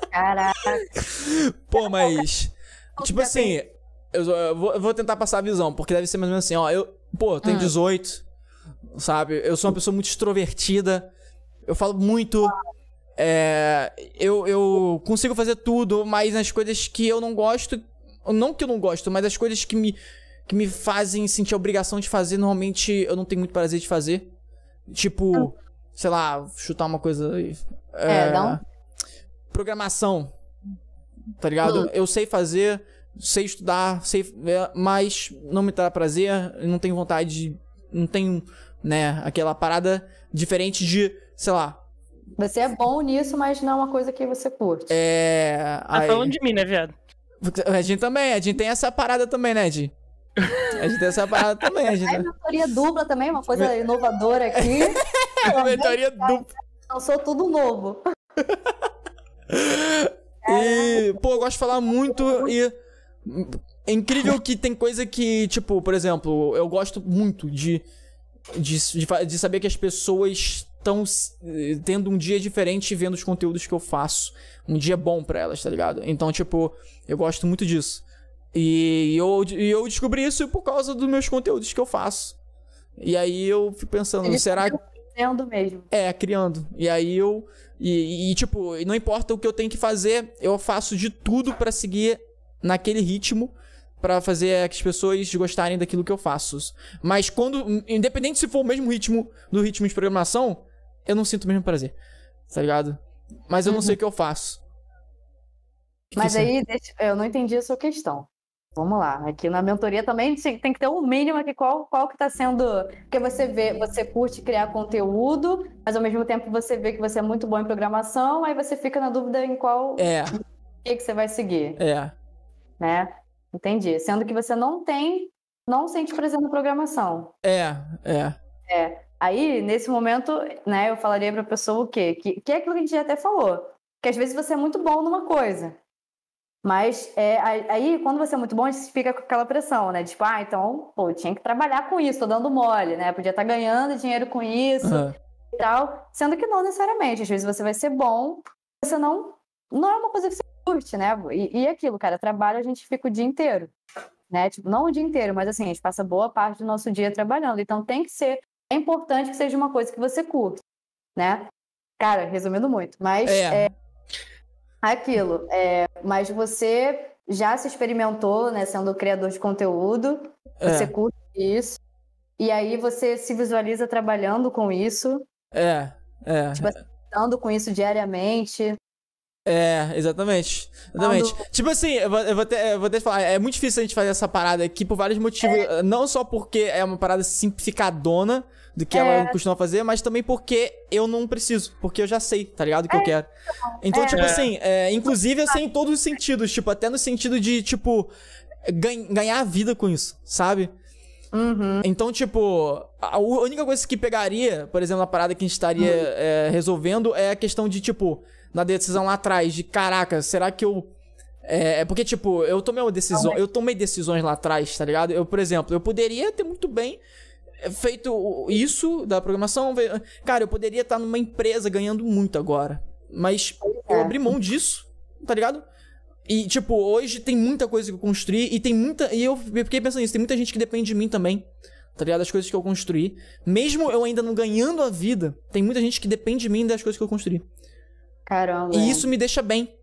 Caraca. Pô, mas. tipo assim, eu, eu, vou, eu, vou, tentar passar a visão, porque deve ser mais ou menos assim, ó. Eu, pô, eu tenho hum. 18, sabe? Eu sou uma pessoa muito extrovertida. Eu falo muito. É, eu, eu consigo fazer tudo, mas nas coisas que eu não gosto. Não que eu não gosto, mas as coisas que me, que me fazem sentir a obrigação de fazer, normalmente eu não tenho muito prazer de fazer. Tipo, hum. sei lá, chutar uma coisa. É, é um... Programação. Tá ligado? Hum. Eu sei fazer, sei estudar, sei. É, mas não me dá prazer, não tenho vontade de. Não tenho, né, aquela parada diferente de, sei lá, você é bom nisso, mas não é uma coisa que você curte. É. Tá aí... falando de mim, né, viado? A gente também, a gente tem essa parada também, né, Ed? A gente tem essa parada também. A gente... É mentoria dupla também, uma coisa inovadora aqui. mentoria dupla. Eu sou tudo novo. e, pô, eu gosto de falar muito e. É incrível que tem coisa que, tipo, por exemplo, eu gosto muito de, de, de, de saber que as pessoas estão tendo um dia diferente vendo os conteúdos que eu faço. Um dia bom para elas, tá ligado? Então, tipo, eu gosto muito disso. E eu, eu descobri isso por causa dos meus conteúdos que eu faço. E aí eu fico pensando, Ele será que. Criando mesmo. É, criando. E aí eu. E, e, tipo, não importa o que eu tenho que fazer, eu faço de tudo para seguir naquele ritmo para fazer as pessoas gostarem daquilo que eu faço. Mas quando, independente se for o mesmo ritmo do ritmo de programação, eu não sinto o mesmo prazer. Tá ligado? Mas eu uhum. não sei o que eu faço. Mas que aí, deixa, eu não entendi a sua questão. Vamos lá, aqui na mentoria também tem que ter um mínimo aqui, qual, qual que tá sendo. Porque você vê, você curte criar conteúdo, mas ao mesmo tempo você vê que você é muito bom em programação, aí você fica na dúvida em qual é. que, que você vai seguir. É. Né? Entendi. Sendo que você não tem, não sente prazer na programação. É, é. É. Aí, nesse momento, né, eu falaria para a pessoa o quê? Que, que é aquilo que a gente já até falou. Que às vezes você é muito bom numa coisa. Mas é, aí, quando você é muito bom, a gente fica com aquela pressão, né? Tipo, ah, então, pô, tinha que trabalhar com isso, tô dando mole, né? Podia estar tá ganhando dinheiro com isso uhum. e tal. Sendo que não necessariamente. Às vezes você vai ser bom, você não. Não é uma coisa que você curte, né? E, e aquilo, cara, trabalho a gente fica o dia inteiro. Né? Tipo, não o dia inteiro, mas assim, a gente passa boa parte do nosso dia trabalhando. Então tem que ser é importante que seja uma coisa que você curte, né? Cara, resumindo muito, mas é, é aquilo. É, mas você já se experimentou, né, sendo criador de conteúdo, é. você curte isso, e aí você se visualiza trabalhando com isso. É, é. Tipo, assim, com isso diariamente. É, exatamente. Exatamente. Quando... Tipo assim, eu vou, eu vou, ter, eu vou falar, é muito difícil a gente fazer essa parada aqui por vários motivos. É. Não só porque é uma parada simplificadona, do que é. ela costuma fazer, mas também porque eu não preciso, porque eu já sei, tá ligado? O que é. eu quero. Então, tipo é. assim, é, inclusive eu sei em todos os sentidos, tipo, até no sentido de, tipo, ganhar a vida com isso, sabe? Uhum. Então, tipo, a única coisa que pegaria, por exemplo, a parada que a gente estaria uhum. é, resolvendo é a questão de, tipo, na decisão lá atrás, de caraca, será que eu. É, é porque, tipo, eu tomei uma decisão, eu tomei decisões lá atrás, tá ligado? Eu, por exemplo, eu poderia ter muito bem feito isso da programação. Cara, eu poderia estar numa empresa ganhando muito agora. Mas é. eu abri mão disso, tá ligado? E, tipo, hoje tem muita coisa que eu construí e tem muita. E eu fiquei pensando nisso, tem muita gente que depende de mim também. Tá ligado? Das coisas que eu construí. Mesmo eu ainda não ganhando a vida, tem muita gente que depende de mim das coisas que eu construí. Caramba. E isso me deixa bem.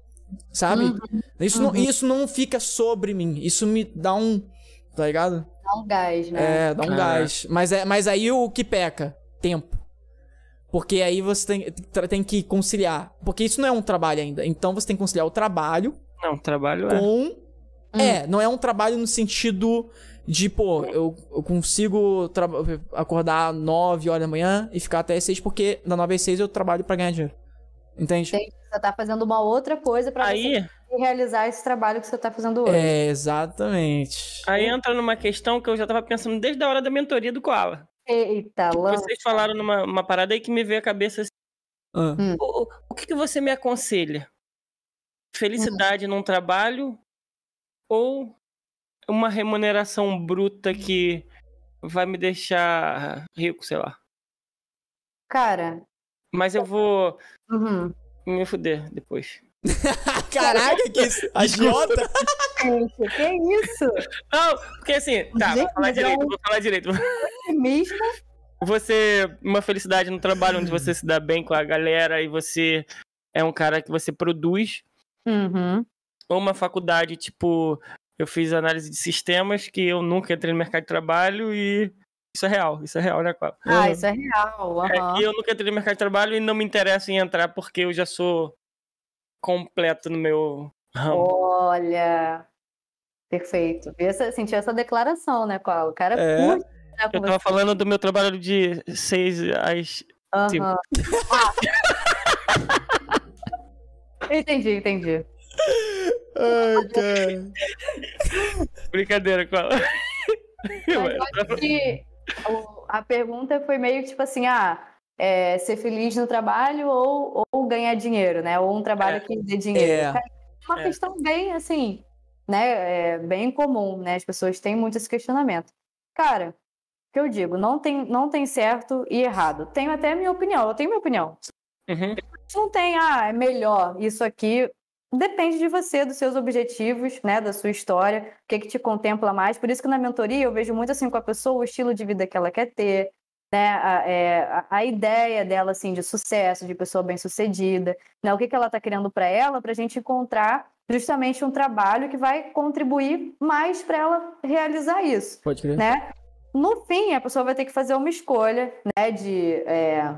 Sabe? Uhum. Isso, uhum. Não, isso não fica sobre mim. Isso me dá um. Tá ligado? Dá um gás, né? É, dá um ah. gás. Mas, é, mas aí o que peca? Tempo. Porque aí você tem, tem que conciliar. Porque isso não é um trabalho ainda. Então você tem que conciliar o trabalho. Não, trabalho é. com. é. É, não é um trabalho no sentido de, pô, eu, eu consigo acordar 9 horas da manhã e ficar até 6, porque da 9 às 6 eu trabalho para ganhar dinheiro. Entende? Você tá fazendo uma outra coisa para aí... realizar esse trabalho que você está fazendo hoje. É, exatamente. Aí entra numa questão que eu já estava pensando desde a hora da mentoria do Koala. Eita, que Vocês falaram numa uma parada aí que me veio a cabeça assim. Ah. Hum. O, o, que, que você me aconselha? Felicidade hum. num trabalho ou uma remuneração bruta que vai me deixar rico, sei lá. Cara. Mas eu vou uhum. me fuder depois. Caraca, que isso? Agiota? que isso? Não, porque assim, tá, Gente, vou falar direito, é vou falar direito. Mesmo? Você, uma felicidade no trabalho onde você se dá bem com a galera e você é um cara que você produz. Uhum. Ou uma faculdade, tipo, eu fiz análise de sistemas que eu nunca entrei no mercado de trabalho e isso é real, isso é real, né, Cláudio? Ah, isso é real. Uhum. É, e eu nunca entrei no mercado de trabalho e não me interessa em entrar porque eu já sou completo no meu ramo. Olha, perfeito. Essa, senti essa declaração, né, Paulo? O cara é. curte. Né, eu tava você. falando do meu trabalho de seis às. Uhum. Ah. entendi, entendi. Ai, cara. Brincadeira, qual? A pergunta foi meio tipo assim, ah, é, ser feliz no trabalho ou, ou ganhar dinheiro, né? Ou um trabalho é. que dê dinheiro. É, uma é. questão bem, assim, né? É bem comum, né? As pessoas têm muito esse questionamento. Cara, o que eu digo, não tem, não tem certo e errado. Tenho até a minha opinião, eu tenho minha opinião. Uhum. Não tem, ah, é melhor isso aqui. Depende de você, dos seus objetivos, né, da sua história, o que, que te contempla mais. Por isso que na mentoria eu vejo muito assim com a pessoa o estilo de vida que ela quer ter, né, a, é, a, ideia dela assim de sucesso, de pessoa bem sucedida, né, o que, que ela está querendo para ela, para a gente encontrar justamente um trabalho que vai contribuir mais para ela realizar isso. Pode crer. Né? No fim, a pessoa vai ter que fazer uma escolha né, de, é,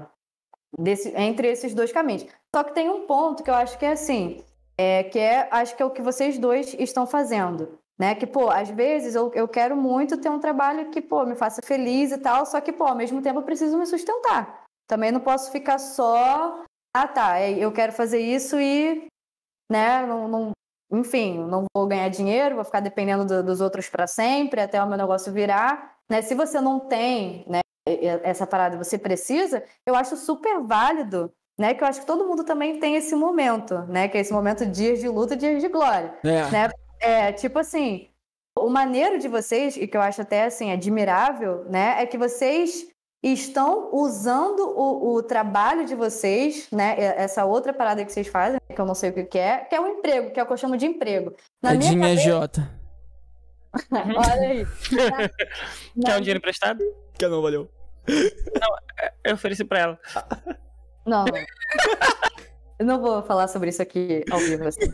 desse, entre esses dois caminhos. Só que tem um ponto que eu acho que é assim, é, que é, acho que é o que vocês dois estão fazendo. Né? Que, pô, às vezes eu, eu quero muito ter um trabalho que, pô, me faça feliz e tal, só que, pô, ao mesmo tempo eu preciso me sustentar. Também não posso ficar só, ah, tá, é, eu quero fazer isso e, né, não, não enfim, não vou ganhar dinheiro, vou ficar dependendo do, dos outros para sempre, até o meu negócio virar, né? Se você não tem, né, essa parada, você precisa, eu acho super válido né? Que eu acho que todo mundo também tem esse momento, né? Que é esse momento dias de luta, dias de glória, é. né? É, tipo assim, o maneiro de vocês, e que eu acho até assim admirável, né, é que vocês estão usando o, o, trabalho de vocês, né, essa outra parada que vocês fazem, que eu não sei o que é, que é o um emprego, que é o que eu chamo de emprego. Na Edinha minha cabeça... J. Olha aí. Na... Quer um dinheiro emprestado? Quer não, valeu. Não, eu ofereci pra ela. Não. eu não vou falar sobre isso aqui ao vivo. Assim.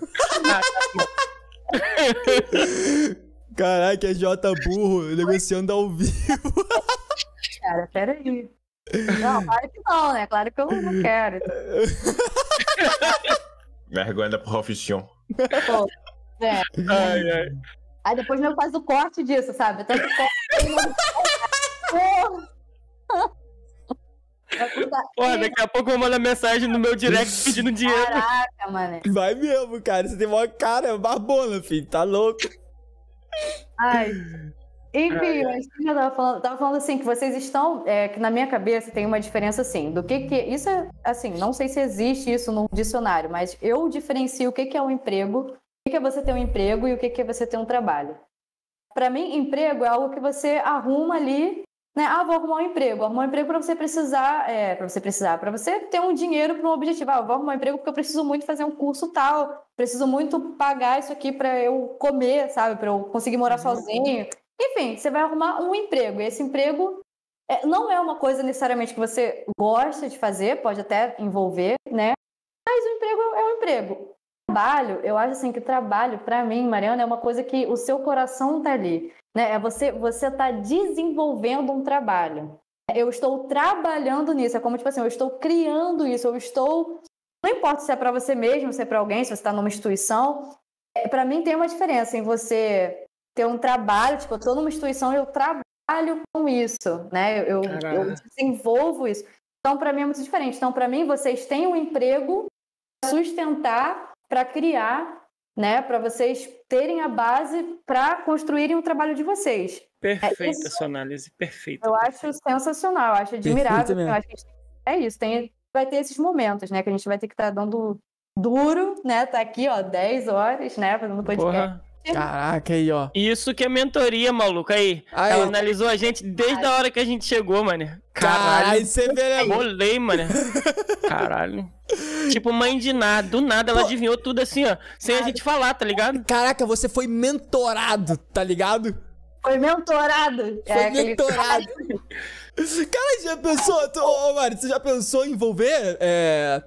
Caraca, é J burro, negociando ao vivo. Cara, peraí. Não, claro que não, né? Claro que eu não quero. Vergonha da profissão. Pô, é. Ai, ai. Aí depois meu faz o corte disso, sabe? Tanto corte. Porra, daqui a pouco eu vou mandar mensagem no meu direct pedindo dinheiro. Caraca, mano. Vai mesmo, cara. Você tem uma cara barbona, filho. Tá louco. Ai. Enfim, mas eu tava falando, tava falando assim, que vocês estão. É, que na minha cabeça tem uma diferença assim. Do que que. Isso é assim, não sei se existe isso no dicionário, mas eu diferencio o que, que é um emprego, o que, que é você ter um emprego e o que, que é você ter um trabalho. Para mim, emprego é algo que você arruma ali né? Ah, vou arrumar um emprego. Arrumar um emprego para você precisar, é, para você precisar, para você ter um dinheiro para um objetivo. Ah, vou arrumar um emprego porque eu preciso muito fazer um curso tal, preciso muito pagar isso aqui para eu comer, sabe? Para eu conseguir morar uhum. sozinho. Enfim, você vai arrumar um emprego. E esse emprego é, não é uma coisa necessariamente que você gosta de fazer, pode até envolver, né? Mas o emprego é um emprego. Trabalho, eu acho assim que trabalho, para mim, Mariana, é uma coisa que o seu coração tá ali. Né? É você você está desenvolvendo um trabalho. Eu estou trabalhando nisso. É como tipo assim, eu estou criando isso. Eu estou. Não importa se é para você mesmo, se é para alguém, se você está numa instituição. É, para mim tem uma diferença em você ter um trabalho. Tipo, eu estou numa instituição e eu trabalho com isso, né? Eu, eu desenvolvo isso. Então, para mim é muito diferente. Então, para mim, vocês têm um emprego sustentar, para criar né? Para vocês terem a base para construírem o trabalho de vocês. Perfeita é, isso, sua análise, perfeita. Eu perfeita. acho sensacional, acho admirável. Eu acho que é isso, tem, vai ter esses momentos, né? Que a gente vai ter que estar tá dando duro, né? Tá aqui, ó, 10 horas, né? Fazendo podcast. Porra. Caraca, aí, ó. Isso que é mentoria, maluco. Aí, aí ela analisou a gente desde a hora que a gente chegou, mano. Caralho, Caralho você vê, né? Bolei, mano. Caralho. Tipo, mãe de nada. Do nada ela Pô. adivinhou tudo assim, ó. Sem a gente falar, tá ligado? Caraca, você foi mentorado, tá ligado? Foi mentorado. Foi é, mentorado. Aquele... Cara, já pensou... Tu, oh, Mari, você já pensou em envolver... É,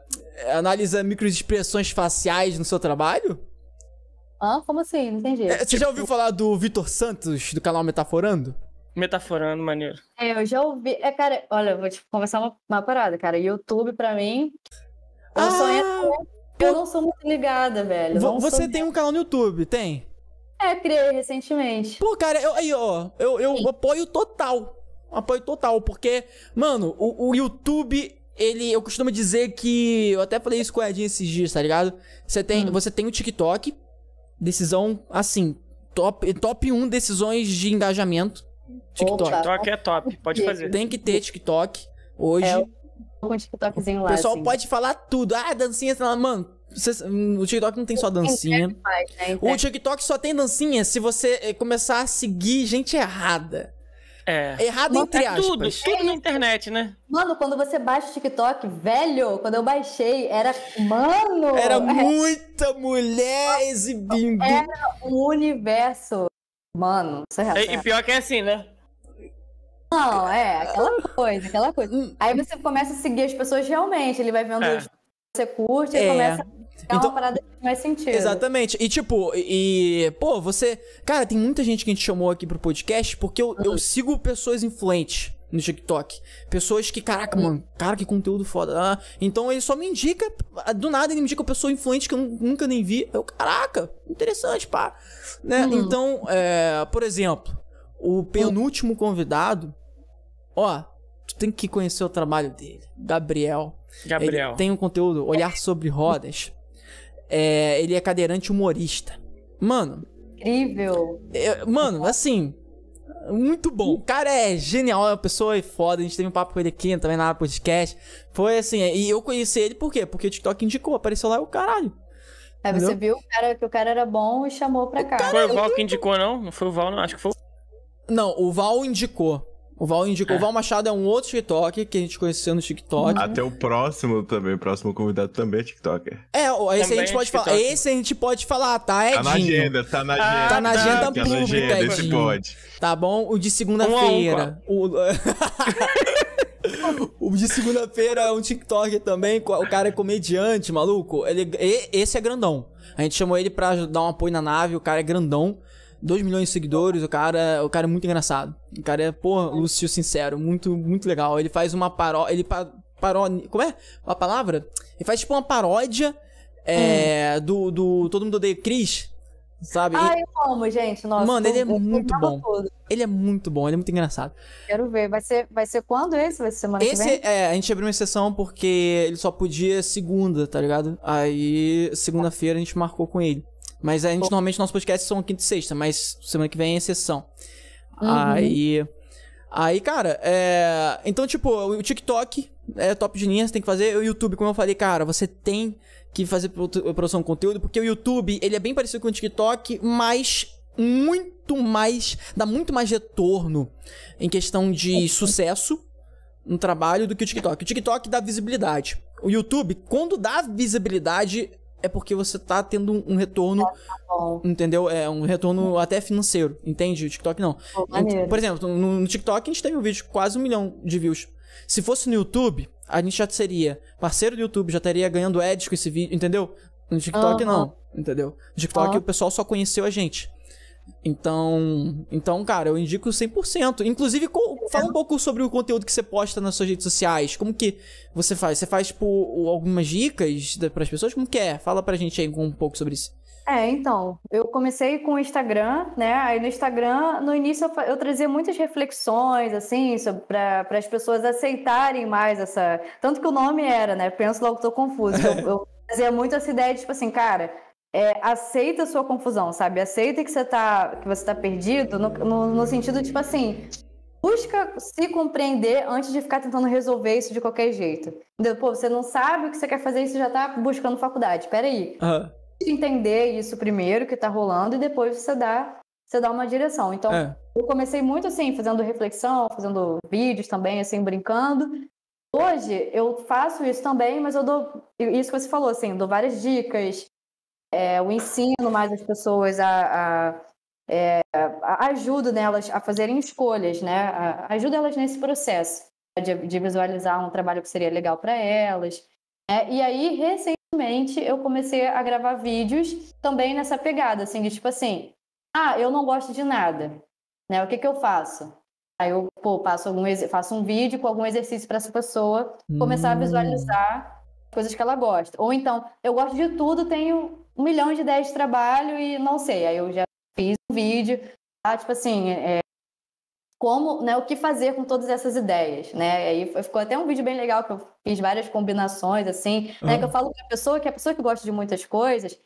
analisa microexpressões faciais no seu trabalho? Hã? Como assim? Não entendi. É, você tipo... já ouviu falar do Vitor Santos, do canal Metaforando? Metaforando, maneiro. É, eu já ouvi. É, cara, olha, eu vou te conversar uma, uma parada, cara. YouTube, pra mim. Eu, ah, sou, eu não sou muito ligada, velho. Você tem um canal no YouTube, tem? É, criei recentemente. Pô, cara, eu, aí, ó, eu, eu apoio total. Apoio total, porque, mano, o, o YouTube ele, eu costumo dizer que. Eu até falei isso com o Edinho esses dias, tá ligado? Você tem, hum. você tem o TikTok, decisão assim, top, top 1 decisões de engajamento. TikTok. Opa. TikTok é top, pode fazer. Tem que ter TikTok hoje. É, com o TikTokzinho lá. O pessoal assim. pode falar tudo. Ah, dancinha, mano. o TikTok não tem só dancinha. Né? O TikTok só tem dancinha se você eh, começar a seguir gente errada. É. Errado Mano, entre é aspas. Tudo, tudo na internet, né? Mano, quando você baixa o TikTok, velho, quando eu baixei, era. Mano! Era é muita mulher exibindo. Era um universo. Mano, isso é. E, e pior que é assim, né? Não, é, aquela coisa, aquela coisa. Hum. Aí você começa a seguir as pessoas realmente, ele vai vendo é. que você curte e é. começa é então, uma parada que faz sentido. Exatamente. E tipo, e. Pô, você. Cara, tem muita gente que a gente chamou aqui pro podcast porque eu, eu sigo pessoas influentes no TikTok. Pessoas que, caraca, uhum. mano, cara, que conteúdo foda. Ah, então ele só me indica, do nada ele me indica uma pessoa influente que eu nunca nem vi. Eu, caraca, interessante, pá. Né? Uhum. Então, é, por exemplo, o penúltimo convidado, ó, tu tem que conhecer o trabalho dele. Gabriel. Gabriel. Ele tem um conteúdo, Olhar sobre Rodas. É, ele é cadeirante humorista. Mano. Incrível. É, mano, assim. Muito bom. O cara é genial, é uma pessoa foda. A gente teve um papo com ele aqui também na podcast. Foi assim, e eu conheci ele por quê? Porque o TikTok indicou, apareceu lá o caralho. É, você Entendeu? viu cara, que o cara era bom e chamou pra cá. Foi o Val que indicou, não? Não foi o Val, não. Acho que foi. Não, o Val indicou. O Val indicou. É. O Val Machado é um outro TikTok que a gente conheceu no TikTok. Até o próximo também, o próximo convidado também é TikToker. É, esse também a gente pode falar. Esse a gente pode falar, tá, Edinho? Tá na agenda, tá na agenda. Ah, tá na agenda tá. pública, tá Edinho. pode. Tá bom? O de segunda-feira. Um o... o de segunda-feira é um TikTok também. O cara é comediante, maluco. Ele, esse é grandão. A gente chamou ele pra dar um apoio na nave. O cara é grandão. 2 milhões de seguidores, o cara, o cara é muito engraçado. O cara é, pô, Lúcio Sincero, muito, muito legal. Ele faz uma paródia. Ele pa paródia. Como é a palavra? Ele faz tipo uma paródia é, hum. do, do Todo Mundo Odeia Chris. Sabe? Ai, eu amo, gente. Nossa, Mano, ele é muito bom. Tudo. Ele é muito bom, ele é muito engraçado. Quero ver. Vai ser, vai ser quando esse? Vai ser semana esse, que vem? É, a gente abriu uma exceção porque ele só podia segunda, tá ligado? Aí, segunda-feira, a gente marcou com ele. Mas a gente, normalmente, nossos podcasts são quinta e sexta, mas semana que vem é exceção. Uhum. Aí. Aí, cara, é. Então, tipo, o TikTok é top de linha, você tem que fazer. O YouTube, como eu falei, cara, você tem que fazer produção de conteúdo, porque o YouTube, ele é bem parecido com o TikTok, mas muito mais. dá muito mais retorno em questão de sucesso no trabalho do que o TikTok. O TikTok dá visibilidade. O YouTube, quando dá visibilidade, é porque você tá tendo um, retorno, ah, tá entendeu? É um retorno até financeiro, entende? O TikTok não. Oh, Por exemplo, no, no, TikTok a gente tem um vídeo com quase um milhão de views. Se fosse no YouTube, a gente já seria parceiro do YouTube, já estaria ganhando ads com esse vídeo, entendeu? No TikTok não, entendeu? No TikTok o pessoal só conheceu a gente. Então, então, cara, eu indico 100%. Inclusive, fala um pouco sobre o conteúdo que você posta nas suas redes sociais. Como que você faz? Você faz, tipo, algumas dicas para as pessoas? Como que é? Fala pra gente aí um pouco sobre isso. É, então, eu comecei com o Instagram, né? Aí no Instagram, no início eu, eu trazia muitas reflexões, assim, para as pessoas aceitarem mais essa. Tanto que o nome era, né? Penso logo tô confuso. Eu, eu trazia muito essa ideia de, tipo assim, cara, é, aceita a sua confusão, sabe? Aceita que você tá, que você tá perdido, no, no, no sentido, tipo assim, busca se compreender antes de ficar tentando resolver isso de qualquer jeito. Entendeu? Pô, você não sabe o que você quer fazer e você já tá buscando faculdade. Peraí. Uhum. entender isso primeiro que tá rolando e depois você dá, você dá uma direção. Então, é. eu comecei muito assim, fazendo reflexão, fazendo vídeos também, assim, brincando. Hoje eu faço isso também, mas eu dou isso que você falou, assim, dou várias dicas, é, eu ensino mais as pessoas a, a é, ajudo nelas a fazerem escolhas, né? Ajudo elas nesse processo de, de visualizar um trabalho que seria legal para elas. É, e aí, recentemente, eu comecei a gravar vídeos também nessa pegada, assim, de tipo assim, ah, eu não gosto de nada, né? O que que eu faço? Aí eu pô, passo algum, faço um vídeo com algum exercício para essa pessoa começar hum. a visualizar coisas que ela gosta. Ou então, eu gosto de tudo, tenho um milhão de ideias de trabalho e não sei. Aí eu já fiz um vídeo, tá? tipo assim, é, como, né, o que fazer com todas essas ideias, né? Aí ficou até um vídeo bem legal que eu fiz várias combinações assim, uhum. né, que eu falo que a pessoa que a pessoa que gosta de muitas coisas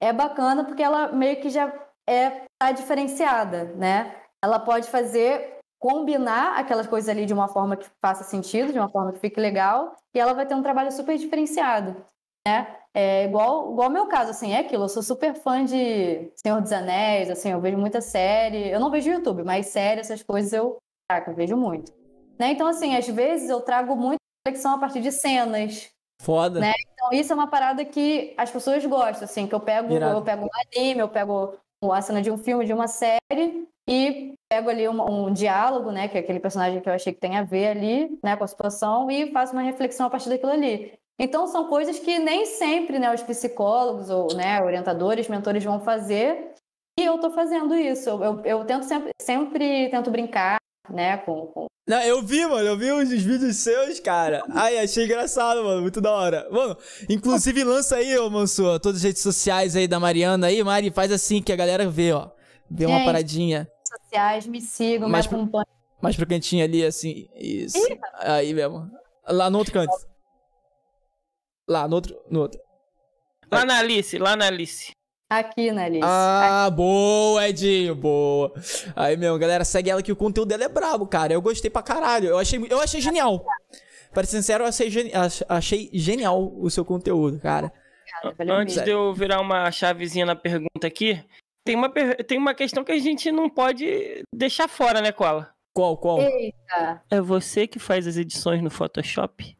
é bacana porque ela meio que já é tá diferenciada, né? Ela pode fazer combinar aquelas coisas ali de uma forma que faça sentido, de uma forma que fique legal, e ela vai ter um trabalho super diferenciado, né? É igual, igual o meu caso, assim, é aquilo. Eu sou super fã de Senhor dos Anéis, assim, eu vejo muita série. Eu não vejo YouTube, mas série, essas coisas eu, caraca, eu vejo muito. Né? Então, assim, às vezes eu trago muita reflexão a partir de cenas. Foda. Né? Então, isso é uma parada que as pessoas gostam, assim, que eu pego, eu pego um anime, eu pego a cena de um filme, de uma série, e pego ali um, um, diálogo, né, que é aquele personagem que eu achei que tem a ver ali, né, com a situação, e faço uma reflexão a partir daquilo ali. Então, são coisas que nem sempre né, os psicólogos ou né, orientadores, mentores vão fazer, e eu estou fazendo isso. Eu, eu, tento sempre, sempre tento brincar né, com, com... Não, eu vi, mano, eu vi os vídeos seus, cara. Ai, achei engraçado, mano, muito da hora. Mano, inclusive lança aí, ô Mansur, todas as redes sociais aí da Mariana aí, Mari, faz assim que a galera vê, ó. Vê Gente, uma paradinha. Redes sociais, me sigam, mais me acompanhem. Mais pro cantinho ali, assim, isso. Ih, aí mesmo. Lá no outro canto. Lá, no outro. No outro. Lá na Alice, lá na Alice. Aqui na Alice. Ah, Aqui. boa, Edinho, boa. Aí, meu, galera, segue ela que o conteúdo dela é brabo, cara. Eu gostei pra caralho. Eu achei, eu achei genial. Pra ser sincero, eu achei, geni achei genial o seu conteúdo, cara. Antes de eu virar uma chavezinha na pergunta aqui, tem uma, tem uma questão que a gente não pode deixar fora, né, Cola? Qual, qual? Eita. É você que faz as edições no Photoshop?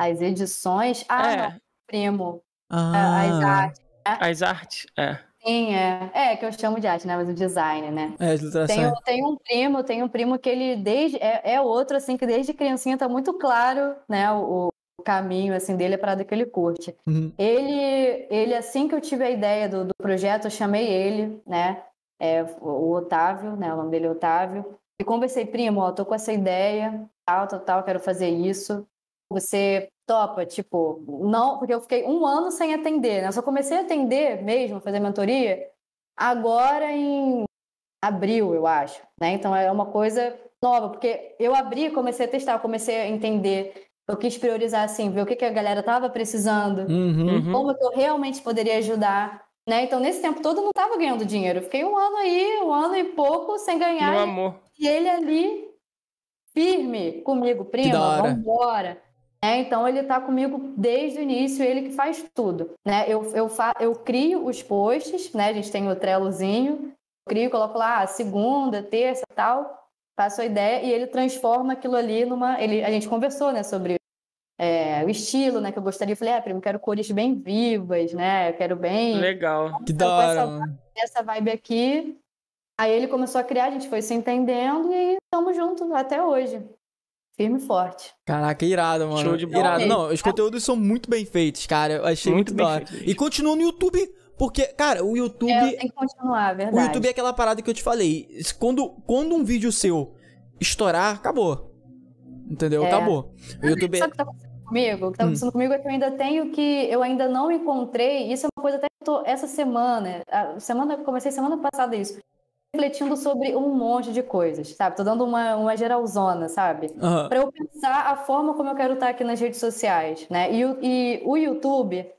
As edições. Ah, é. não, primo. Ah. As artes. Né? As artes, é. Sim, é. É, que eu chamo de arte, né? Mas o design, né? É, ilustração. Tem, tem um primo, tem um primo que ele desde. É, é outro, assim, que desde criancinha tá muito claro, né? O, o caminho, assim, dele é para que ele curte. Uhum. Ele, ele, assim que eu tive a ideia do, do projeto, eu chamei ele, né? É, o Otávio, né? O nome dele é Otávio. E conversei, primo, ó, tô com essa ideia, tal, tal, tal, quero fazer isso. Você topa, tipo, não, porque eu fiquei um ano sem atender, né? Eu só comecei a atender mesmo, fazer mentoria, agora em abril, eu acho, né? Então é uma coisa nova, porque eu abri, comecei a testar, comecei a entender, eu quis priorizar assim, ver o que, que a galera tava precisando, uhum, uhum. como que eu realmente poderia ajudar, né? Então nesse tempo todo eu não tava ganhando dinheiro, eu fiquei um ano aí, um ano e pouco sem ganhar. Meu amor. E ele ali firme comigo, prima, vamos embora. É, então ele está comigo desde o início, ele que faz tudo. Né? Eu, eu, fa eu crio os posts, né? A gente tem o Trelozinho, crio, coloco lá segunda, terça tal, faço a ideia e ele transforma aquilo ali numa. Ele, a gente conversou né, sobre é, o estilo, né? Que eu gostaria. Eu falei, é, primo, quero cores bem vivas, né? Eu quero bem. Legal. Que da hora. Essa, essa vibe aqui. Aí ele começou a criar, a gente foi se entendendo e estamos juntos até hoje firme e forte. Caraca, irado, mano. Show de bola. Irado. Não, os conteúdos são muito bem feitos, cara. Eu achei muito, muito da hora. E continua no YouTube, porque, cara, o YouTube. É, tem que continuar, verdade. O YouTube é aquela parada que eu te falei. Quando, quando um vídeo seu estourar, acabou. Entendeu? É. Acabou. O YouTube Sabe o que tá acontecendo comigo? O que tá hum. acontecendo hum. comigo é que eu ainda tenho que. Eu ainda não encontrei. Isso é uma coisa até que eu tô. Essa semana. A semana comecei semana passada isso refletindo sobre um monte de coisas, sabe? Tô dando uma, uma geralzona, sabe? Uhum. Para eu pensar a forma como eu quero estar aqui nas redes sociais, né? E, e o YouTube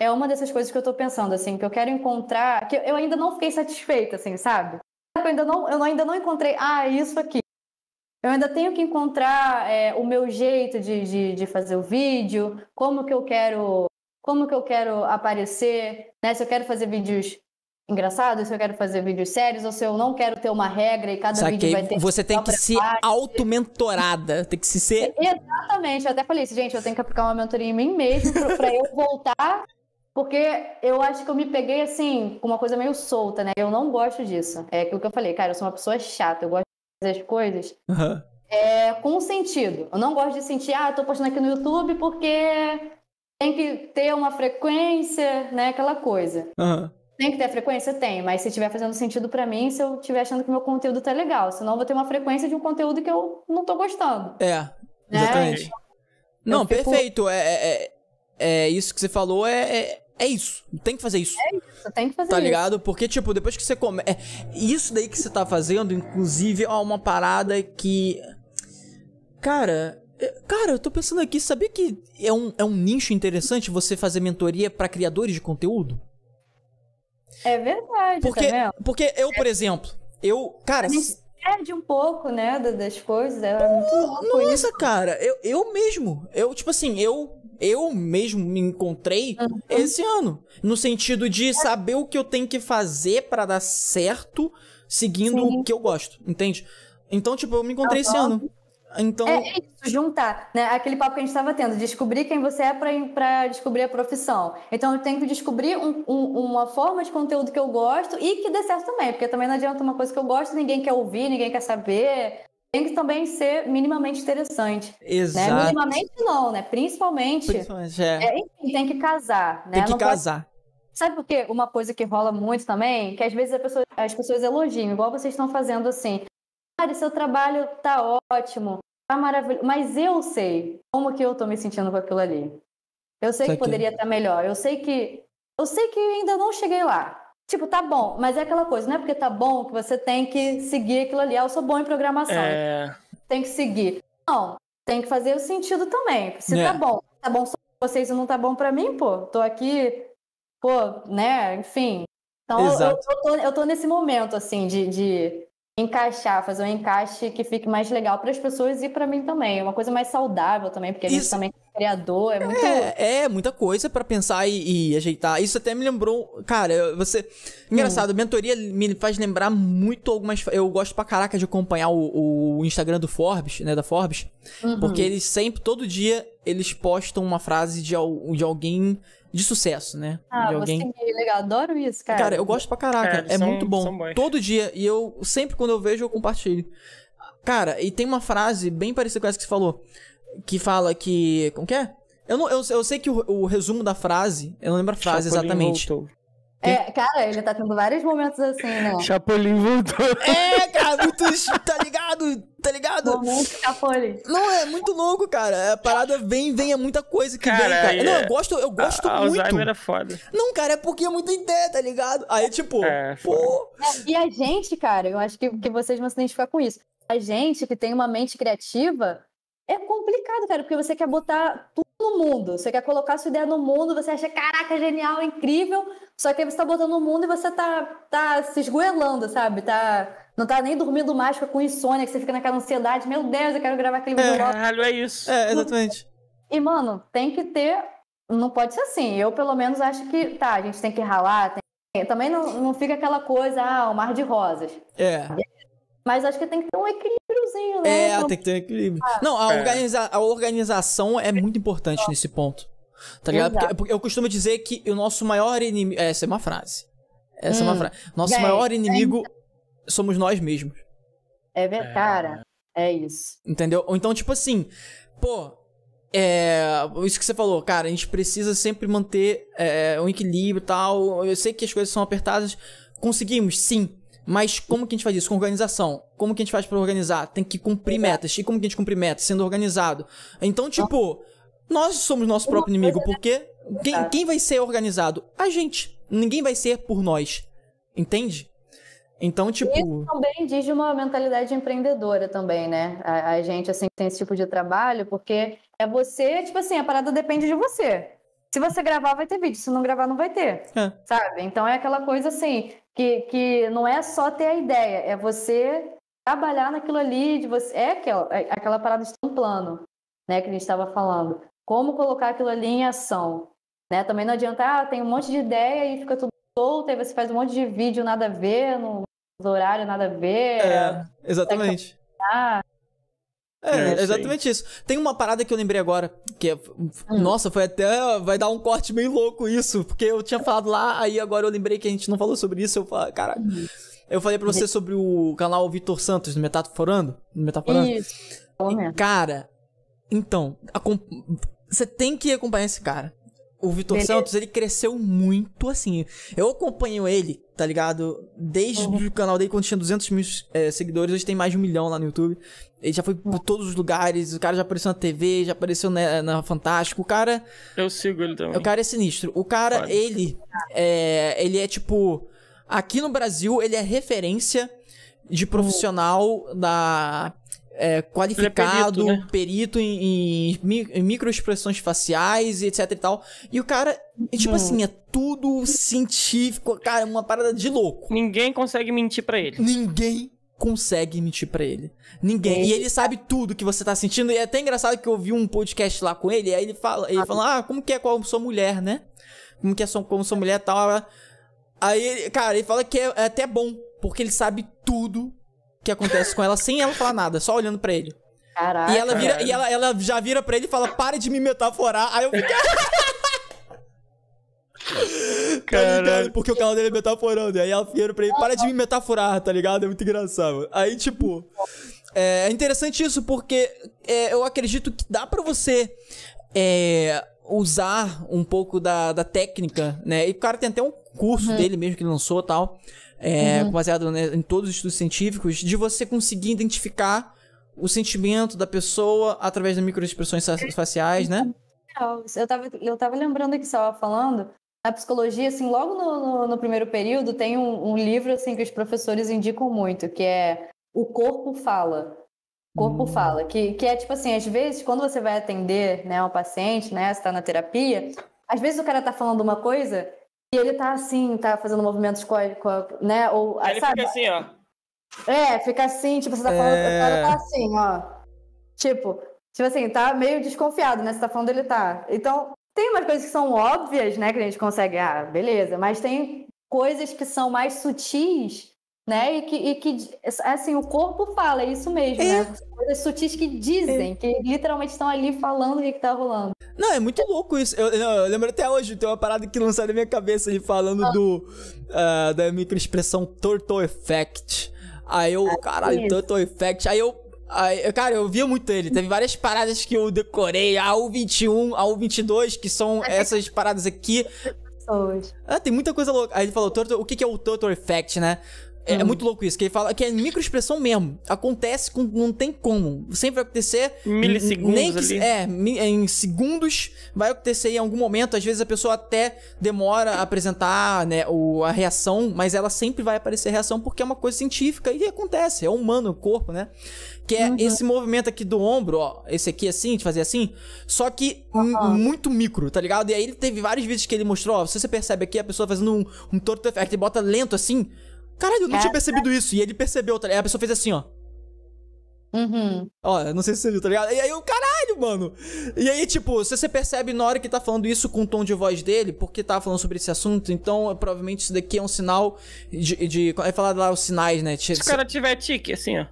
é uma dessas coisas que eu tô pensando, assim, que eu quero encontrar, que eu ainda não fiquei satisfeita, assim, sabe? Eu ainda não, eu ainda não encontrei, ah, isso aqui. Eu ainda tenho que encontrar é, o meu jeito de, de, de fazer o vídeo, como que eu quero como que eu quero aparecer, né? Se eu quero fazer vídeos engraçados, se eu quero fazer vídeos sérios, ou se eu não quero ter uma regra e cada Saquei. vídeo vai ter. Você tem que ser auto-mentorada, tem que se ser. Exatamente, eu até falei isso, gente, eu tenho que aplicar uma mentoria em mim mesmo pra, pra eu voltar. Porque eu acho que eu me peguei assim, com uma coisa meio solta, né? Eu não gosto disso. É aquilo que eu falei, cara, eu sou uma pessoa chata, eu gosto de fazer as coisas Uhum. é, com sentido. Eu não gosto de sentir, ah, tô postando aqui no YouTube porque tem que ter uma frequência, né? Aquela coisa. Uhum. Tem que ter frequência? Tem, mas se estiver fazendo sentido pra mim, se eu estiver achando que meu conteúdo tá legal. Senão eu vou ter uma frequência de um conteúdo que eu não tô gostando. É, né? exatamente. Não, fico- perfeito. É, é, é- é isso que você falou, é, é, é isso. Tem que fazer isso. Você tem que fazer Tá isso. ligado? Porque, tipo, depois que você come. É, isso daí que você tá fazendo, inclusive, é uma parada que. Cara. é- Cara, eu tô pensando aqui, sabia que é um, é um nicho interessante você fazer mentoria pra criadores de conteúdo? É verdade, Porque, tá porque eu, por exemplo, eu. Cara, A gente perde um pouco, né, da- das coisas. É muito louco isso. Nossa, cara, eu, eu mesmo. Eu, tipo assim, eu. Eu mesmo me encontrei Uhum. esse ano. No sentido de saber o que eu tenho que fazer pra dar seguindo Sim. o que eu gosto, entende? Então, tipo, eu me encontrei esse ano. Então. É isso, juntar, né? Aquele papo que a gente estava tendo, descobrir quem você é para descobrir a profissão. Então eu tenho que descobrir um- um- uma forma de conteúdo que eu gosto e que dê certo também, porque também não adianta uma coisa que eu gosto, ninguém quer ouvir, ninguém quer saber. Tem que também ser minimamente interessante. Né? exato. Minimamente não, né? Principalmente. Principalmente, é. É, enfim, tem que casar, né? Tem que Não pode- casar. Sabe por quê? Uma coisa que rola muito também, que às vezes pessoa- as pessoas elogiam, igual vocês estão fazendo assim. Cara, seu trabalho tá ótimo, tá maravilhoso. Mas eu sei como que eu tô me sentindo com aquilo ali. Eu sei que poderia estar melhor. Eu sei que. Eu sei que ainda não cheguei lá. Tipo, tá bom, mas é aquela coisa, não é porque tá bom que você tem que seguir aquilo ali. Ah, eu sou bom em programação, É. tem que seguir. Não, tem que fazer o sentido também. Se É. tá bom, tá bom só pra vocês e não tá bom pra mim, pô. Tô aqui, pô, né, enfim. Então eu, eu, tô, eu tô nesse momento, assim, de, de encaixar, fazer um encaixe que fique mais legal pras pessoas e pra mim também. Uma coisa mais saudável também, porque a gente Isso- também é criador, é muito. É, é muita coisa pra pensar e, e ajeitar. Isso até me lembrou, cara, você. Engraçado, mentoria me faz lembrar muito algumas. Eu gosto pra caraca de acompanhar o, o Instagram do Forbes, né, da Forbes, Uhum. porque eles sempre, todo dia, eles postam uma frase de, de alguém de sucesso, né? Ah, de alguém. seguir, legal. Adoro isso, cara. Cara, eu gosto pra caraca. É, É, são- muito bom. Todo dia. E eu, sempre quando eu vejo, eu compartilho. Cara, e tem uma frase bem parecida com essa que você falou. Que fala que. Como que é? Eu, não, eu, eu sei que o, o resumo da frase. Eu não lembro a frase Chapolin exatamente. voltou. É, cara, ele tá tendo vários momentos assim, né? Chapolin voltou. É, cara, muito. tá ligado? Tá ligado? Momento Chapolin. Não, é muito louco, cara. A parada vem, vem, é muita coisa que Cara, vem, cara. e Não, é- eu gosto, eu gosto A- muito. Alzheimer é foda. Não, cara, é porque é muita ideia, tá ligado? Aí, tipo, É, pô. E a gente, cara, eu acho que, que vocês vão se identificar com isso. A gente que tem uma mente criativa é complicado, cara, porque você quer botar tudo no mundo. Você quer colocar sua ideia no mundo, você acha, caraca, genial, incrível. Só que aí você tá botando no mundo e você tá, tá se esgoelando, sabe? Tá, não tá nem dormindo mais, fica com insônia, que você fica naquela ansiedade. Meu Deus, eu quero gravar aquele vídeo logo. Caralho, é isso. É, exatamente. E, mano, tem que ter. Não pode ser assim. Eu, pelo menos, acho que. Tá, a gente tem que ralar. tem- Também não, não fica aquela coisa, ah, o mar de rosas. É. Mas acho que tem que ter um equilíbriozinho, né? É, Então, tem que ter um equilíbrio. Não, a, É. organiza- a organização é muito importante nesse ponto. Tá ligado? Porque, porque eu costumo dizer que o nosso maior inimigo. Essa é uma frase. Essa é uma Hum. frase. Nosso Bem, maior inimigo somos nós mesmos. É verdade, cara. É isso. Entendeu? Ou então, tipo assim, pô. É. Isso que você falou, cara, a gente precisa sempre manter é, um equilíbrio e tal. Eu sei que as coisas são apertadas. Conseguimos, sim. Mas como que a gente faz isso? Com organização. Como que a gente faz pra organizar? Tem que cumprir metas. E como que a gente cumpre metas? Sendo organizado. Então, tipo, nós somos nosso próprio inimigo, porque quem, quem vai ser organizado? A gente. Ninguém vai ser por nós. Entende? Então, tipo. Isso também diz de uma mentalidade empreendedora também, né? A, a gente, assim, tem esse tipo de trabalho, porque é você, tipo assim, a parada depende de você. Se você gravar, vai ter vídeo. Se não gravar, não vai ter. É. Sabe? Então é aquela coisa assim, que, que não é só ter a ideia, é você trabalhar naquilo ali, de você. É aquela, é aquela parada de um plano, né? Que a gente estava falando. Como colocar aquilo ali em ação. Né? Também não adianta, ah, tem um monte de ideia e fica tudo solto, aí você faz um monte de vídeo nada a ver, no horário nada a ver. É, exatamente. É, é exatamente isso. Tem uma parada que eu lembrei agora, que é. Hum. Nossa, foi até. Vai dar um corte meio louco isso, porque eu tinha falado lá, aí agora eu lembrei que a gente não falou sobre isso. Eu falei, caralho. Hum. Eu falei pra você sobre o canal Vitor Santos, no Metaforando. No Metaforando. Isso. Cara, então, você tem que acompanhar esse cara. O Vitor Santos, ele cresceu muito assim. Eu acompanho ele, tá ligado? Desde uhum. o canal dele, quando tinha 200 mil é, seguidores, hoje tem mais de um milhão lá no YouTube. Ele já foi por uhum. todos os lugares, o cara já apareceu na TV, já apareceu na, na Fantástico. O cara. Eu sigo ele também. O cara é sinistro. O cara, Pode. ele. É, ele é tipo. Aqui no Brasil, ele é referência de profissional da é, qualificado, é perito, né? perito em, em, em, microexpressões faciais e etc e tal. E o cara, é, tipo hum. assim, é tudo científico, cara, uma parada de louco. Ninguém consegue mentir para ele. Ninguém consegue mentir para ele. Ninguém. E ele sabe tudo que você tá sentindo. E é até engraçado que eu vi um podcast lá com ele, aí ele fala, ele fala, ah, como que é qual sua mulher, né? Como que é como sua mulher tal. Aí, cara, ele fala que é, é até bom, porque ele sabe tudo que acontece com ela sem ela falar nada, só olhando para ele. Caraca. E ela vira, e ela, ela já vira para ele e fala: "Pare de me metaforar". Aí eu fiquei tá ligado? Porque o canal dele é metaforando. E aí ela vira pra ele, para de me metaforar, tá ligado? É muito engraçado. Aí, tipo, é interessante isso, porque é, eu acredito que dá para você é, usar um pouco da, da técnica, né? E o cara tem até um curso uhum. dele mesmo que ele lançou e tal é, uhum. baseado né, em todos os estudos científicos, de você conseguir identificar o sentimento da pessoa através das microexpressões faciais, né? Eu tava, eu tava lembrando que você estava falando, na psicologia, assim, logo no, no, no primeiro período, tem um, um, livro, assim, que os professores indicam muito, que é O Corpo Fala. O Corpo hum. Fala, que, que é, tipo assim, às vezes, quando você vai atender, né, um paciente, né, você tá na terapia, às vezes o cara tá falando uma coisa e ele tá assim, tá fazendo movimentos com a, com a né? Ou, Aí ele sabe? fica assim, ó. É, fica assim, tipo, você tá falando, é... o cara tá assim, ó. Tipo, tipo assim, tá meio desconfiado, né? Você tá falando, ele tá. Então, tem umas coisas que são óbvias, né? Que a gente consegue, ah, beleza. Mas tem coisas que são mais sutis né? E que, e que assim, o corpo fala, é isso mesmo, é. né? Coisas sutis que dizem, é. que literalmente estão ali falando o que, que tá rolando. Não, é muito louco isso. Eu, eu, lembro até hoje, tem uma parada que lançou na minha cabeça ali falando ah. do uh, da microexpressão Turtle Effect. Aí eu, ah, caralho, isso. Turtle Effect. Aí eu Aí, cara, eu via muito ele. Teve várias paradas que eu decorei. A U21, a U22, que são essas paradas aqui. Ah, tem muita coisa louca. Aí ele falou, o que, que é o Turtle Effect, né? É, é, muito louco isso, que ele fala que é microexpressão mesmo. Acontece com. Não tem como. Sempre vai acontecer. Milissegundos nem que, ali. É, em segundos vai acontecer em algum momento. Às vezes a pessoa até demora a apresentar né, o, a reação, mas ela sempre vai aparecer a reação porque é uma coisa científica e acontece. É humano o corpo, né? Que é uhum. esse movimento aqui do ombro, ó. Esse aqui assim, de fazer assim. Só que uhum. muito micro, tá ligado? E aí ele teve vários vídeos que ele mostrou, ó. Se você percebe aqui a pessoa fazendo um, um torto effect, ele bota lento assim. Caralho, eu não é, tinha percebido isso. E ele percebeu, tá ligado? A pessoa fez assim, ó. Uhum. Ó, não sei se você viu, tá ligado? E aí o caralho, mano. E aí, tipo, se você percebe na hora que tá falando isso com o tom de voz dele, porque tá falando sobre esse assunto, então provavelmente isso daqui é um sinal de. de é falar lá os sinais, né? Se o cara tiver tique, assim, ó.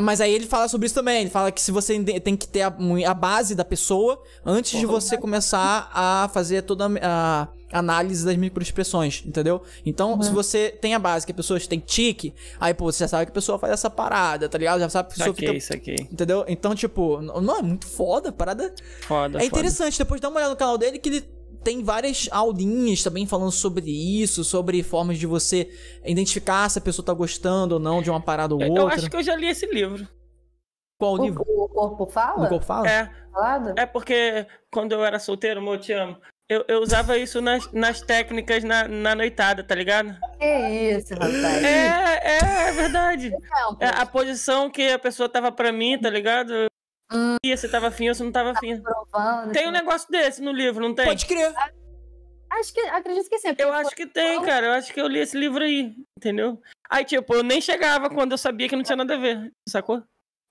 Mas aí ele fala sobre isso também. Ele fala que se você tem que ter a, a base da pessoa antes de você começar a fazer toda a, a análise das microexpressões, entendeu? Então, uhum. se você tem a base que a pessoa tem tique, aí, pô, você já sabe que a pessoa faz essa parada, tá ligado? Já sabe que a pessoa saquei, fica... Saquei. Entendeu? Então, tipo, não, é muito foda a parada. Foda, É interessante. Depois dá uma olhada no canal dele que ele tem várias aulinhas também falando sobre isso, sobre formas de você identificar se a pessoa tá gostando ou não de uma parada ou outra. Eu acho que eu já li esse livro. Qual o, livro? O Corpo Fala? O Corpo Fala? É. Falado? É porque quando eu era solteiro, amor, te amo. Eu, eu usava isso nas, nas técnicas na, na noitada, tá ligado? Que isso, rapaz. É, é, é verdade. É, a posição que a pessoa tava pra mim, tá ligado? Hum. E você tava afim ou você não tava afim. Tá tem um negócio desse no livro, não tem? Pode crer. Acho que, acredito que sim. Eu acho que tem, cara. Eu acho que eu li esse livro aí, entendeu? Aí, tipo, eu nem chegava quando eu sabia que não tinha nada a ver, sacou?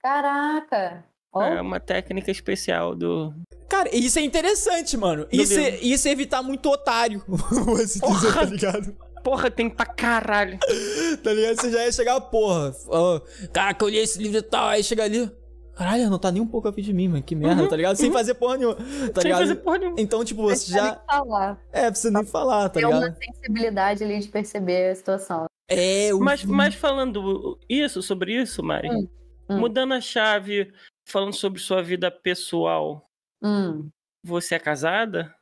Caraca! Oh. É uma técnica especial do. Cara, isso é interessante, mano. Isso é, isso é evitar muito otário. assim dizer, tá ligado? Porra, tem pra caralho. tá ligado? Você já ia chegar, porra. Oh, cara, que eu li esse livro e tal. Aí chega ali. Caralho, não tá nem um pouco a fim de mim, mano. Que merda, uhum, tá ligado? Uhum. Sem fazer porra nenhuma. Tá Sem ligado? fazer porra nenhuma. Então, tipo, você já. Nem falar. É, precisa nem falar, tá Tem ligado? Tem uma sensibilidade ali de perceber a situação. É, o... mas, mas falando isso, sobre isso, Mari, hum, hum. mudando a chave, falando sobre sua vida pessoal. Hum. Você é casada?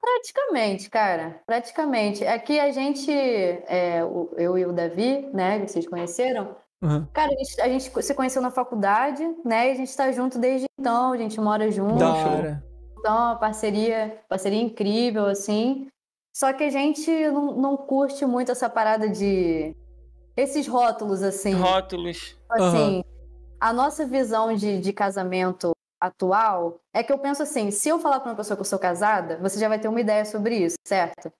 Praticamente, cara. Praticamente. Aqui a gente, é, eu e o Davi, né, que vocês conheceram, Uhum. Cara, a gente, a gente, se conheceu na faculdade, né? E a gente tá junto desde então, a gente mora junto. Da hora. Então, uma parceria, parceria incrível, assim. Só que a gente não, não curte muito essa parada de. Esses rótulos, assim. Rótulos. Assim, uhum. a nossa visão de, de casamento atual é que eu penso assim: se eu falar pra uma pessoa que eu sou casada, você já vai ter uma ideia sobre isso, certo?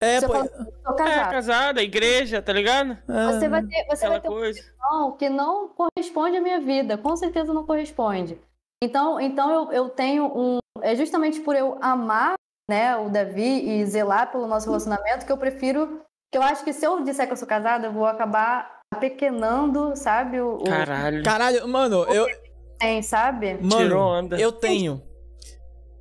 É, pô... fala, casada. é, casada, igreja, tá ligado? Você vai ter, você vai ter coisa. uma que não corresponde à minha vida, com certeza não corresponde. Então, então eu, eu tenho um. É justamente por eu amar né, o Davi e zelar pelo nosso relacionamento que eu prefiro. Que eu acho que se eu disser que eu sou casada, eu vou acabar pequenando, sabe? O, Caralho. Caralho, mano, eu. Tem, sabe? Mano, Tirou onda. eu tenho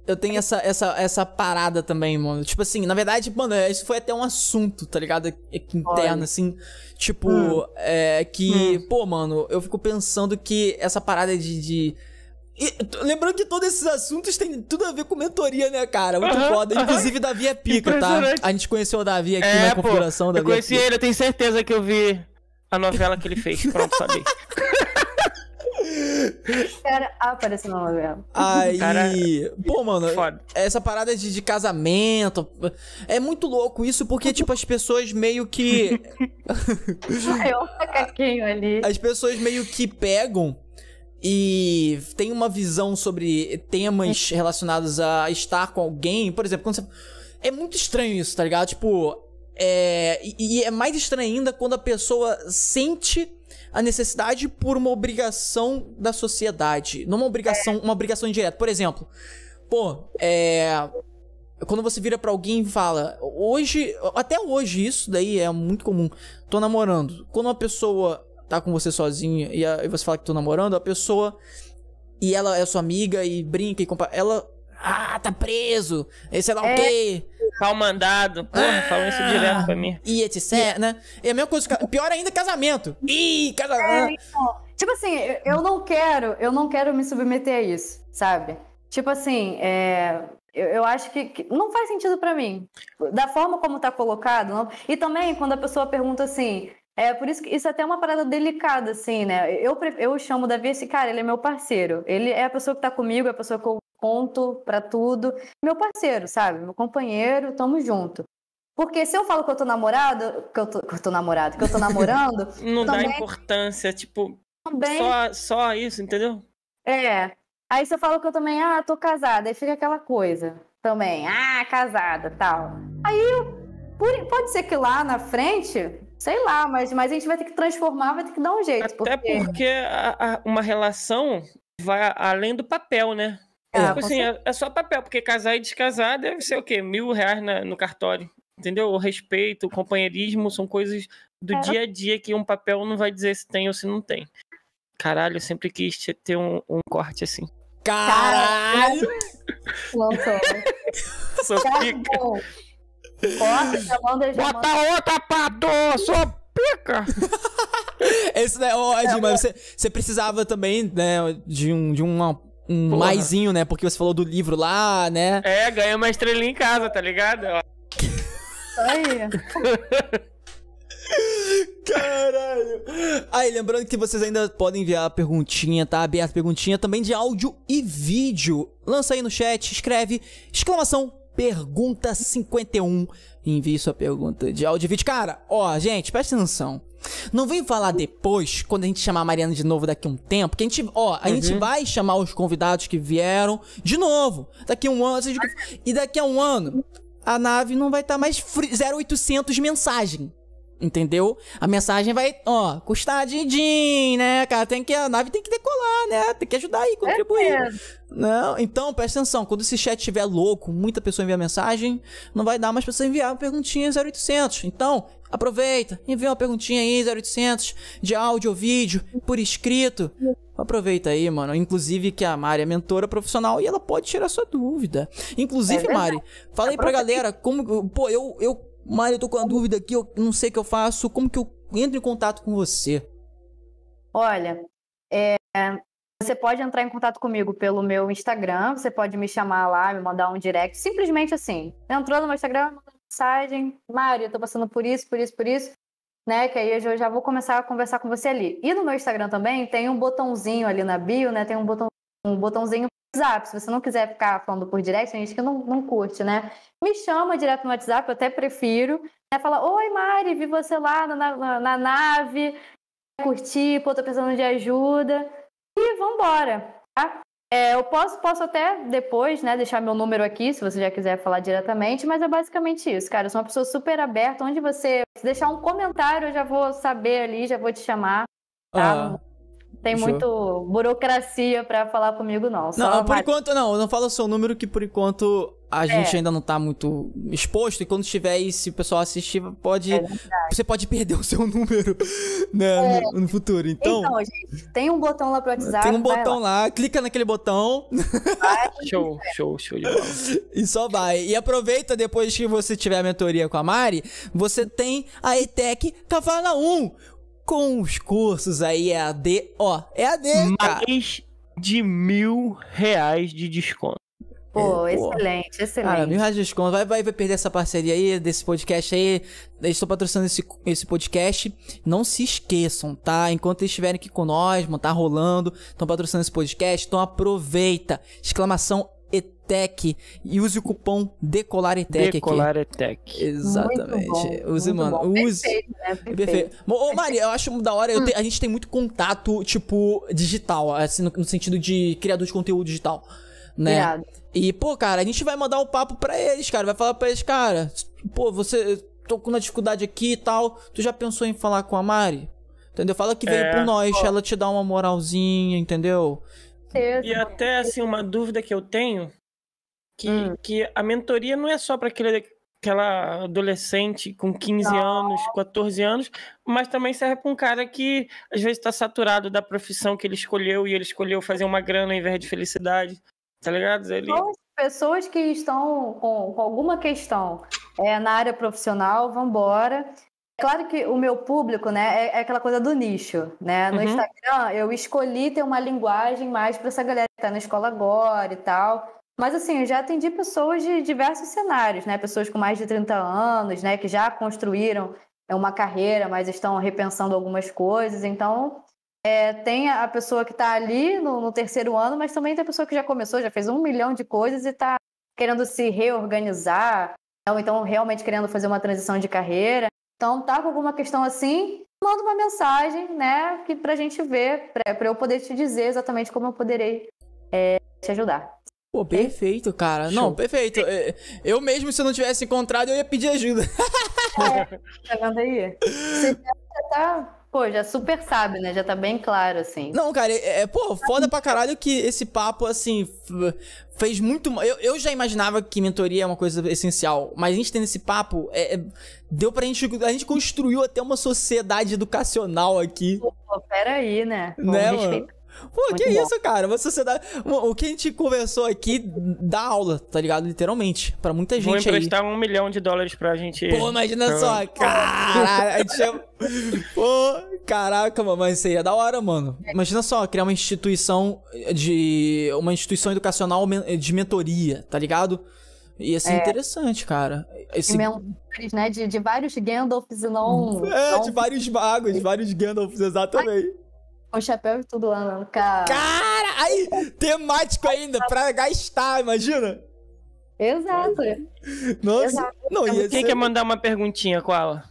eu tenho essa, essa, essa parada também, mano. Tipo assim, na verdade, mano, isso foi até um assunto, tá ligado? Aqui interno, assim. Tipo, hum. é que, hum. pô, mano, eu fico pensando que essa parada de. de... E, lembrando que todos esses assuntos têm tudo a ver com mentoria, né, cara? Muito uh -huh, foda. Inclusive, uh -huh. Davi é pica, tá? A gente conheceu o Davi aqui é, na configuração. da Eu conheci é ele, eu tenho certeza que eu vi a novela que ele fez. Pronto, sabia. Cara, apareceu na novela. Aí. Cara, pô, mano, foda. essa parada de, de casamento. É muito louco isso, porque, tipo, as pessoas meio que. Um macaquinho ali. As pessoas meio que pegam e tem uma visão sobre temas relacionados a estar com alguém. Por exemplo, quando você. É muito estranho isso, tá ligado? Tipo. É... E é mais estranho ainda quando a pessoa sente a necessidade por uma obrigação da sociedade. Não uma obrigação, uma obrigação indireta. Por exemplo, pô, é. Quando você vira para alguém e fala, hoje, até hoje isso daí é muito comum. Tô namorando. Quando uma pessoa tá com você sozinha e, a, e você fala que tô namorando, a pessoa e ela é sua amiga e brinca e compra, ela ah, tá preso, esse é lá o quê? Pau mandado. Porra, ah, falam isso direto pra mim. E etc, né? É a mesma coisa. Pior ainda, casamento. Ih, casamento. É, então, tipo assim, eu não quero, eu não quero me submeter a isso, sabe? Tipo assim, é, eu, eu, acho que, que, não faz sentido para mim. Da forma como tá colocado. Não... E também, quando a pessoa pergunta assim. É por isso que isso é até uma parada delicada, assim, né? Eu, eu chamo o Davi esse cara, ele é meu parceiro. Ele é a pessoa que tá comigo, é a pessoa que eu conto para tudo. Meu parceiro, sabe? Meu companheiro, tamo junto. Porque se eu falo que eu tô namorado, que eu tô, que eu tô namorado, que eu tô namorando. Não também... dá importância, tipo. Também... Só, só isso, entendeu? É. Aí você fala que eu também, ah, tô casada, aí fica aquela coisa também, ah, casada, tal. Aí pode ser que lá na frente, sei lá, mas, mas a gente vai ter que transformar, vai ter que dar um jeito. Até porque, porque a, a, uma relação vai além do papel, né? É, tipo assim, é, é, só papel, porque casar e descasar deve ser o quê? Mil reais na, no cartório. Entendeu? O respeito, o companheirismo são coisas do é. dia a dia que um papel não vai dizer se tem ou se não tem. Caralho, eu sempre quis ter um, um corte assim. Caralho! Lançou. Sou pica. Corta, já Bota outra, pato! Sou pica! Esse, né, oh, Ed, mas você, você precisava também, né, de, um, de uma um Porra. maisinho, né? Porque você falou do livro lá, né? É, ganhei uma estrelinha em casa, tá ligado? Aí. Caralho. Aí, lembrando que vocês ainda podem enviar a perguntinha, tá? Aberta perguntinha também de áudio e vídeo. Lança aí no chat, escreve exclamação pergunta 51 e envie sua pergunta de áudio e vídeo. Cara, ó, gente, presta atenção. Não vem falar depois, quando a gente chamar a Mariana de novo daqui a um tempo, que a gente, ó, a uhum. gente vai chamar os convidados que vieram de novo. Daqui a um ano, e daqui a um ano, a nave não vai estar tá mais 0800 mensagem. Entendeu? A mensagem vai, ó, custar din, né, cara? Tem que, a nave tem que decolar, né? Tem que ajudar aí, contribuir. É não, então, presta atenção. Quando esse chat estiver louco, muita pessoa envia mensagem, não vai dar mais pra você enviar uma perguntinha 0800. Então, aproveita, envia uma perguntinha aí, 0800, de áudio ou vídeo, por escrito. Aproveita aí, mano. Inclusive que a Mari é mentora profissional e ela pode tirar sua dúvida. Inclusive, é Mari, fala aí pra galera como. Pô, eu, eu Mário, eu tô com uma dúvida aqui, eu não sei o que eu faço. Como que eu entro em contato com você? Olha, é, você pode entrar em contato comigo pelo meu Instagram, você pode me chamar lá, me mandar um direct, simplesmente assim. Entrou no meu Instagram, manda mensagem, Mário, eu tô passando por isso, por isso, por isso, né? Que aí eu já vou começar a conversar com você ali. E no meu Instagram também tem um botãozinho ali na bio, né? Tem um botão um botãozinho WhatsApp. Se você não quiser ficar falando por direct, tem gente que não, não curte, né? Me chama direto no WhatsApp, eu até prefiro. Né? Fala, oi Mari, vi você lá na, na, na nave, curti, pô, tô precisando de ajuda. E vambora, tá? É, eu posso, posso até depois, né, deixar meu número aqui, se você já quiser falar diretamente, mas é basicamente isso, cara. Eu sou uma pessoa super aberta, onde você deixar um comentário, eu já vou saber ali, já vou te chamar, tá? Ah. Tem muito burocracia para falar comigo, não. Só não, por enquanto não. Não fala o seu número que por enquanto a é. gente ainda não tá muito exposto. E quando estiver aí, se o pessoal assistir, pode. É você pode perder o seu número né, é. no, no, futuro. Então, então, gente, tem um botão lá pro WhatsApp. Tem um botão lá. lá. clica naquele botão. Vai, show, show, show de bola. E só vai. E aproveita depois que você tiver a mentoria com a Mari, você tem a ETEC Cavala 1 com os cursos aí EAD, ó, EAD, cara. Mais de mil reais de desconto. Pô, é, excelente, excelente. Cara, mil reais de desconto. Vai, vai, vai perder essa parceria aí, desse podcast aí. Eles estão patrocinando esse, esse podcast. Não se esqueçam, tá? Enquanto eles estiverem aqui com nós, mano, tá rolando, estão patrocinando esse podcast. Então aproveita. Exclamação ETEC e use o cupom DECOLARETEC DECOLARETEC. Exatamente. Use, mano. Bom. Use. Perfeito, né? Perfeito. Perfeito. Ô, Mari, eu acho da hora. Hum. Te, a gente tem muito contato, tipo, digital, assim, no, no sentido de criador de conteúdo digital. Né? Irado. E, pô, cara, a gente vai mandar um papo pra eles, cara. Vai falar pra eles, cara, pô, você. Tô com uma dificuldade aqui e tal. Tu já pensou em falar com a Mari? Entendeu? Fala que veio é, por nós, pô. ela te dá uma moralzinha, entendeu? E até assim, uma dúvida que eu tenho que, hum. que a mentoria não é só para aquele aquela adolescente com 15 não. anos, 14 anos, mas também serve para um cara que às vezes está saturado da profissão que ele escolheu e ele escolheu fazer uma grana em vez de felicidade, tá ligado? Ele... Pessoas que estão com, com alguma questão é, na área profissional, vão embora. É claro que o meu público, né, é, é aquela coisa do nicho, né? No uhum. Instagram eu escolhi ter uma linguagem mais para essa galera que está na escola agora e tal. Mas assim, eu já atendi pessoas de diversos cenários, né? Pessoas com mais de 30 anos, né? Que já construíram uma carreira, mas estão repensando algumas coisas. Então, é, tem a pessoa que está ali no, no, terceiro ano, mas também tem a pessoa que já começou, já fez um milhão de coisas e está querendo se reorganizar, ou então realmente querendo fazer uma transição de carreira. Então, tá com alguma questão assim, manda uma mensagem, né? Que pra gente ver, para eu poder te dizer exatamente como eu poderei é, te ajudar. Pô, perfeito, cara. Show. Não, perfeito. É, eu mesmo, se eu não tivesse encontrado, eu ia pedir ajuda. É, tá vendo aí? Você já tá, pô, já super sabe, né? Já tá bem claro, assim. Não, cara, é, é pô, foda pra caralho que esse papo, assim, fez muito. Eu, eu já imaginava que mentoria é uma coisa essencial, mas a gente tendo esse papo, é, é, deu pra gente. A gente construiu até uma sociedade educacional aqui. Pô, peraí, né? Vamos né, mano? Pô, Muito que bom. isso, cara? Uma sociedade. O que a gente conversou aqui dá aula, tá ligado? Literalmente. Pra muita gente. Vou emprestar aí. um milhão de dólares pra gente. Pô, imagina só. Caralho, a gente chama... Pô, caraca, mano, mas isso aí é da hora, mano. Imagina só, criar uma instituição de. Uma instituição educacional de mentoria, tá ligado? Ia ser é. interessante, cara. Esse... Né? De, de vários Gandalfs e não. É, não... de vários magos, vários Gandalfs, exatamente. Com chapéu e tudo lá no carro. Cara, aí, temático ainda, pra gastar, imagina. Exato. Nossa, Exato. não ia Quem ser... quer mandar uma perguntinha com ela?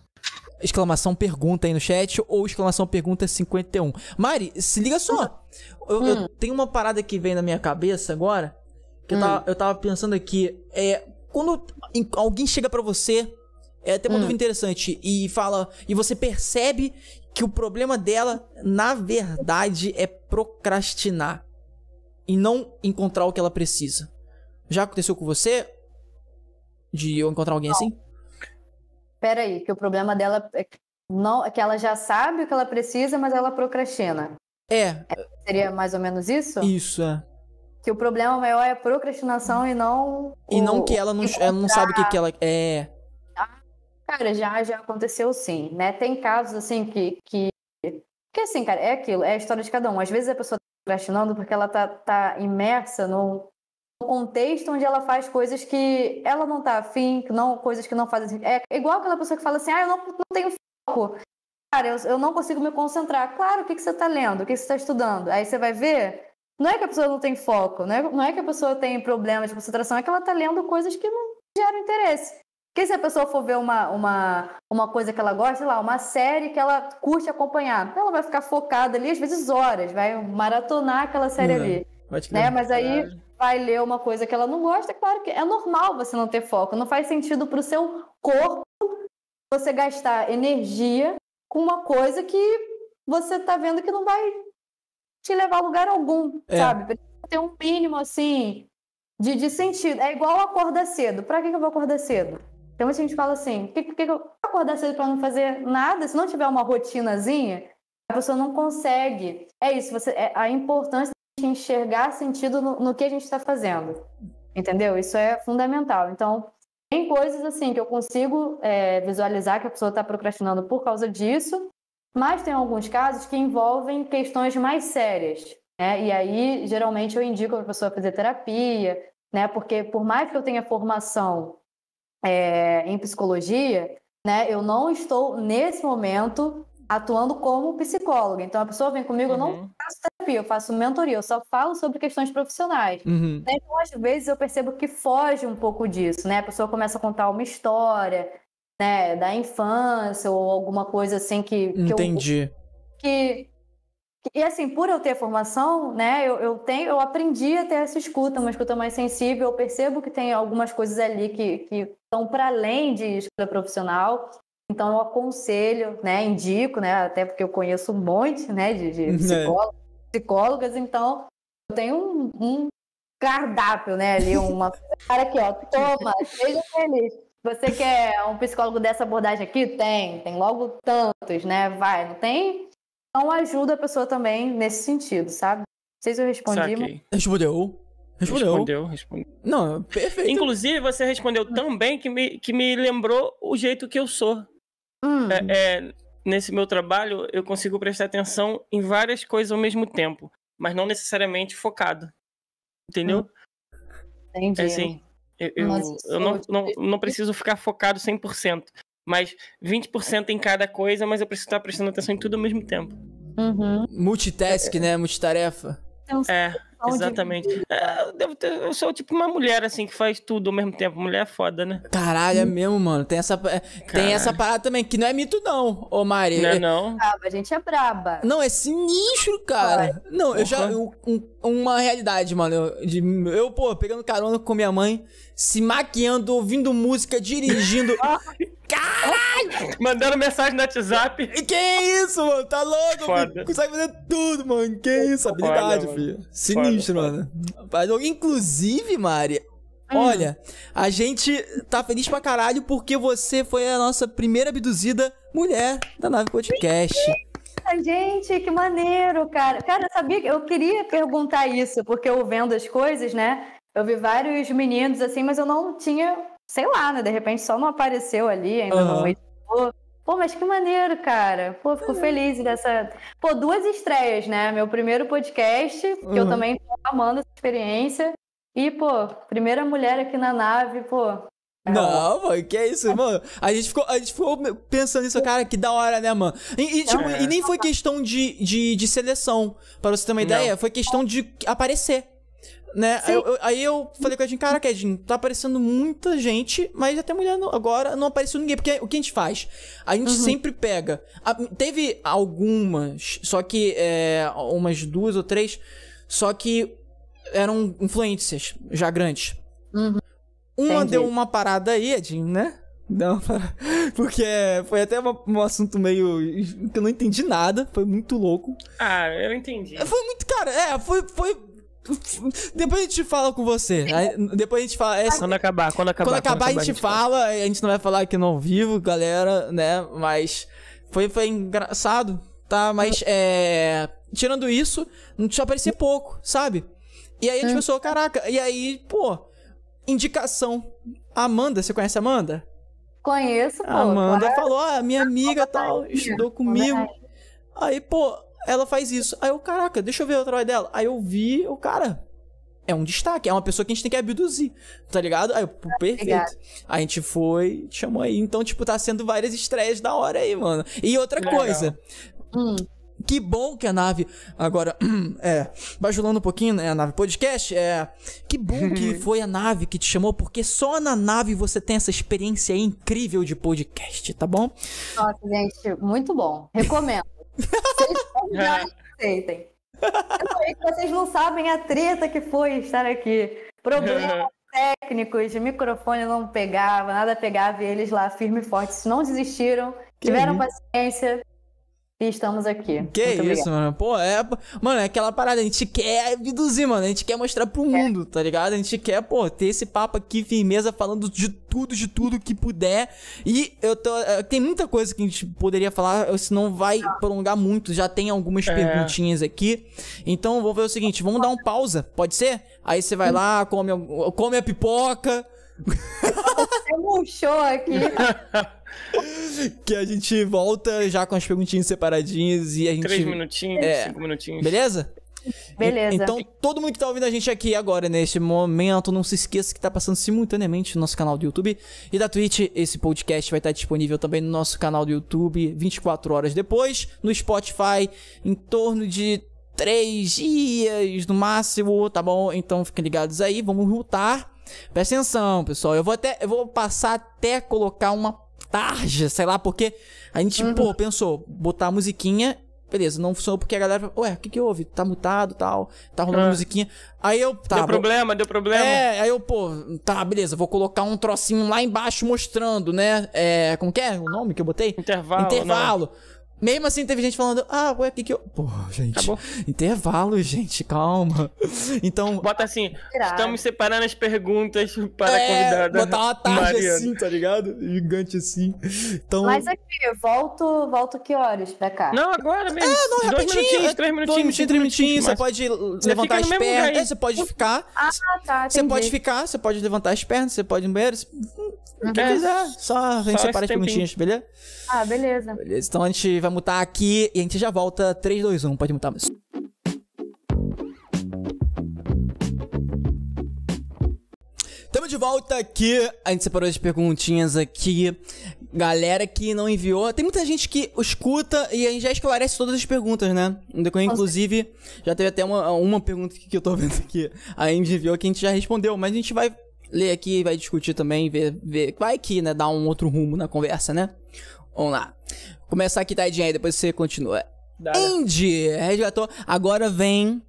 Exclamação pergunta aí no chat ou exclamação pergunta 51. Mari, se liga só. Eu, hum. eu tenho uma parada que vem na minha cabeça agora. Que hum. eu, tava, eu tava pensando aqui. É, quando alguém chega para você É até uma hum. dúvida interessante. E fala. E você percebe que o problema dela, na verdade, é procrastinar. E não encontrar o que ela precisa. Já aconteceu com você? De eu encontrar alguém não. assim? Pera aí, que o problema dela é que, não, é que ela já sabe o que ela precisa, mas ela procrastina. É. é. Seria mais ou menos isso? Isso, é. Que o problema maior é a procrastinação e não. E o, não que ela não, ela não sabe o que, que ela. É. Cara, já, já aconteceu sim, né? Tem casos assim que, que. Que assim, cara, é aquilo, é a história de cada um. Às vezes a pessoa tá procrastinando porque ela tá, tá imersa num contexto onde ela faz coisas que ela não tá afim, não, coisas que não fazem. É igual aquela pessoa que fala assim, ah, eu não, não tenho foco. Cara, eu, eu não consigo me concentrar. Claro, o que, que você tá lendo? O que, que você tá estudando? Aí você vai ver. Não é que a pessoa não tem foco, não é, não é que a pessoa tem problema de concentração, é que ela tá lendo coisas que não geram interesse. Porque se a pessoa for ver uma, uma, uma coisa que ela gosta, sei lá, uma série que ela curte acompanhar, ela vai ficar focada ali, às vezes horas, vai maratonar aquela série uhum. ali. Né? Mas aí vai ler uma coisa que ela não gosta, é claro que é normal você não ter foco. Não faz sentido para o seu corpo você gastar energia com uma coisa que você tá vendo que não vai te levar a lugar algum, é. sabe? Precisa ter um mínimo, assim, de, de sentido. É igual acordar cedo. Pra que, que eu vou acordar cedo? Então a gente fala assim, que, que, que eu acordar cedo para não fazer nada? Se não tiver uma rotinazinha, a pessoa não consegue. É isso, você, é a importância de enxergar sentido no, no que a gente está fazendo. Entendeu? Isso é fundamental. Então, tem coisas assim que eu consigo é, visualizar que a pessoa está procrastinando por causa disso, mas tem alguns casos que envolvem questões mais sérias. Né? E aí, geralmente, eu indico para a pessoa fazer terapia, né? Porque por mais que eu tenha formação é, em psicologia, né, eu não estou, nesse momento, atuando como psicóloga. Então, a pessoa vem comigo, uhum. eu não uhum. faço terapia, eu faço mentoria, eu só falo sobre questões profissionais. Uhum. Né, então, às vezes, eu percebo que foge um pouco disso, né? A pessoa começa a contar uma história, né, da infância ou alguma coisa assim que... que Entendi. Eu, que e assim, por eu ter formação, né, eu, eu tenho, eu aprendi a ter essa escuta, uma escuta mais sensível. Eu percebo que tem algumas coisas ali que, que estão para além de escuta profissional. Então eu aconselho, né, indico, né, até porque eu conheço um monte, né, de, de é. psicólogos, psicólogas, então eu tenho um, um cardápio, né, ali, uma cara aqui, ó, toma, seja feliz. Você quer um psicólogo dessa abordagem aqui? Tem, tem logo tantos, né? Vai, não tem? Então ajuda a pessoa também nesse sentido, sabe? Não sei se eu respondi. Mas... Respondeu. Respondeu. Respondeu, respondeu. Não, perfeito. Inclusive, você respondeu tão bem que me, que me lembrou o jeito que eu sou. Hum. É, é, nesse meu trabalho, eu consigo prestar atenção em várias coisas ao mesmo tempo, mas não necessariamente focado. Entendeu? Hum. Entendi. É assim, eu, eu, eu não, não, não preciso ficar focado 100% mas 20% em cada coisa, mas eu preciso estar prestando atenção em tudo ao mesmo tempo. Uhum. Multitask, é, né? Multitarefa. É, exatamente. É, eu, devo ter, eu sou tipo uma mulher, assim, que faz tudo ao mesmo tempo. Mulher é foda, né? Caralho, é mesmo, mano. Tem essa, é, tem essa parada também, que não é mito, não, ô Mari. Não é, não. A gente é braba. Não, é sinistro, cara. Não, eu já. Eu, um, uma realidade, mano. Eu, de, eu, pô, pegando carona com minha mãe, se maquiando, ouvindo música, dirigindo. Caralho! Mandando mensagem no WhatsApp. Que isso, mano? Tá louco? Foda. Consegue fazer tudo, mano. Que isso? Habilidade, Foda, filho. Sinistro, foda, mano. Foda. Inclusive, Mari, hum. olha, a gente tá feliz pra caralho porque você foi a nossa primeira abduzida mulher da Nave Podcast. Gente, que maneiro, cara. Cara, eu sabia que eu queria perguntar isso, porque eu vendo as coisas, né? Eu vi vários meninos assim, mas eu não tinha sei lá, né? De repente só não apareceu ali, ainda uhum. não editou. Pô, mas que maneiro, cara. Pô, fico feliz dessa. Pô, duas estreias, né? Meu primeiro podcast, que uhum. eu também tô amando essa experiência. E, pô, primeira mulher aqui na nave, pô. É não, mano, que é isso, mano? A gente ficou, a gente ficou pensando nisso, cara, que da hora, né, mano? E, e, tipo, e nem foi questão de, de, de seleção, para você ter uma ideia, não. foi questão de aparecer. Né? Aí eu, aí eu, falei com a Edinho, caraca, Edinho, tá aparecendo muita gente, mas até mulher não, agora não apareceu ninguém. Porque o que a gente faz? A gente uhum. sempre pega. A, teve algumas, só que é, umas duas ou três, só que eram influências já grandes. Uhum. Uma Entendi. deu uma parada aí, Edinho, né? Não, porque foi até uma, um assunto meio. que eu não entendi nada, foi muito louco. Ah, eu entendi. Foi muito, cara, é, foi. foi depois a gente fala com você. Aí, depois a gente fala. É, quando acabar, quando acabar. Quando acabar, quando acabar a, gente a gente fala. fala. A gente não vai falar aqui no ao vivo, galera, né? Mas foi, foi engraçado, tá? Mas é. Tirando isso, não tinha aparecer pouco, sabe? E aí a gente é. pensou, caraca, e aí, pô, indicação. Amanda, você conhece a Amanda? Conheço, pô. A Amanda claro. falou, ah, minha amiga tal, estudou comigo. Aí, pô, ela faz isso. Aí eu, caraca, deixa eu ver o trabalho dela. Aí eu vi, o cara, é um destaque, é uma pessoa que a gente tem que abduzir, tá ligado? Aí eu, pô, perfeito. A gente foi, chamou aí. Então, tipo, tá sendo várias estreias da hora aí, mano. E outra coisa. Hum. Que bom que a nave. Agora, é. Bajulando um pouquinho, né? A nave podcast. É. Que bom que foi a nave que te chamou, porque só na nave você tem essa experiência incrível de podcast, tá bom? Nossa, gente, muito bom. Recomendo. Vocês aceitem. Vocês não sabem a treta que foi estar aqui. Problemas técnicos, de microfone não pegava, nada pegava, e eles lá firme e forte não desistiram, tiveram paciência, e estamos aqui. Que Muito isso, mano. Pô, é. Mano, é aquela parada. A gente quer abduzir, mano. A gente quer mostrar pro mundo, é. tá ligado? A gente quer, pô, ter esse papo aqui, firmeza, falando de tudo, de tudo que puder. E eu tô. Eh, tem muita coisa que a gente poderia falar, senão vai prolongar muito. Já tem algumas é. perguntinhas aqui. Então, vou ver o seguinte: vamos dar um pausa, pode ser? Aí você vai lá, come, come a pipoca. Um show aqui. que a gente volta já com as perguntinhas separadinhas e a gente. Três minutinhos, é, cinco minutinhos. Beleza? Beleza. Então, todo mundo que tá ouvindo a gente aqui agora, neste momento, não se esqueça que tá passando simultaneamente no nosso canal do YouTube e da Twitch. Esse podcast vai estar disponível também no nosso canal do YouTube 24 horas depois, no Spotify, em torno de três dias no máximo, tá bom? Então fiquem ligados aí, vamos lutar. Presta atenção, pessoal. Eu vou até eu vou passar até colocar uma tarja, sei lá, porque a gente, uhum. pô, pensou, botar a musiquinha Beleza, não funcionou porque a galera ué, o que que houve? Tá mutado tal, tá rolando ah. musiquinha. Aí eu, tá. Deu problema, deu problema. É, aí eu, pô, tá, beleza, vou colocar um trocinho lá embaixo mostrando, né? É, como que é o nome que eu botei? Intervalo. Intervalo. Não. Mesmo assim, teve gente falando, ah, ué, o que que eu. Pô, gente. Acabou. Intervalo, gente, calma. Então. Bota assim, estamos separando as perguntas para é, a convidada. Botar uma tarde assim, tá ligado? Gigante assim. Então... Mas aqui, volto, volto que horas pra cá? Não, agora mesmo. É, não, Dois minutinhos, três minutinhos. Dois minutinhos, três minutinhos. Você pode você levantar as pernas. É, você pode ficar. Ah, tá. Você pode ficar, você pode levantar as pernas, você pode ir no banheiro. O que é. quiser. Só a gente separa as perguntinhas, beleza? Ah, beleza. Beleza, então a gente vai mutar aqui e a gente já volta. 3, 2, 1, pode mutar, mas. Tamo de volta aqui. A gente separou as perguntinhas aqui. Galera que não enviou. Tem muita gente que escuta e a gente já esclarece todas as perguntas, né? Inclusive, já teve até uma, uma pergunta que eu tô vendo aqui. A Andy enviou que a gente já respondeu, mas a gente vai ler aqui, vai discutir também, ver, ver. Vai que, né? Dar um outro rumo na conversa, né? Vamos lá. Começar aqui, Tadinha, aí depois você continua. Dada. Andy, resgatou. Agora vem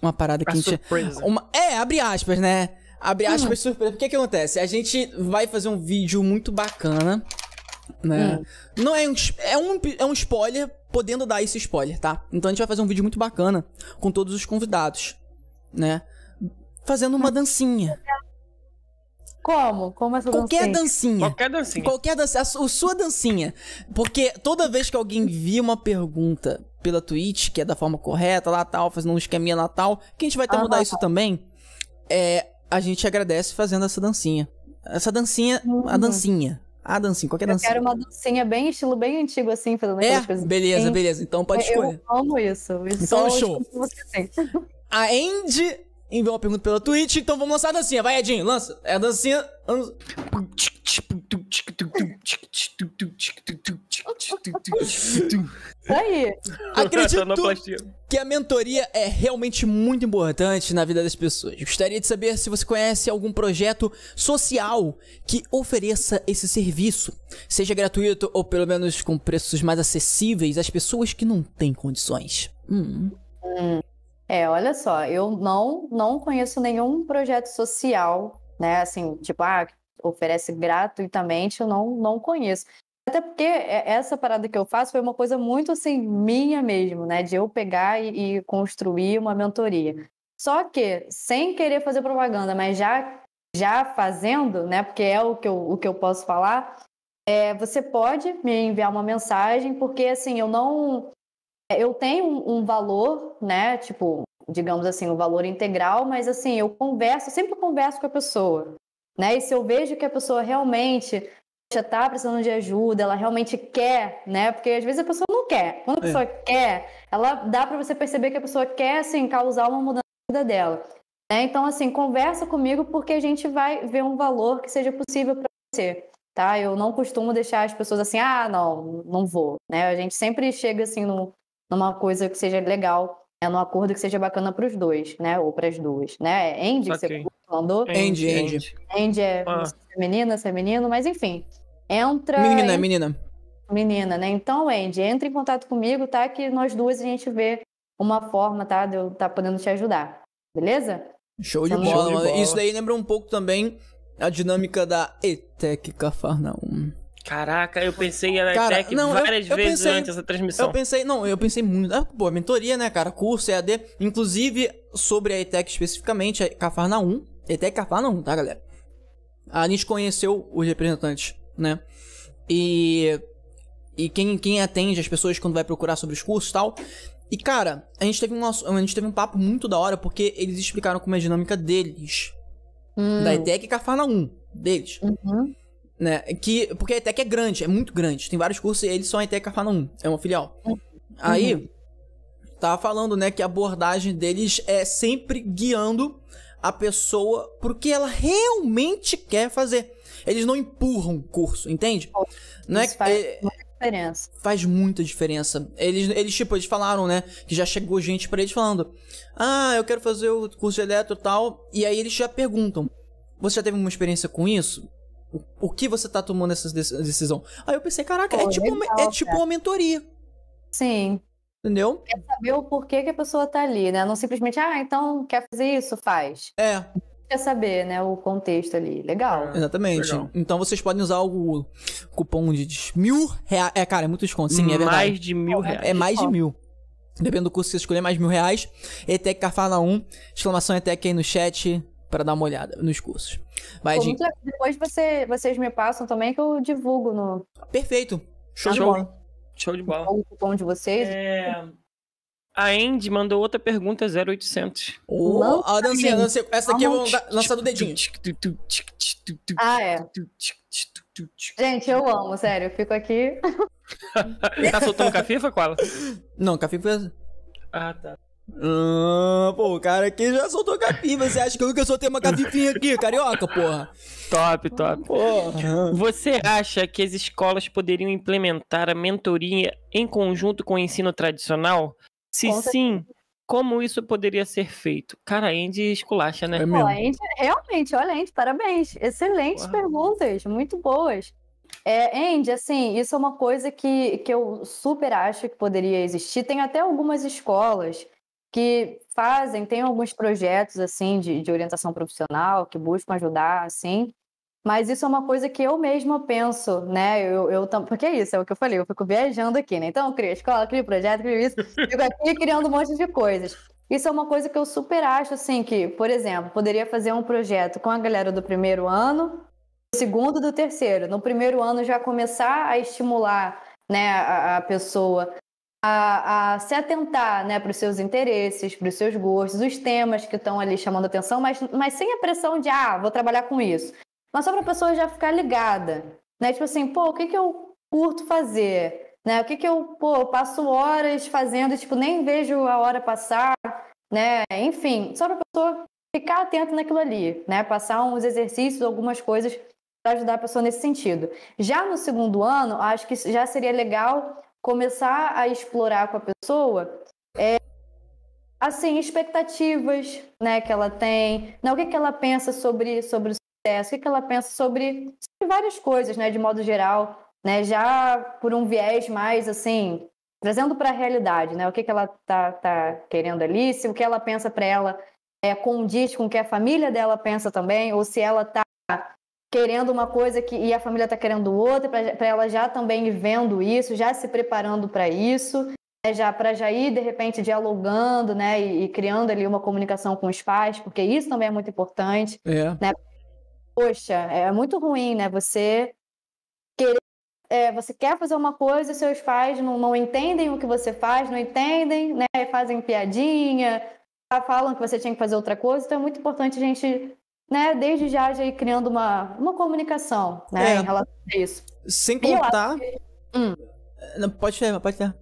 uma parada que a, a gente. Surpresa. Uma, é, abre aspas, né? Abre hum. aspas, hum. surpresa. O que que acontece? A gente vai fazer um vídeo muito bacana, né? Hum. Não é um, é um. É um spoiler, podendo dar esse spoiler, tá? Então a gente vai fazer um vídeo muito bacana com todos os convidados, né? Fazendo uma dancinha. Como? Como essa Qualquer dancinha? Qualquer dancinha. Qualquer dancinha. A, sua dancinha. Porque toda vez que alguém envia uma pergunta pela Twitch, que é da forma correta, lá tal, fazendo um esqueminha lá tal, que a gente vai até mudar isso também, é, a gente agradece fazendo essa dancinha. Essa dancinha, uhum. a dancinha. A dancinha, qualquer dancinha. Eu quero uma dancinha bem, estilo bem antigo, assim, fazendo é? coisas. Beleza, bem... beleza. Então pode escolher. Eu amo isso. isso então, show. A Andy enviou uma pergunta pela Twitch, então vamos lançar a dancinha. Vai, Edinho, lança. É a dancinha. Aí. Acredito que a mentoria é realmente muito importante na vida das pessoas. Gostaria de saber se você conhece algum projeto social que ofereça esse serviço, seja gratuito ou pelo menos com preços mais acessíveis às pessoas que não têm condições. Hum. Hum. É, olha só, eu não, não conheço nenhum projeto social, né? Assim, tipo, ah, oferece gratuitamente, eu não, não conheço. Até porque essa parada que eu faço foi uma coisa muito assim, minha mesmo, né? De eu pegar e, e construir uma mentoria. Só que, sem querer fazer propaganda, mas já, já fazendo, né? Porque é o que eu, o que eu posso falar, é, você pode me enviar uma mensagem, porque assim, eu não. Eu tenho um, um valor, né? Tipo, digamos assim, o um valor integral, mas assim, eu converso, sempre converso com a pessoa. Né? E se eu vejo que a pessoa realmente já está precisando de ajuda, ela realmente quer, né? Porque às vezes a pessoa não quer. Quando a é. pessoa é. quer, ela dá para você perceber que a pessoa quer, assim, causar uma mudança vida dela. Né? Então, assim, conversa comigo porque a gente vai ver um valor que seja possível para você. Tá? Eu não costumo deixar as pessoas assim, ah, não, não vou. Né? A gente sempre chega assim no, numa coisa que seja legal, né? num acordo que seja bacana para os dois, né? Ou para as duas, né? Andy, okay. você mandou? Andy, Andy. Andy é ah. menina, você é menino, mas enfim. Entra. Menina, é menina. Menina, né? Então, Andy, entre em contato comigo, tá? Que nós duas a gente vê uma forma, tá? De eu estar tá podendo te ajudar. Beleza? Show de, bola, show de bola. Isso daí lembra um pouco também a dinâmica da ETEC Cafarnaum. Caraca, eu pensei na cara, ETEC não, várias eu, eu vezes pensei, durante essa transmissão. Eu pensei, não, eu pensei muito. Ah, pô, mentoria, né, cara? Curso, EAD. Inclusive, sobre a ETEC especificamente, a Cafarnaum. ETEC Cafarnaum, tá, galera? A gente conheceu os representantes, né? E. E quem, quem atende as pessoas quando vai procurar sobre os cursos e tal, e, cara, a gente, teve um, a gente teve um papo muito da hora porque eles explicaram como é a dinâmica deles. Hum. Da ETEC e Cafarnaum. Deles. Uhum. Né? Que, porque a ETEC é grande, é muito grande. Tem vários cursos e eles são a ETEC Cafarnaum. É uma filial. Uhum. Aí, tava falando, né, que a abordagem deles é sempre guiando a pessoa pro que ela realmente quer fazer. Eles não empurram o curso, entende? Não é, faz é, diferença. Faz muita diferença. Eles, eles, tipo, eles falaram, né? Que já chegou gente para eles falando: Ah, eu quero fazer o curso de eletro e tal. E aí eles já perguntam: Você já teve uma experiência com isso? O, que você tá tomando essa decisão? Aí eu pensei: Caraca, Pô, é, tipo, legal, é tipo uma mentoria. Sim. Entendeu? Quer saber o porquê que a pessoa tá ali, né? Não simplesmente, ah, então quer fazer isso? Faz. É quer saber, né, o contexto ali. Legal. Exatamente. Legal. Então vocês podem usar o cupom de mil reais. É, cara, é muito desconto. Sim, é verdade. Mais de mil reais. É mais de mil. Dependendo do curso que você escolher, mais de mil reais. ETEC Carfala 1. Exclamação ETEC aí no chat para dar uma olhada nos cursos. Vai, Pô, Depois você, vocês me passam também que eu divulgo no. Perfeito. Show, Show de bola. Show de bola. O cupom de vocês. É... A Andy mandou outra pergunta 0800. Oh, a dancinha, dancinha. Essa aqui eu vou lançar do dedinho. Ah, é. Gente, eu amo, sério. Eu fico aqui. tá soltando cafifa, Koala? Não, cafifa. Ah, tá. Ah, pô, o cara aqui já soltou capiva. Você acha que eu nunca soltei uma capifinha aqui, carioca, porra? Top, top. Porra. Você acha que as escolas poderiam implementar a mentoria em conjunto com o ensino tradicional? Se sim, como isso poderia ser feito? Cara, a Andy esculacha, né? É Pô, Andy, realmente, olha, Andy, parabéns. Excelentes Uau. perguntas, muito boas. É, Andy, assim, isso é uma coisa que, que eu super acho que poderia existir. Tem até algumas escolas que fazem, tem alguns projetos, assim, de, de orientação profissional, que buscam ajudar, assim. Mas isso é uma coisa que eu mesma penso, né? Eu, eu, porque é isso, é o que eu falei, eu fico viajando aqui, né? Então, eu crio escola, crio projeto, crio isso, fico aqui criando um monte de coisas. Isso é uma coisa que eu super acho, assim, que, por exemplo, poderia fazer um projeto com a galera do primeiro ano, do segundo do terceiro. No primeiro ano já começar a estimular né, a, a pessoa a, a, se atentar né, para os seus interesses, para os seus gostos, os temas que estão ali chamando atenção, mas, mas sem a pressão de, ah, vou trabalhar com isso mas só para a pessoa já ficar ligada, né? Tipo assim, pô, o que, que eu curto fazer? Né? O que, que eu, pô, passo horas fazendo, tipo, nem vejo a hora passar, né? Enfim, só para a pessoa ficar atenta naquilo ali, né? Passar uns exercícios, algumas coisas para ajudar a pessoa nesse sentido. Já no segundo ano, acho que já seria legal começar a explorar com a pessoa é, assim expectativas né que ela tem né, o que, que ela pensa sobre sobre sucesso, o que ela pensa sobre, sobre várias coisas, né, de modo geral, né, já por um viés mais assim, trazendo para a realidade, né, o que, que ela tá, tá querendo ali, se o que ela pensa para ela é condiz com o que a família dela pensa também, ou se ela tá querendo uma coisa que, e a família está querendo outra, para ela já também vendo isso, já se preparando para isso, né, já para já ir de repente dialogando, né, e, e, criando ali uma comunicação com os pais, porque isso também é muito importante, é. né? Poxa, é muito ruim, né? Você querer, é, você quer fazer uma coisa e seus pais não, não entendem o que você faz, não entendem, né? Fazem piadinha, falam que você tinha que fazer outra coisa, então é muito importante a gente né, desde já já ir criando uma, uma comunicação, né, é. em relação a isso. Sem contar... Que... Hum. Não, pode ter, pode ter.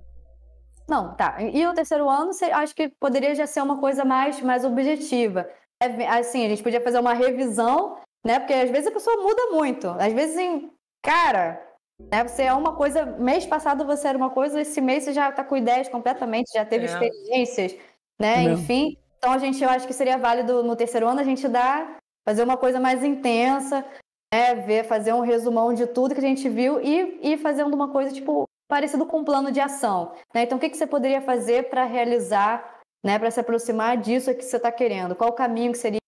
Não, tá. E o terceiro ano, acho que poderia já ser uma coisa mais, mais objetiva. É, assim, a gente podia fazer uma revisão, né, porque às vezes a pessoa muda muito. Às vezes, assim, cara, né, você é uma coisa... Mês passado você era uma coisa, esse mês você já tá com ideias completamente, já teve é. experiências, né, é enfim... Então, a gente, eu acho que seria válido no terceiro ano a gente dar fazer uma coisa mais intensa, né? Ver, fazer um resumão de tudo que a gente viu e ir fazendo uma coisa, tipo, parecido com um plano de ação. Né? Então, o que, que você poderia fazer para realizar, né? Para se aproximar disso que você está querendo? Qual o caminho que seria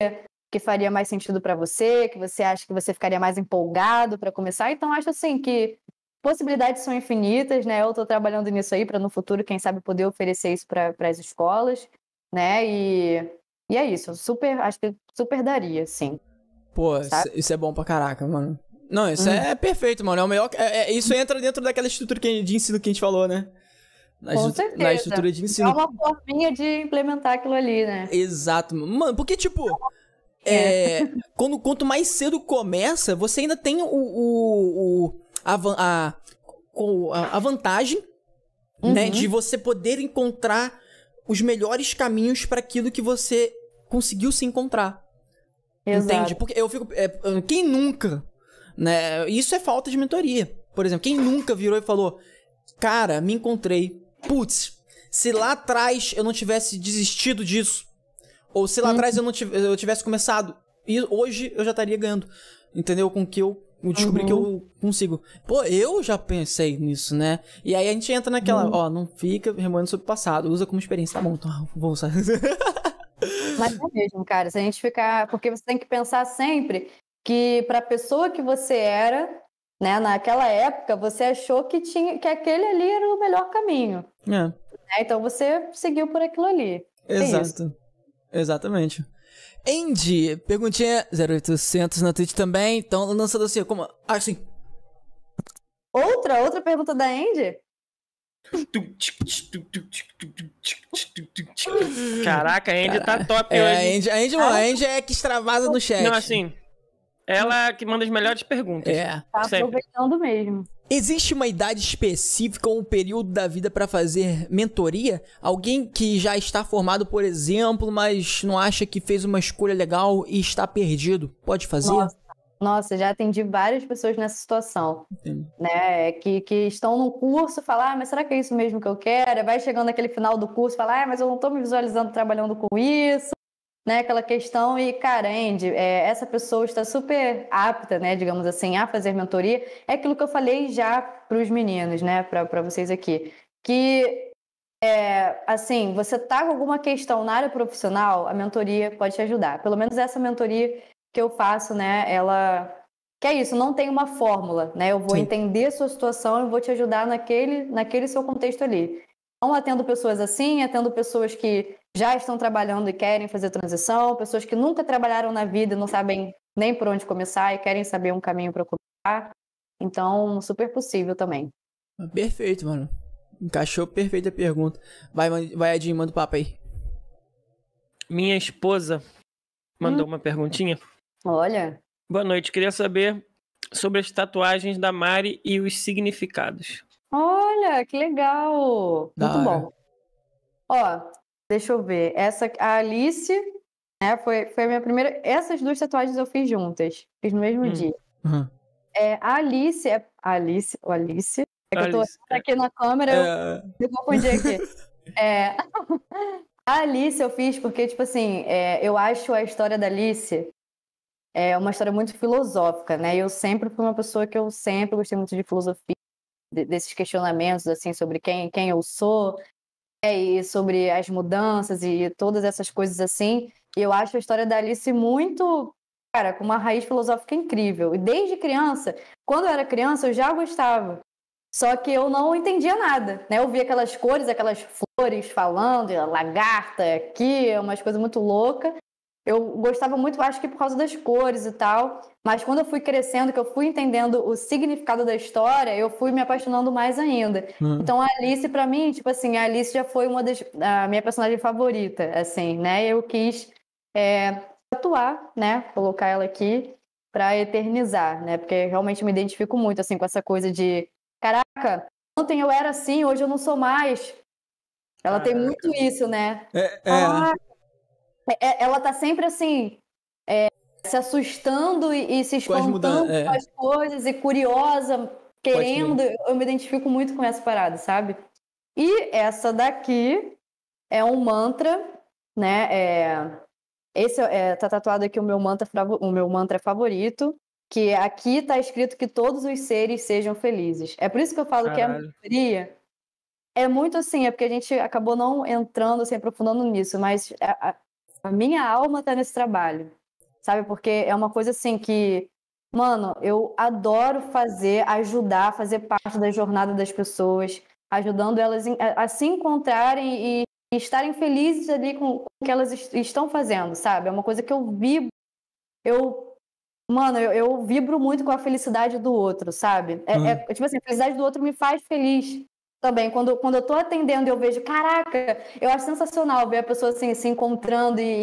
que faria mais sentido para você, que você acha que você ficaria mais empolgado para começar? Então, acho assim que possibilidades são infinitas, né? Eu estou trabalhando nisso aí para no futuro, quem sabe, poder oferecer isso para as escolas, né? E e é isso, super, acho que super daria, sim. Pô, Sabe? isso é bom pra caraca, mano. Não, isso hum. é perfeito, mano. É o melhor. É, é, isso entra dentro daquela estrutura que, de ensino que a gente falou, né? Na, Com certeza. na estrutura de ensino. É uma forminha de implementar aquilo ali, né? Exato. Mano, porque, tipo. É, é. quando, quanto mais cedo começa, você ainda tem o, o, o a, a, a, vantagem uhum. né, de você poder encontrar os melhores caminhos para aquilo que você conseguiu se encontrar. Exato. Entende? Porque eu fico. É, quem nunca, né? Isso é falta de mentoria. Por exemplo, quem nunca virou e falou: Cara, me encontrei. Putz, se lá atrás eu não tivesse desistido disso, ou se lá hum. atrás eu não tivesse, eu tivesse começado, e hoje eu já estaria ganhando. Entendeu? Com que eu descobri uhum. que eu uhum. consigo. Pô, eu já pensei nisso, né? E aí a gente entra naquela, uhum. ó, não fica remoendo sobre o passado, usa como experiência. Tá bom, então vou usar. Mas é mesmo, cara. Se a gente ficar. Porque você tem que pensar sempre que para a pessoa que você era, né, naquela época, você achou que, tinha, que aquele ali era o melhor caminho. É. Né? Então você seguiu por aquilo ali. Exato. É Exatamente. Andy, perguntinha 0800 na Twitch também. Então, lançando assim, como. Ah, sim. Outra? Outra pergunta da Andy? Caraca, a Andy tá top é, hoje. A Andy, a, Andy, a Andy é que extravasa no chat. Não, assim. Ela que manda as melhores perguntas. É. Tá aproveitando mesmo. Existe uma idade específica ou um período da vida para fazer mentoria? Alguém que já está formado, por exemplo, mas não acha que fez uma escolha legal e está perdido, pode fazer? Nossa, nossa já atendi várias pessoas nessa situação, Entendi. né? Que, que estão no curso, falar, ah, mas será que é isso mesmo que eu quero? Vai chegando naquele final do curso, falar, ah, mas eu não estou me visualizando trabalhando com isso né, aquela questão e, cara, Andy, é, essa pessoa está super apta, né, digamos assim, a fazer mentoria. É aquilo que eu falei já para os meninos, né, para vocês aqui, que, é, assim, você tá com alguma questão na área profissional, a mentoria pode te ajudar. Pelo menos essa mentoria que eu faço, né, ela... Que é isso, não tem uma fórmula, né? Eu vou Sim. entender a sua situação e vou te ajudar naquele, naquele seu contexto ali. Então, atendo pessoas assim, atendo pessoas que já estão trabalhando e querem fazer transição, pessoas que nunca trabalharam na vida e não sabem nem por onde começar e querem saber um caminho para começar. Então, super possível também. Perfeito, mano. Encaixou perfeita a pergunta. Vai, vai Edinho, manda o papo aí. Minha esposa mandou hum. uma perguntinha. Olha. Boa noite, queria saber sobre as tatuagens da Mari e os significados. Olha, que legal! Da Muito bom. Ó, deixa eu ver. Essa, a Alice, né, foi, foi a minha primeira. Essas duas tatuagens eu fiz juntas. Fiz no mesmo hum. dia. Uhum. É, a Alice é. A Alice, o Alice. É que Alice, eu tô aqui na câmera, é... eu, eu confundi aqui. é, a Alice eu fiz porque, tipo assim, é, eu acho a história da Alice é uma história muito filosófica, né? Eu sempre fui uma pessoa que eu sempre gostei muito de filosofia, desses questionamentos assim sobre quem, quem eu sou é, e sobre as mudanças e todas essas coisas assim. E eu acho a história da Alice muito cara, com uma raiz filosófica incrível. E desde criança, quando eu era criança, eu já gostava. Só que eu não entendia nada, né? Eu via aquelas cores, aquelas flores falando, lagarta aqui, umas coisas muito loucas. Eu gostava muito, acho que por causa das cores e tal. Mas quando eu fui crescendo, que eu fui entendendo o significado da história, eu fui me apaixonando mais ainda. Uhum. Então a Alice, para mim, tipo assim, a Alice já foi uma das a minha personagem favorita, assim, né? Eu quis é, atuar, né? Colocar ela aqui para eternizar, né? Porque realmente me identifico muito assim com essa coisa de, caraca, ontem eu era assim, hoje eu não sou mais. Ela tem muito isso, né? É, é. Ah, é, é, ela tá sempre assim, é, se assustando e, e se espantando é. com as coisas e curiosa, querendo. Eu me identifico muito com essa parada, sabe? E essa daqui é um mantra, né? É, esse é, tá tatuado aqui o meu mantra, o meu mantra favorito, que aqui tá escrito que todos os seres sejam felizes. É por isso que eu falo Caralho. que a maioria é muito assim, é porque a gente acabou não entrando, assim, aprofundando nisso, mas a, a minha alma tá nesse trabalho, sabe? Porque é uma coisa assim que, mano, eu adoro fazer, ajudar, fazer parte da jornada das pessoas, ajudando elas a, a se encontrarem e, e, estarem felizes ali com o que elas est estão fazendo, sabe? É uma coisa que eu vibro, eu, mano, eu, eu vibro muito com a felicidade do outro, sabe? É, uhum. é, tipo assim, a felicidade do outro me faz feliz também. Quando, quando eu tô atendendo e eu vejo, caraca, eu acho sensacional ver a pessoa assim, se encontrando e.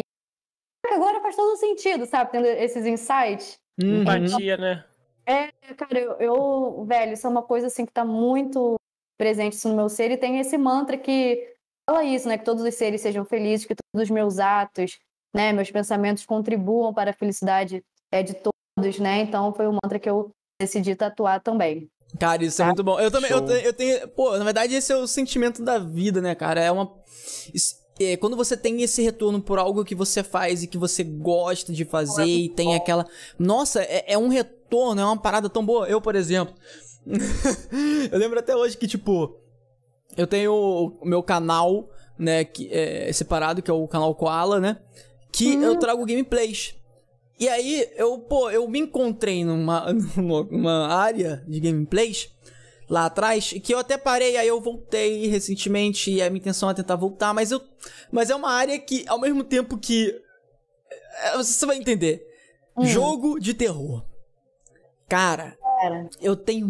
Agora faz todo sentido, sabe? Tendo esses insights. Uhum. Empatia, né? É, cara, eu, eu, velho, isso é uma coisa assim que tá muito presente no meu ser e tem esse mantra que fala isso, né? Que todos os seres sejam felizes, que todos os meus atos, né, meus pensamentos contribuam para a felicidade é, de todos, né? Então foi o mantra que eu decidi tatuar também. Cara, isso é muito bom. Eu também, eu, eu, tenho. Pô, na verdade, esse é o sentimento da vida, né, cara? É uma. É, quando você tem esse retorno por algo que você faz e que você gosta de fazer é e tem bom. aquela. Nossa, é, é, um retorno, é uma parada tão boa. Eu, por exemplo. eu lembro até hoje que, tipo. Eu tenho o meu canal, né, que é separado, que é o canal Koala, né? Que hum. eu trago gameplays. E aí, eu, pô, eu me encontrei numa, numa área de gameplays lá atrás, que eu até parei, aí eu voltei recentemente, e a minha intenção é tentar voltar, mas eu. Mas é uma área que, ao mesmo tempo que. É, você vai entender. Hum. Jogo de terror. Cara, Cara, eu tenho,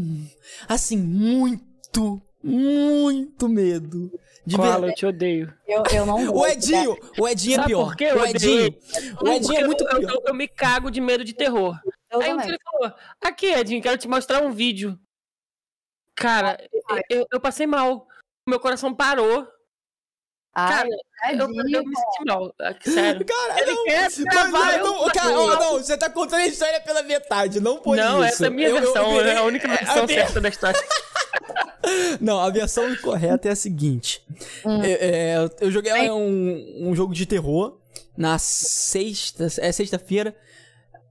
assim, muito, muito medo de Koala, eu te odeio. Eu, eu não O Edinho, o Edinho é pior. Por quê? O Edinho, o Edinho é muito pior. Eu, eu, eu, me cago de medo de terror. Eu Aí um falou, aqui Edinho, quero te mostrar um vídeo. Cara, eu, eu passei mal. Meu coração parou. Ai, cara, eu, eu, me senti mal. Sério. Cara, Ele não, quer gravar, não, não, cara, não, você tá contando a história pela metade, não por não, isso. Não, essa é a minha versão, é a única versão a certa da história. Não, a versão correta é a seguinte. Hum. É, é, eu joguei um, um jogo de terror na sexta, é sexta-feira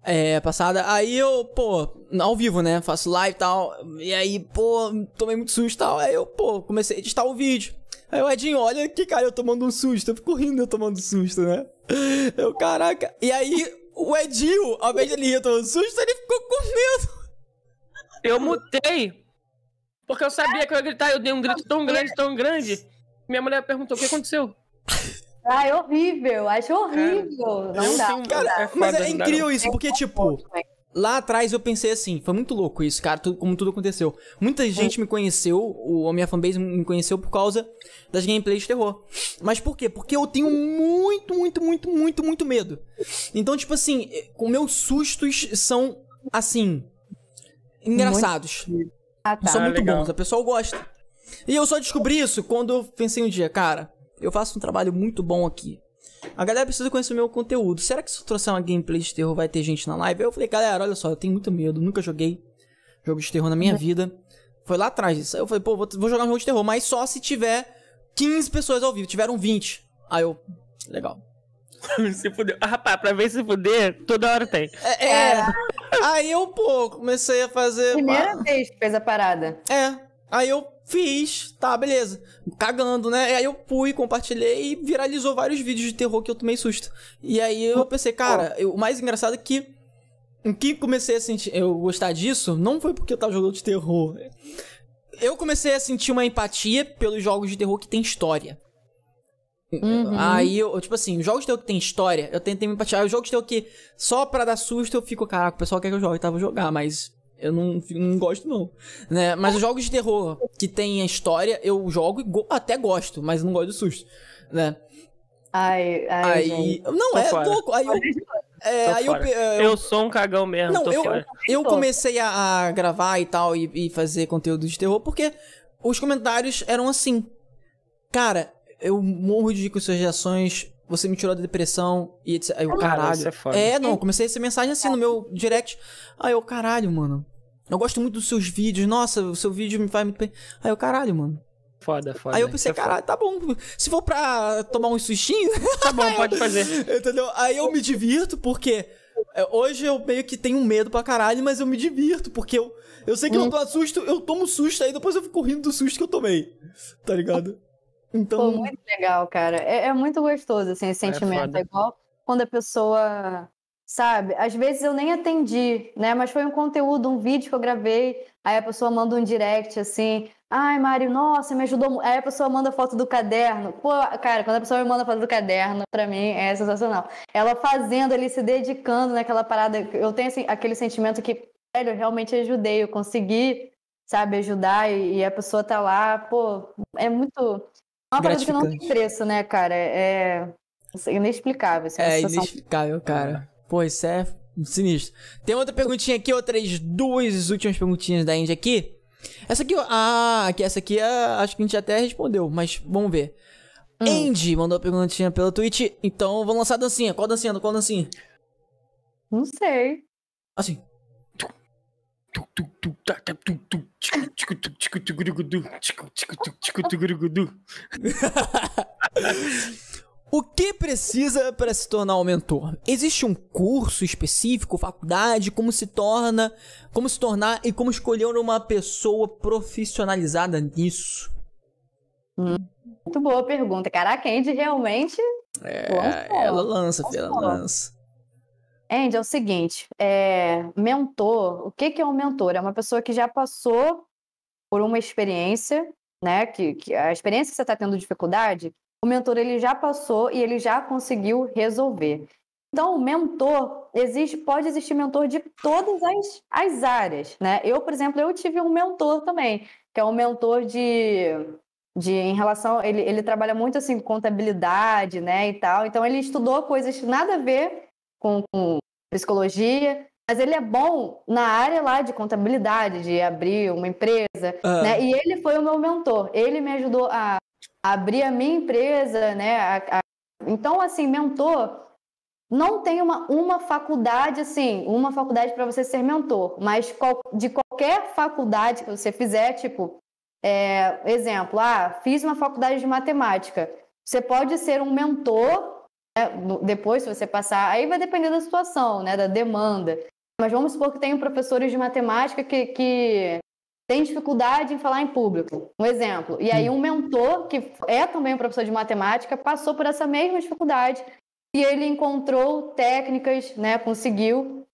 é, passada. Aí eu, pô, ao vivo, né? Faço live e tal. E aí, pô, tomei muito susto e tal. Aí eu, pô, comecei a editar o vídeo. Aí o Edinho, olha que cara, eu tomando um susto. Eu fico rindo eu tomando susto, né? Eu, caraca. E aí, o Edinho, ao invés de ele rir tomando susto, ele ficou com medo. Eu mutei porque eu sabia que eu ia gritar, eu dei um grito tão grande, tão grande. Minha mulher perguntou: o que aconteceu? Ah, é horrível, acho horrível. Cara, não dá. Cara, é mas é incrível isso, porque, tipo, lá atrás eu pensei assim, foi muito louco isso, cara, tudo, como tudo aconteceu. Muita gente me conheceu, o, a minha fanbase me conheceu por causa das gameplays de terror. Mas por quê? Porque eu tenho muito, muito, muito, muito, muito medo. Então, tipo assim, os meus sustos são, assim, engraçados. Muito ah, tá. São muito ah, bons, a pessoa gosta. E eu só descobri isso quando eu pensei um dia, cara, eu faço um trabalho muito bom aqui. A galera precisa conhecer o meu conteúdo. Será que se eu trouxer uma gameplay de terror vai ter gente na live? Eu falei, galera, olha só, eu tenho muito medo, nunca joguei jogo de terror na minha uhum. vida. Foi lá atrás disso. Aí eu falei, pô, vou, vou jogar um jogo de terror, mas só se tiver 15 pessoas ao vivo. Tiveram 20. Aí eu, legal. se fuder. Ah, rapaz, pra ver se fuder, toda hora tem. É. é. Aí eu, pô, comecei a fazer. Primeira vez que fez a parada. É. Aí eu fiz, tá, beleza. Cagando, né? Aí eu fui, compartilhei e viralizou vários vídeos de terror que eu tomei susto. E aí eu pensei, cara, eu, o mais engraçado é que o que comecei a sentir, eu gostar disso, não foi porque eu tava jogando de terror. Eu comecei a sentir uma empatia pelos jogos de terror que tem história. Uhum. Aí, eu, tipo assim, os jogos de terror que tem história, eu tentei me empatia. Os jogos de terror que só pra dar susto eu fico, caraca, o pessoal quer que eu jogue, tá? Vou jogar, mas eu não, não gosto, não. Né? Mas os jogos de terror que tem a história, eu jogo e go até gosto, mas não gosto de susto, né? Ai, ai, aí. Gente. Não, tô é fora. louco. Aí eu. É, aí eu, eu, eu, sou um cagão mesmo. Não, eu, fora. eu comecei a, a, gravar e tal e, e fazer conteúdo de terror porque os comentários eram assim. Cara, eu morro de com suas reações. Você me tirou da depressão e etc. Aí eu, caralho. É, é, não, comecei a receber mensagem assim no meu direct. Aí eu, caralho, mano. Eu gosto muito dos seus vídeos. Nossa, o seu vídeo me faz muito bem. Aí eu, caralho, mano. Foda, foda. Aí eu pensei, é caralho, tá bom. Se for pra tomar um sustinho. Tá bom, pode fazer. Entendeu? Aí eu me divirto porque. É, hoje eu meio que tenho medo pra caralho, mas eu me divirto, porque eu, eu sei que hum. eu tô susto, eu tomo susto, aí depois eu fico rindo do susto que eu tomei. Tá ligado? Então. Pô, muito legal, cara. É, é muito gostoso, assim, esse é sentimento. É, é igual quando a pessoa sabe? Às vezes eu nem atendi, né? Mas foi um conteúdo, um vídeo que eu gravei, aí a pessoa manda um direct assim, ai, Mário, nossa, me ajudou. Aí a pessoa manda foto do caderno. Pô, cara, quando a pessoa me manda foto do caderno, pra mim é sensacional. Ela fazendo ali, se dedicando naquela parada, eu tenho assim, aquele sentimento que, velho, eu realmente ajudei, eu consegui, sabe, ajudar e, e a pessoa tá lá, pô, é muito. É uma parada que não tem preço, né, cara? É, é inexplicável. Assim, é inexplicável, cara. Pô, isso é sinistro. Tem outra perguntinha aqui, outras duas últimas perguntinhas da Indy aqui. Essa aqui, ah, aqui, essa aqui é, acho que a gente até respondeu, mas vamos ver. Hum. Andy mandou a perguntinha pela Twitch, então vamos lançar a dancinha. Qual dancinha? Qual dancinha? Não sei. Assim. O que precisa para se tornar um mentor? Existe um curso específico, faculdade, como se torna, como se tornar e como escolher uma pessoa profissionalizada nisso? Hum, muito boa pergunta. Caraca, Andy realmente. É, ela lança, ela lança. Andy, é o seguinte: é, mentor, o que, que é um mentor? É uma pessoa que já passou por uma experiência, né? Que, que a experiência que você está tendo dificuldade, o mentor ele já passou e ele já conseguiu resolver. Então, o mentor, existe, pode existir mentor de todas as, as áreas, né? Eu, por exemplo, eu tive um mentor também, que é um mentor de, de em relação, ele, ele trabalha muito assim com contabilidade, né, e tal. Então, ele estudou coisas nada a ver com, com psicologia, mas ele é bom na área lá de contabilidade, de abrir uma empresa, uhum. né? E ele foi o meu mentor. Ele me ajudou a abrir a minha empresa, né? A, a... Então, assim, mentor não tem uma, uma faculdade, assim, uma faculdade para você ser mentor, mas qual, de qualquer faculdade que você fizer, tipo, é, exemplo, ah, fiz uma faculdade de matemática. Você pode ser um mentor, né, depois, se você passar, aí vai depender da situação, né, da demanda. Mas vamos supor que tem professores de matemática que, que tem dificuldade em falar em público. Um exemplo. E aí, um mentor, que é também um professor de matemática, passou por essa mesma dificuldade e ele encontrou técnicas, né, conseguiu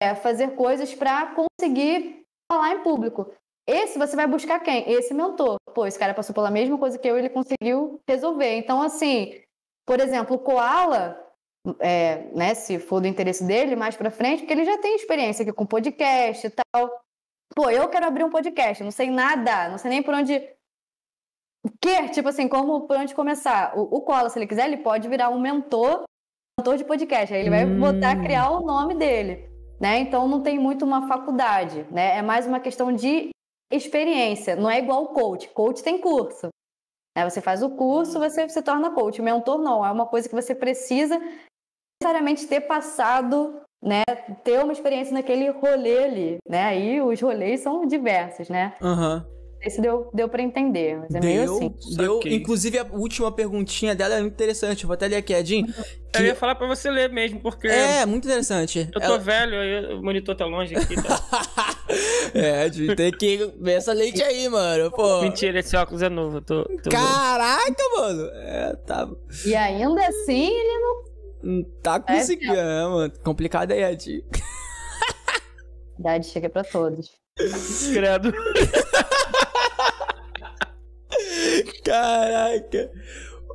é, fazer coisas para conseguir falar em público. Esse você vai buscar quem? Esse mentor. Pô, esse cara passou pela mesma coisa que eu ele conseguiu resolver. Então, assim, por exemplo, o Koala, é, né, se for do interesse dele, mais para frente, porque ele já tem experiência aqui com podcast e tal. Pô, eu quero abrir um podcast, não sei nada, não sei nem por onde. O quê? Tipo assim, como por onde começar? O, o Cola, se ele quiser, ele pode virar um mentor, mentor de podcast. Aí ele vai hum. botar, criar o nome dele. Né? Então não tem muito uma faculdade, né? É mais uma questão de experiência. Não é igual coach. Coach tem curso. Né? Você faz o curso, você se torna coach. Mentor não. É uma coisa que você precisa necessariamente ter passado né, ter uma experiência naquele rolê ali, né? Aí os rolês são diversos, né? Aham. Uhum. Esse deu, deu pra entender, mas é deu, meio assim. Deu, inclusive a última perguntinha dela é muito interessante, vou até ler aqui, Edinho. Que... Eu ia falar pra você ler mesmo, porque... É, muito interessante. Eu tô Ela... velho, o monitor tá longe aqui, tá? é, Edinho, tem que ver essa leite aí, mano, pô. Mentira, esse óculos é novo, tô... tô Caraca, mano! É, tá... E ainda assim, ele não Tá conseguindo, é, mano. Complicado aí, Ed. Idade chega para todos. Credo. Caraca.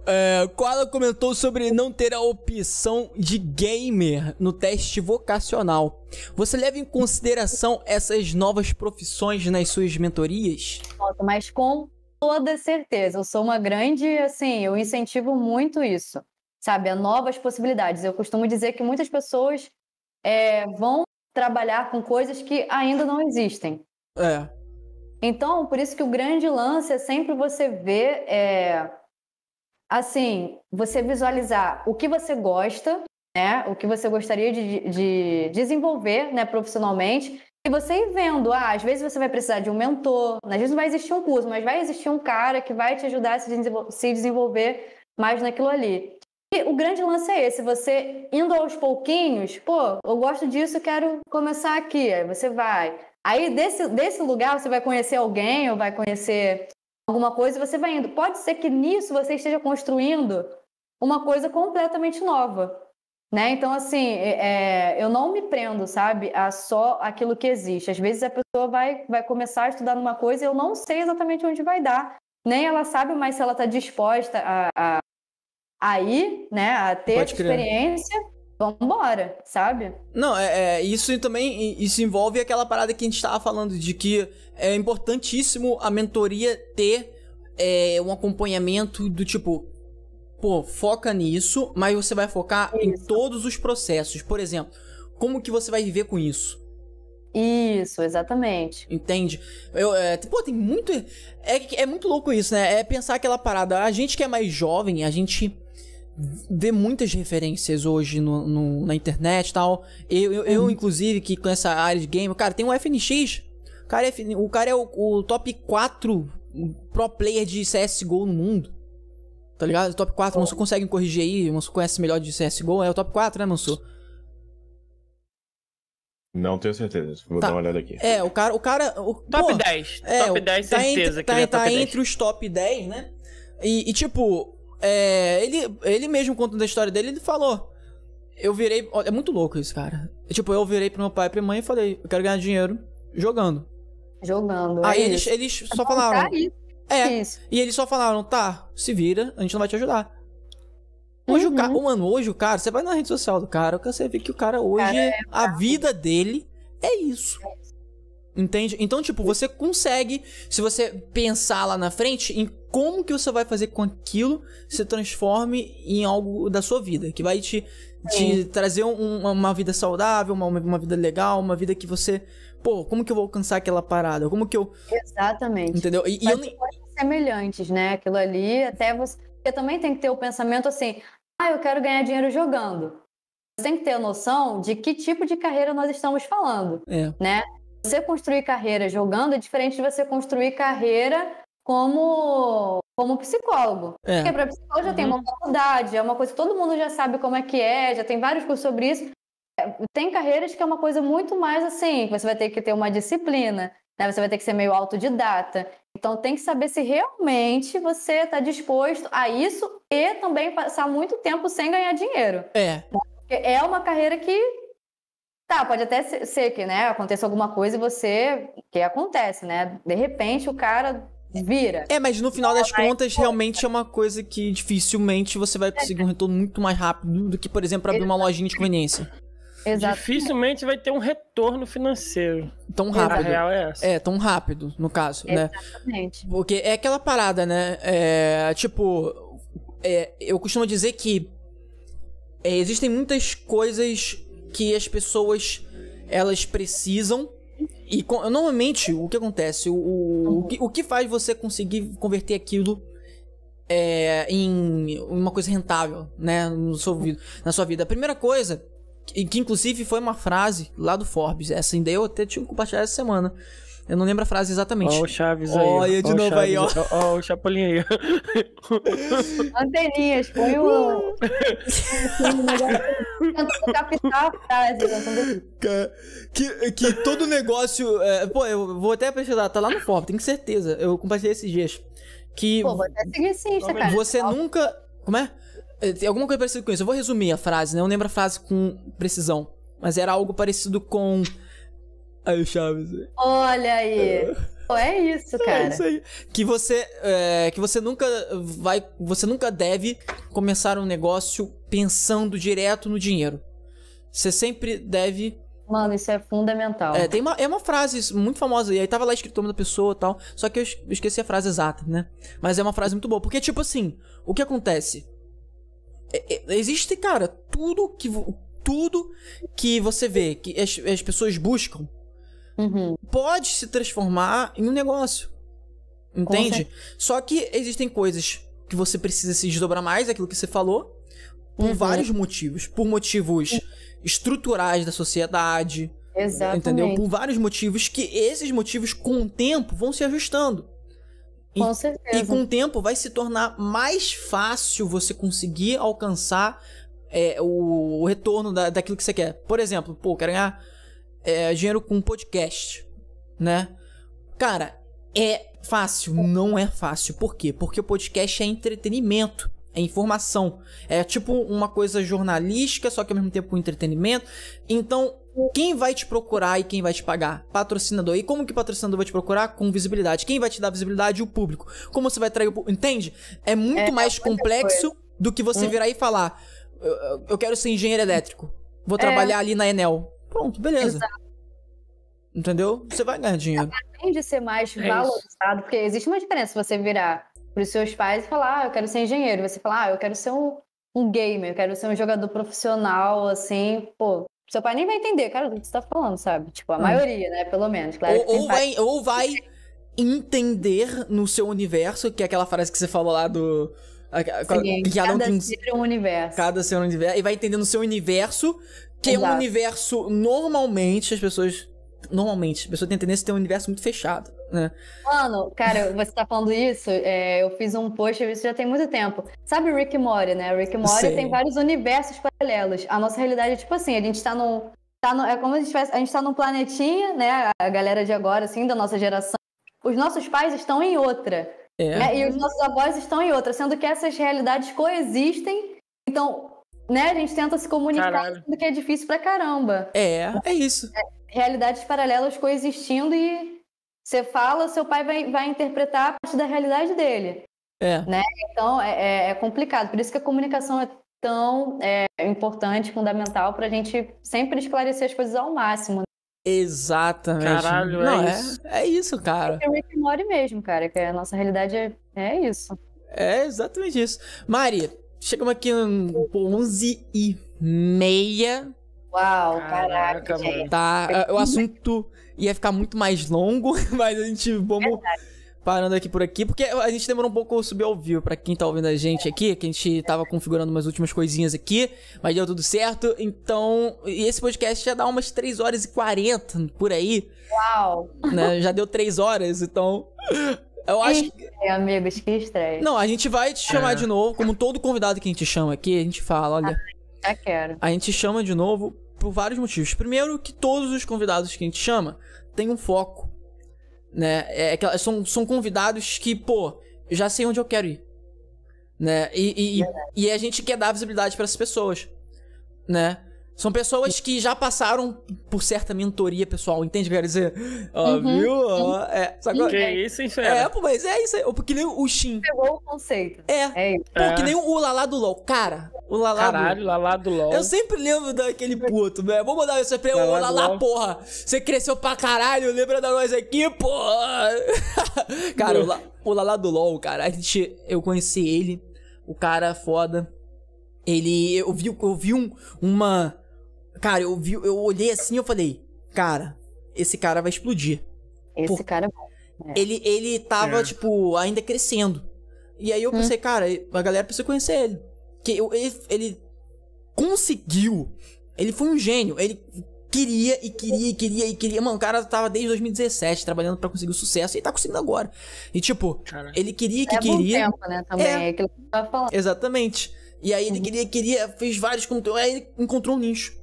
É, Koala comentou sobre não ter a opção de gamer no teste vocacional. Você leva em consideração essas novas profissões nas suas mentorias? Mas com toda certeza. Eu sou uma grande, assim, eu incentivo muito isso, sabe? A novas possibilidades. Eu costumo dizer que muitas pessoas é, vão trabalhar com coisas que ainda não existem. É. Então, por isso que o grande lance é sempre você ver, é, assim, você visualizar o que você gosta, né? O que você gostaria de, de desenvolver, né, profissionalmente, e você ir vendo, ah, às vezes você vai precisar de um mentor, às vezes não vai existir um curso, mas vai existir um cara que vai te ajudar a se desenvolver mais naquilo ali. E o grande lance é esse, você indo aos pouquinhos, pô, eu gosto disso, quero começar aqui, aí você vai. Aí desse, desse lugar você vai conhecer alguém ou vai conhecer alguma coisa e você vai indo. Pode ser que nisso você esteja construindo uma coisa completamente nova. Né? Então, assim, é, é, eu não me prendo, sabe, a só aquilo que existe. Às vezes a pessoa vai, vai começar a estudar numa coisa e eu não sei exatamente onde vai dar. Nem ela sabe mais se ela está disposta a, a, a, ir, né, a ter Pode experiência. Vamos embora, sabe? Não, é, é, isso também isso envolve aquela parada que a gente estava falando de que é importantíssimo a mentoria ter é, um acompanhamento do tipo, pô, foca nisso, mas você vai focar isso. em todos os processos. Por exemplo, como que você vai viver com isso? Isso, exatamente. Entende? Eu, é, pô, tem muito. É, é muito louco isso, né? É pensar aquela parada. A gente que é mais jovem, a gente vê muitas referências hoje no, no na internet e tal. Eu, eu, eu, uhum. inclusive, que com essa área de game, cara, tem um FNX. O cara é, o cara é o, o top 4 pro player de CSGO no mundo. Tá ligado? Top 4, oh. Manso consegue corrigir aí? Manso conhece melhor de CSGO? É o top 4, né, Manso? Não tenho certeza. Vou tá. dar uma olhada aqui. É, o cara. O cara o, top pô, 10. É, top 10, tá certeza. Entre, tá, é tá entre os top 10, né? E, e tipo, é, ele, ele mesmo contando a história dele, ele falou. Eu virei. É muito louco isso, cara. Tipo, eu virei pro meu pai e pra minha mãe e falei: eu quero ganhar dinheiro jogando. Jogando. Aí é eles, eles só falaram. É. Isso. E eles só falaram, tá, se vira, a gente não vai te ajudar. Hoje uhum. o cara, mano, hoje o cara, você vai na rede social do cara, você vê que o cara hoje, cara é a vida dele é isso. Entende? Então, tipo, você consegue, se você pensar lá na frente, em como que você vai fazer com aquilo se transforme em algo da sua vida, que vai te, te trazer um, uma vida saudável, uma, uma vida legal, uma vida que você pô, como que eu vou alcançar aquela parada? Como que eu. Exatamente. Entendeu? E, e eu nem. semelhantes, né? Aquilo ali, até você. Você também tem que ter o pensamento assim: ah, eu quero ganhar dinheiro jogando. Você tem que ter a noção de que tipo de carreira nós estamos falando. É. Né? Você construir carreira jogando é diferente de você construir carreira como, como psicólogo. É. Porque para psicólogo já uhum. tem uma faculdade, é uma coisa que todo mundo já sabe como é que é, já tem vários cursos sobre isso tem carreiras que é uma coisa muito mais assim, você vai ter que ter uma disciplina, né? Você vai ter que ser meio autodidata. Então tem que saber se realmente você está disposto a isso e também passar muito tempo sem ganhar dinheiro. É. Porque é uma carreira que tá, pode até ser que, né, aconteça alguma coisa e você que acontece, né? De repente o cara vira. É, mas no final das contas, realmente é uma coisa que dificilmente você vai conseguir um retorno muito mais rápido do que, por exemplo, abrir uma lojinha de conveniência. Exatamente. Dificilmente vai ter um retorno financeiro. Tão rápido. A real é essa. É, tão rápido, no caso, né? Exatamente. né? Porque é aquela parada, né? É, tipo, é, eu costumo dizer que é, existem muitas coisas que as pessoas elas precisam e normalmente o que acontece, o, o, o, que, o que faz você conseguir converter aquilo é, em uma coisa rentável, né, no seu, na sua vida. A primeira coisa que, que inclusive foi uma frase lá do Forbes. Essa ainda eu até tinha que compartilhar essa semana. Eu não lembro a frase exatamente. Ó, o Chaves aí. Olha de novo aí, ó. Ó, o Chapolin aí. Anteninhas, põe o. Tentando captar a frase. Que, que todo negócio. É, pô, eu vou até pesquisar, tá lá no Forbes, tenho certeza. Eu compartilhei esses dias. Que. Pô, vou até seguir sim, cara. Você nunca. Como é? É, alguma coisa parecida com isso. Eu vou resumir a frase, né? Eu não lembro a frase com precisão. Mas era algo parecido com. Aí o Chaves. Olha aí. Pô, é isso, é cara. É isso aí. Que você, é, que você nunca vai, você nunca deve começar um negócio pensando direto no dinheiro. Você sempre deve Mano, isso é fundamental. É, tem uma, é uma frase muito famosa, e aí tava lá escrito o nome da pessoa e tal, só que eu esqueci a frase exata, né? Mas é uma frase muito boa, porque, tipo assim, o que acontece? É, é, existe, cara, tudo que, tudo que você vê que as, as pessoas buscam uhum. pode se transformar em um negócio. Entende? Só que existem coisas que você precisa se desdobrar mais, aquilo que você falou, por uhum. vários motivos. Por motivos estruturais da sociedade. Exatamente. Entendeu? Por vários motivos que esses motivos, com o tempo, vão se ajustando. Com e, certeza. E com o tempo vai se tornar mais fácil você conseguir alcançar é, o, o, retorno da, daquilo que você quer. Por exemplo, pô, quero ganhar é, dinheiro com podcast, né? Cara, é fácil? Não é fácil. Por quê? Porque o podcast é entretenimento. É informação. É tipo uma coisa jornalística, só que ao mesmo tempo com entretenimento. Então, quem vai te procurar e quem vai te pagar? Patrocinador. E como que o patrocinador vai te procurar? Com visibilidade. Quem vai te dar visibilidade? O público. Como você vai trair o público? Entende? É muito é, mais complexo do que você hum. virar e falar: eu, eu, quero ser engenheiro elétrico. Vou é. trabalhar ali na Enel. Pronto, beleza. Exato. Entendeu? Você vai ganhar dinheiro. Além de ser mais é valorizado, porque existe uma diferença você virar para os seus pais e falar, ah, eu quero ser engenheiro. Você falar, ah, eu quero ser um, um gamer, eu quero ser um jogador profissional, assim, pô. Seu pai nem vai entender, cara, do que você tá falando, sabe? Tipo, a hum. maioria, né? Pelo menos. Claro ou, ou vai, ou vai entender no seu universo, que é aquela frase que você falou lá do. Sim, que cada um ser um universo. Cada ser um universo. E vai entender no seu universo, que Exato. é um universo normalmente as pessoas normalmente, a pessoa tem a tendência a ter um universo muito fechado, né? Mano, cara, você tá falando isso, é, eu fiz um post, isso já tem muito tempo. Sabe o Rick Mori, né? O Rick Mori tem vários universos paralelos. A nossa realidade é tipo assim, a gente tá num... Tá no, é como a gente, a gente tá num planetinha, né? A galera de agora, assim, da nossa geração. Os nossos pais estão em outra. É. Né? E os nossos avós estão em outra, sendo que essas realidades coexistem. Então, né, a gente tenta se comunicar, Caralho. sendo que é difícil pra caramba. É, é isso. É, realidades paralelas coexistindo e você fala, seu pai vai, vai interpretar a partir da realidade dele. É. Né? Então é, é, é complicado. Por isso que a comunicação é tão é, importante, fundamental, para a gente sempre esclarecer as coisas ao máximo. Né? Exatamente. Caralho, Não, é, é isso. É isso, cara. É o Rick Mori mesmo, cara, que a nossa realidade é, é isso. É exatamente isso. Mari, chegamos aqui em 11 e meia Uau, caraca, caraca mano. Tá, o assunto ia ficar muito mais longo, mas a gente vamos parando aqui por aqui, porque a gente demorou um pouco a subir ao vivo, pra quem tá ouvindo a gente aqui, que a gente tava configurando umas últimas coisinhas aqui, mas deu tudo certo, então, e esse podcast já dá umas 3 horas e 40 por aí. Uau! Né? Já deu 3 horas, então... Eu acho que... É, amigos, que estreia. Não, a gente vai te chamar é. de novo, como todo convidado que a gente chama aqui, a gente fala, olha... Já quero. A gente chama de novo por vários motivos. Primeiro, que todos os convidados que a gente chama têm um foco. Né? É, é são, são convidados que, pô, já sei onde eu quero ir. Né? E, e, e a gente quer dar visibilidade para essas pessoas. Né? São pessoas que já passaram por certa mentoria pessoal, entende o que eu quero dizer? Ó, uhum. viu? Ó, é, sabe que é isso, hein, É, pô, mas é isso aí. Porque nem o Shin. Pegou o conceito. É. é isso. Pô, é. que nem o Lalá do LOL. Cara, o Lalá Caralho, do... Lalá do LOL. Eu sempre lembro daquele puto, né? Vou mandar isso pra ele. Ô, Lalá, porra. Você cresceu pra caralho, lembra da nós aqui, porra. cara, o, o Lalá do LOL, cara, a gente... Eu conheci ele, o cara foda. Ele... Eu vi, eu vi um, uma Cara, eu, vi, eu olhei assim e eu falei, cara, esse cara vai explodir. Esse Por... cara é bom. É. Ele, ele tava, é. tipo, ainda crescendo. E aí eu pensei, hum. cara, a galera precisa conhecer ele. Que eu, ele, ele conseguiu. Ele foi um gênio. Ele queria e queria e queria e queria. Mano, o cara tava desde 2017 trabalhando para conseguir o sucesso e tá conseguindo agora. E tipo, ele queria que é queria. Tempo, né, também, é, é aquilo que eu tava falando. Exatamente. E aí ele uhum. queria, queria, fez vários conteúdos, aí ele encontrou um nicho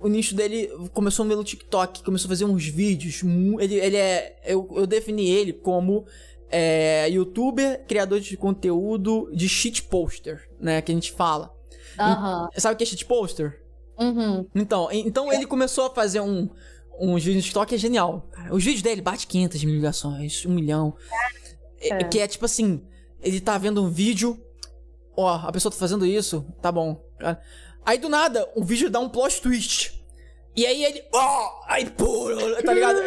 o nicho dele começou pelo TikTok, começou a fazer uns vídeos. Ele, ele é. Eu, eu defini ele como é, youtuber, criador de conteúdo de shit poster, né? Que a gente fala. Uhum. E, sabe o que é shit poster? Uhum. Então, então ele começou a fazer um, uns vídeos no TikTok é genial. Os vídeos dele bate 500 mil ligações, um milhão. É. Que é tipo assim, ele tá vendo um vídeo, ó, a pessoa tá fazendo isso, tá bom. Aí do nada, o vídeo dá um plot twist. E aí ele. Ó! Oh, aí, pô, tá ligado?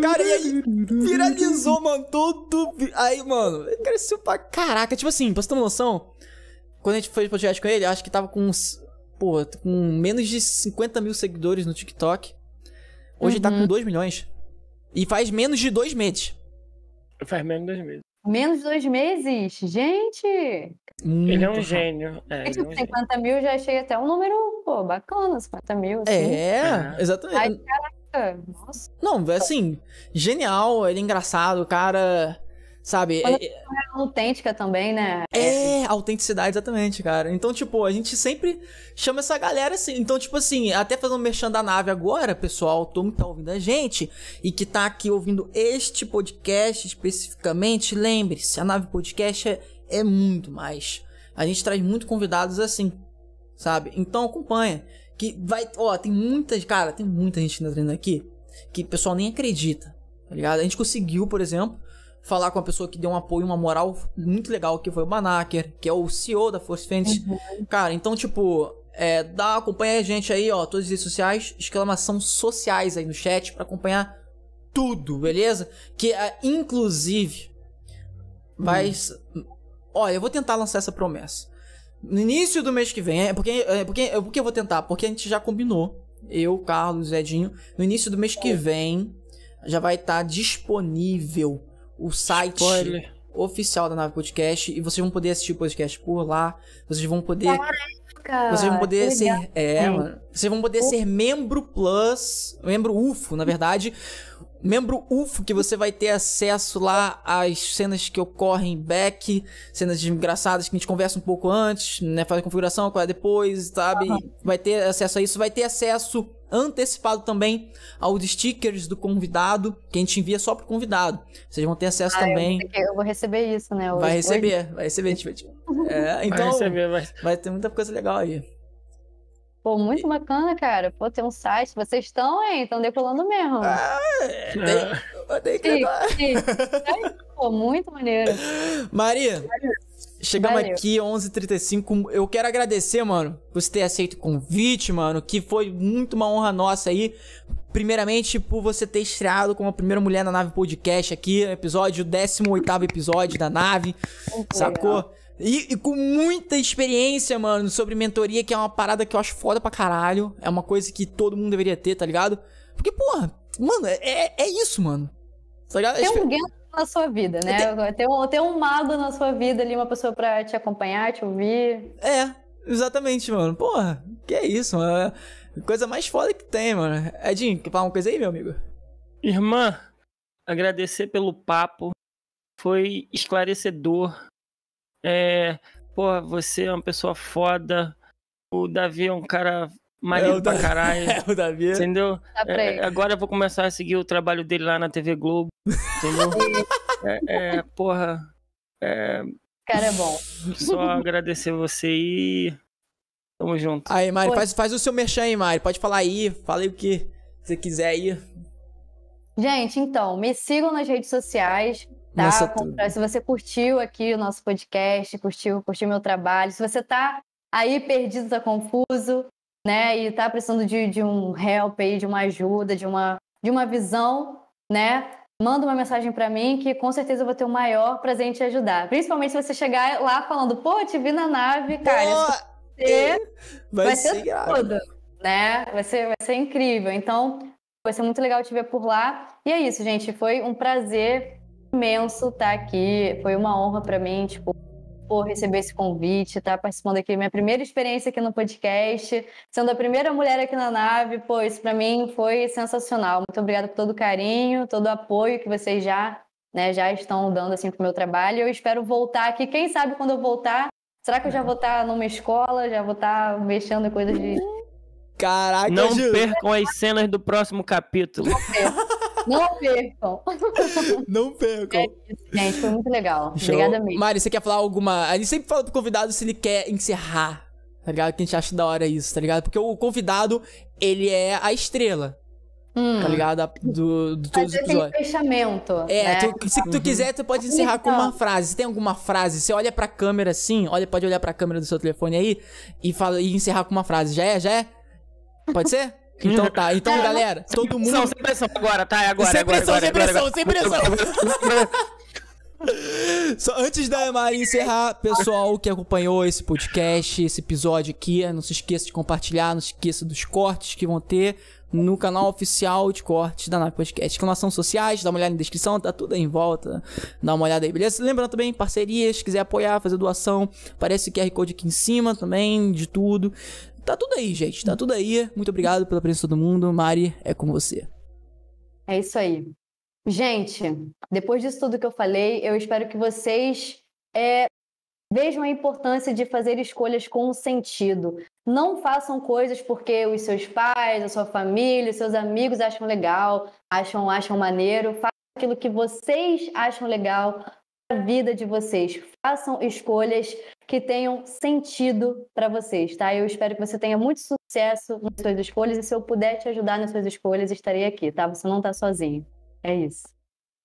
Cara, e aí viralizou, mano, todo. Aí, mano, cresceu pra caraca. Tipo assim, pra você ter uma noção, quando a gente fez podcast com ele, acho que tava com uns. Pô, com menos de 50 mil seguidores no TikTok. Hoje uhum. tá com 2 uhum. milhões. E faz menos de dois meses. Faz menos de dois meses. Menos de dois meses? Gente! Muito ele é um gênio. É, é, 50 gênio. mil já achei até um número, pô, bacana, 50 mil. Assim. É, exatamente. Ai, caraca, nossa. Não, assim, genial, ele é engraçado, o cara Sabe? é, é autêntica também, né? É, autenticidade, exatamente, cara. Então, tipo, a gente sempre chama essa galera assim. Então, tipo assim, até fazendo um merchan da nave agora, pessoal, todo mundo que tá ouvindo a gente e que tá aqui ouvindo este podcast especificamente, lembre-se, a nave podcast é, é muito mais. A gente traz muito convidados assim, sabe? Então acompanha. Que vai. Ó, tem muitas. Cara, tem muita gente entrando aqui que o pessoal nem acredita, tá ligado? A gente conseguiu, por exemplo falar com uma pessoa que deu um apoio, uma moral muito legal, que foi o Manaker, que é o CEO da Force Fênix. Uhum. Cara, então, tipo, é, dá, acompanha a gente aí, ó, todas as redes sociais, exclamação sociais aí no chat para acompanhar tudo, beleza? Que, é, inclusive, vai... Uhum. Olha, eu vou tentar lançar essa promessa. No início do mês que vem, é porque, é porque, é porque eu vou tentar, porque a gente já combinou, eu, Carlos, Edinho, no início do mês que vem já vai estar tá disponível o site Spoiler. oficial da Nave Podcast e vocês vão poder assistir o podcast por lá. Vocês vão poder. Caraca, vocês vão poder ser. É, mano. Vocês vão poder ser membro Plus. Membro UFO, na verdade. Membro UFO, que você vai ter acesso lá às cenas que ocorrem back, cenas engraçadas que a gente conversa um pouco antes, né? Faz a configuração, qual é depois, sabe? Uhum. Vai ter acesso a isso, vai ter acesso antecipado também aos stickers do convidado, que a gente envia só pro convidado. Vocês vão ter acesso ah, também. Eu vou, que, eu vou, receber isso, né? Hoje, vai receber, hoje. vai receber. É, então, vai, receber, vai... vai ter muita coisa legal aí. Pô, muito bacana, cara. Pô, tem um site. Vocês estão, hein? Estão decolando mesmo. Ah, tem, tem que Pô, muito maneiro. Maria, Chegamos Valeu. aqui, 11h35. Eu quero agradecer, mano, por você ter aceito o convite, mano. Que foi muito uma honra nossa aí. Primeiramente, por você ter estreado como a primeira mulher na nave podcast aqui. Episódio, 18 episódio da nave. Sacou? E, e, com muita experiência, mano, sobre mentoria, que é uma parada que eu acho foda pra caralho. É uma coisa que todo mundo deveria ter, tá ligado? Porque, porra, mano, é, é isso, mano. Tá ligado? Tem um na sua vida, né? Ter um, ter um mago na sua vida ali, uma pessoa pra te acompanhar, te ouvir. É, exatamente, mano. Porra, que é isso, mano. É coisa mais foda que tem, mano. Edinho, quer falar uma coisa aí, meu amigo? Irmã, agradecer pelo papo. Foi esclarecedor. É, pô, você é uma pessoa foda. O Davi é um cara maneiro é, pra da... caralho. É, o Davi. Entendeu? É, agora eu vou começar a seguir o trabalho dele lá na TV Globo. Entendeu? é, é, porra. É... Cara, é bom. Só agradecer você e. Tamo junto. Aí, Mari, faz, faz o seu merchan aí, Mari. Pode falar aí. Fala aí o que você quiser aí. Gente, então, me sigam nas redes sociais. Tá? Nossa, se você curtiu aqui o nosso podcast, curtiu, curtiu meu trabalho, se você tá aí perdido, tá confuso, né? E tá precisando de, de um help aí, de uma ajuda, de uma, de uma visão, né? Manda uma mensagem para mim que com certeza eu vou ter o maior prazer em te ajudar. Principalmente se você chegar lá falando, pô, te vi na nave, cara. Você vai, vai ser, ser tudo, né? Vai ser, vai ser incrível. Então, vai ser muito legal te ver por lá. E é isso, gente. Foi um prazer imenso estar aqui. Foi uma honra para mim, tipo, por receber esse convite, estar tá participando aqui, minha primeira experiência aqui no podcast, sendo a primeira mulher aqui na nave, pô, isso para mim foi sensacional. Muito obrigada por todo o carinho, todo o apoio que vocês já, né, já estão dando assim pro meu trabalho. Eu espero voltar aqui, quem sabe quando eu voltar, será que eu já vou estar numa escola, já vou estar mexendo em coisas de Caraca, Não percam as cenas do próximo capítulo. Não percam. Não percam. É isso, gente, foi muito legal. Show. Obrigada mesmo. Mari, você quer falar alguma. A gente sempre fala pro convidado se ele quer encerrar, tá ligado? Que a gente acha da hora isso, tá ligado? Porque o convidado, ele é a estrela. Hum. Tá ligado? Do, do todos os episódios. fechamento. É, né? tu, se tu quiser, tu pode encerrar então. com uma frase. Se tem alguma frase, você olha pra câmera assim, olha, pode olhar pra câmera do seu telefone aí e, fala, e encerrar com uma frase. Já é? Já é? Pode ser? Então tá, então é, galera, todo mundo. Não, sem pressão agora, tá? É agora, sem agora, pressão, agora, sem pressão, agora, sem pressão. Só antes da Mari encerrar, pessoal que acompanhou esse podcast, esse episódio aqui, não se esqueça de compartilhar, não se esqueça dos cortes que vão ter no canal oficial de cortes da Nave Podcast. Exclamação sociais, dá uma olhada na descrição, tá tudo aí em volta. Dá uma olhada aí, beleza? Lembrando também, parcerias, se quiser apoiar, fazer doação, aparece o QR Code aqui em cima também, de tudo. Tá tudo aí, gente, tá tudo aí. Muito obrigado pela presença de todo mundo. Mari, é com você. É isso aí. Gente, depois disso tudo que eu falei, eu espero que vocês é, vejam a importância de fazer escolhas com sentido. Não façam coisas porque os seus pais, a sua família, os seus amigos acham legal, acham, acham maneiro. Façam aquilo que vocês acham legal a vida de vocês. Façam escolhas que tenham sentido para vocês, tá? Eu espero que você tenha muito sucesso nas suas escolhas e se eu puder te ajudar nas suas escolhas, estarei aqui, tá? Você não está sozinho. É isso.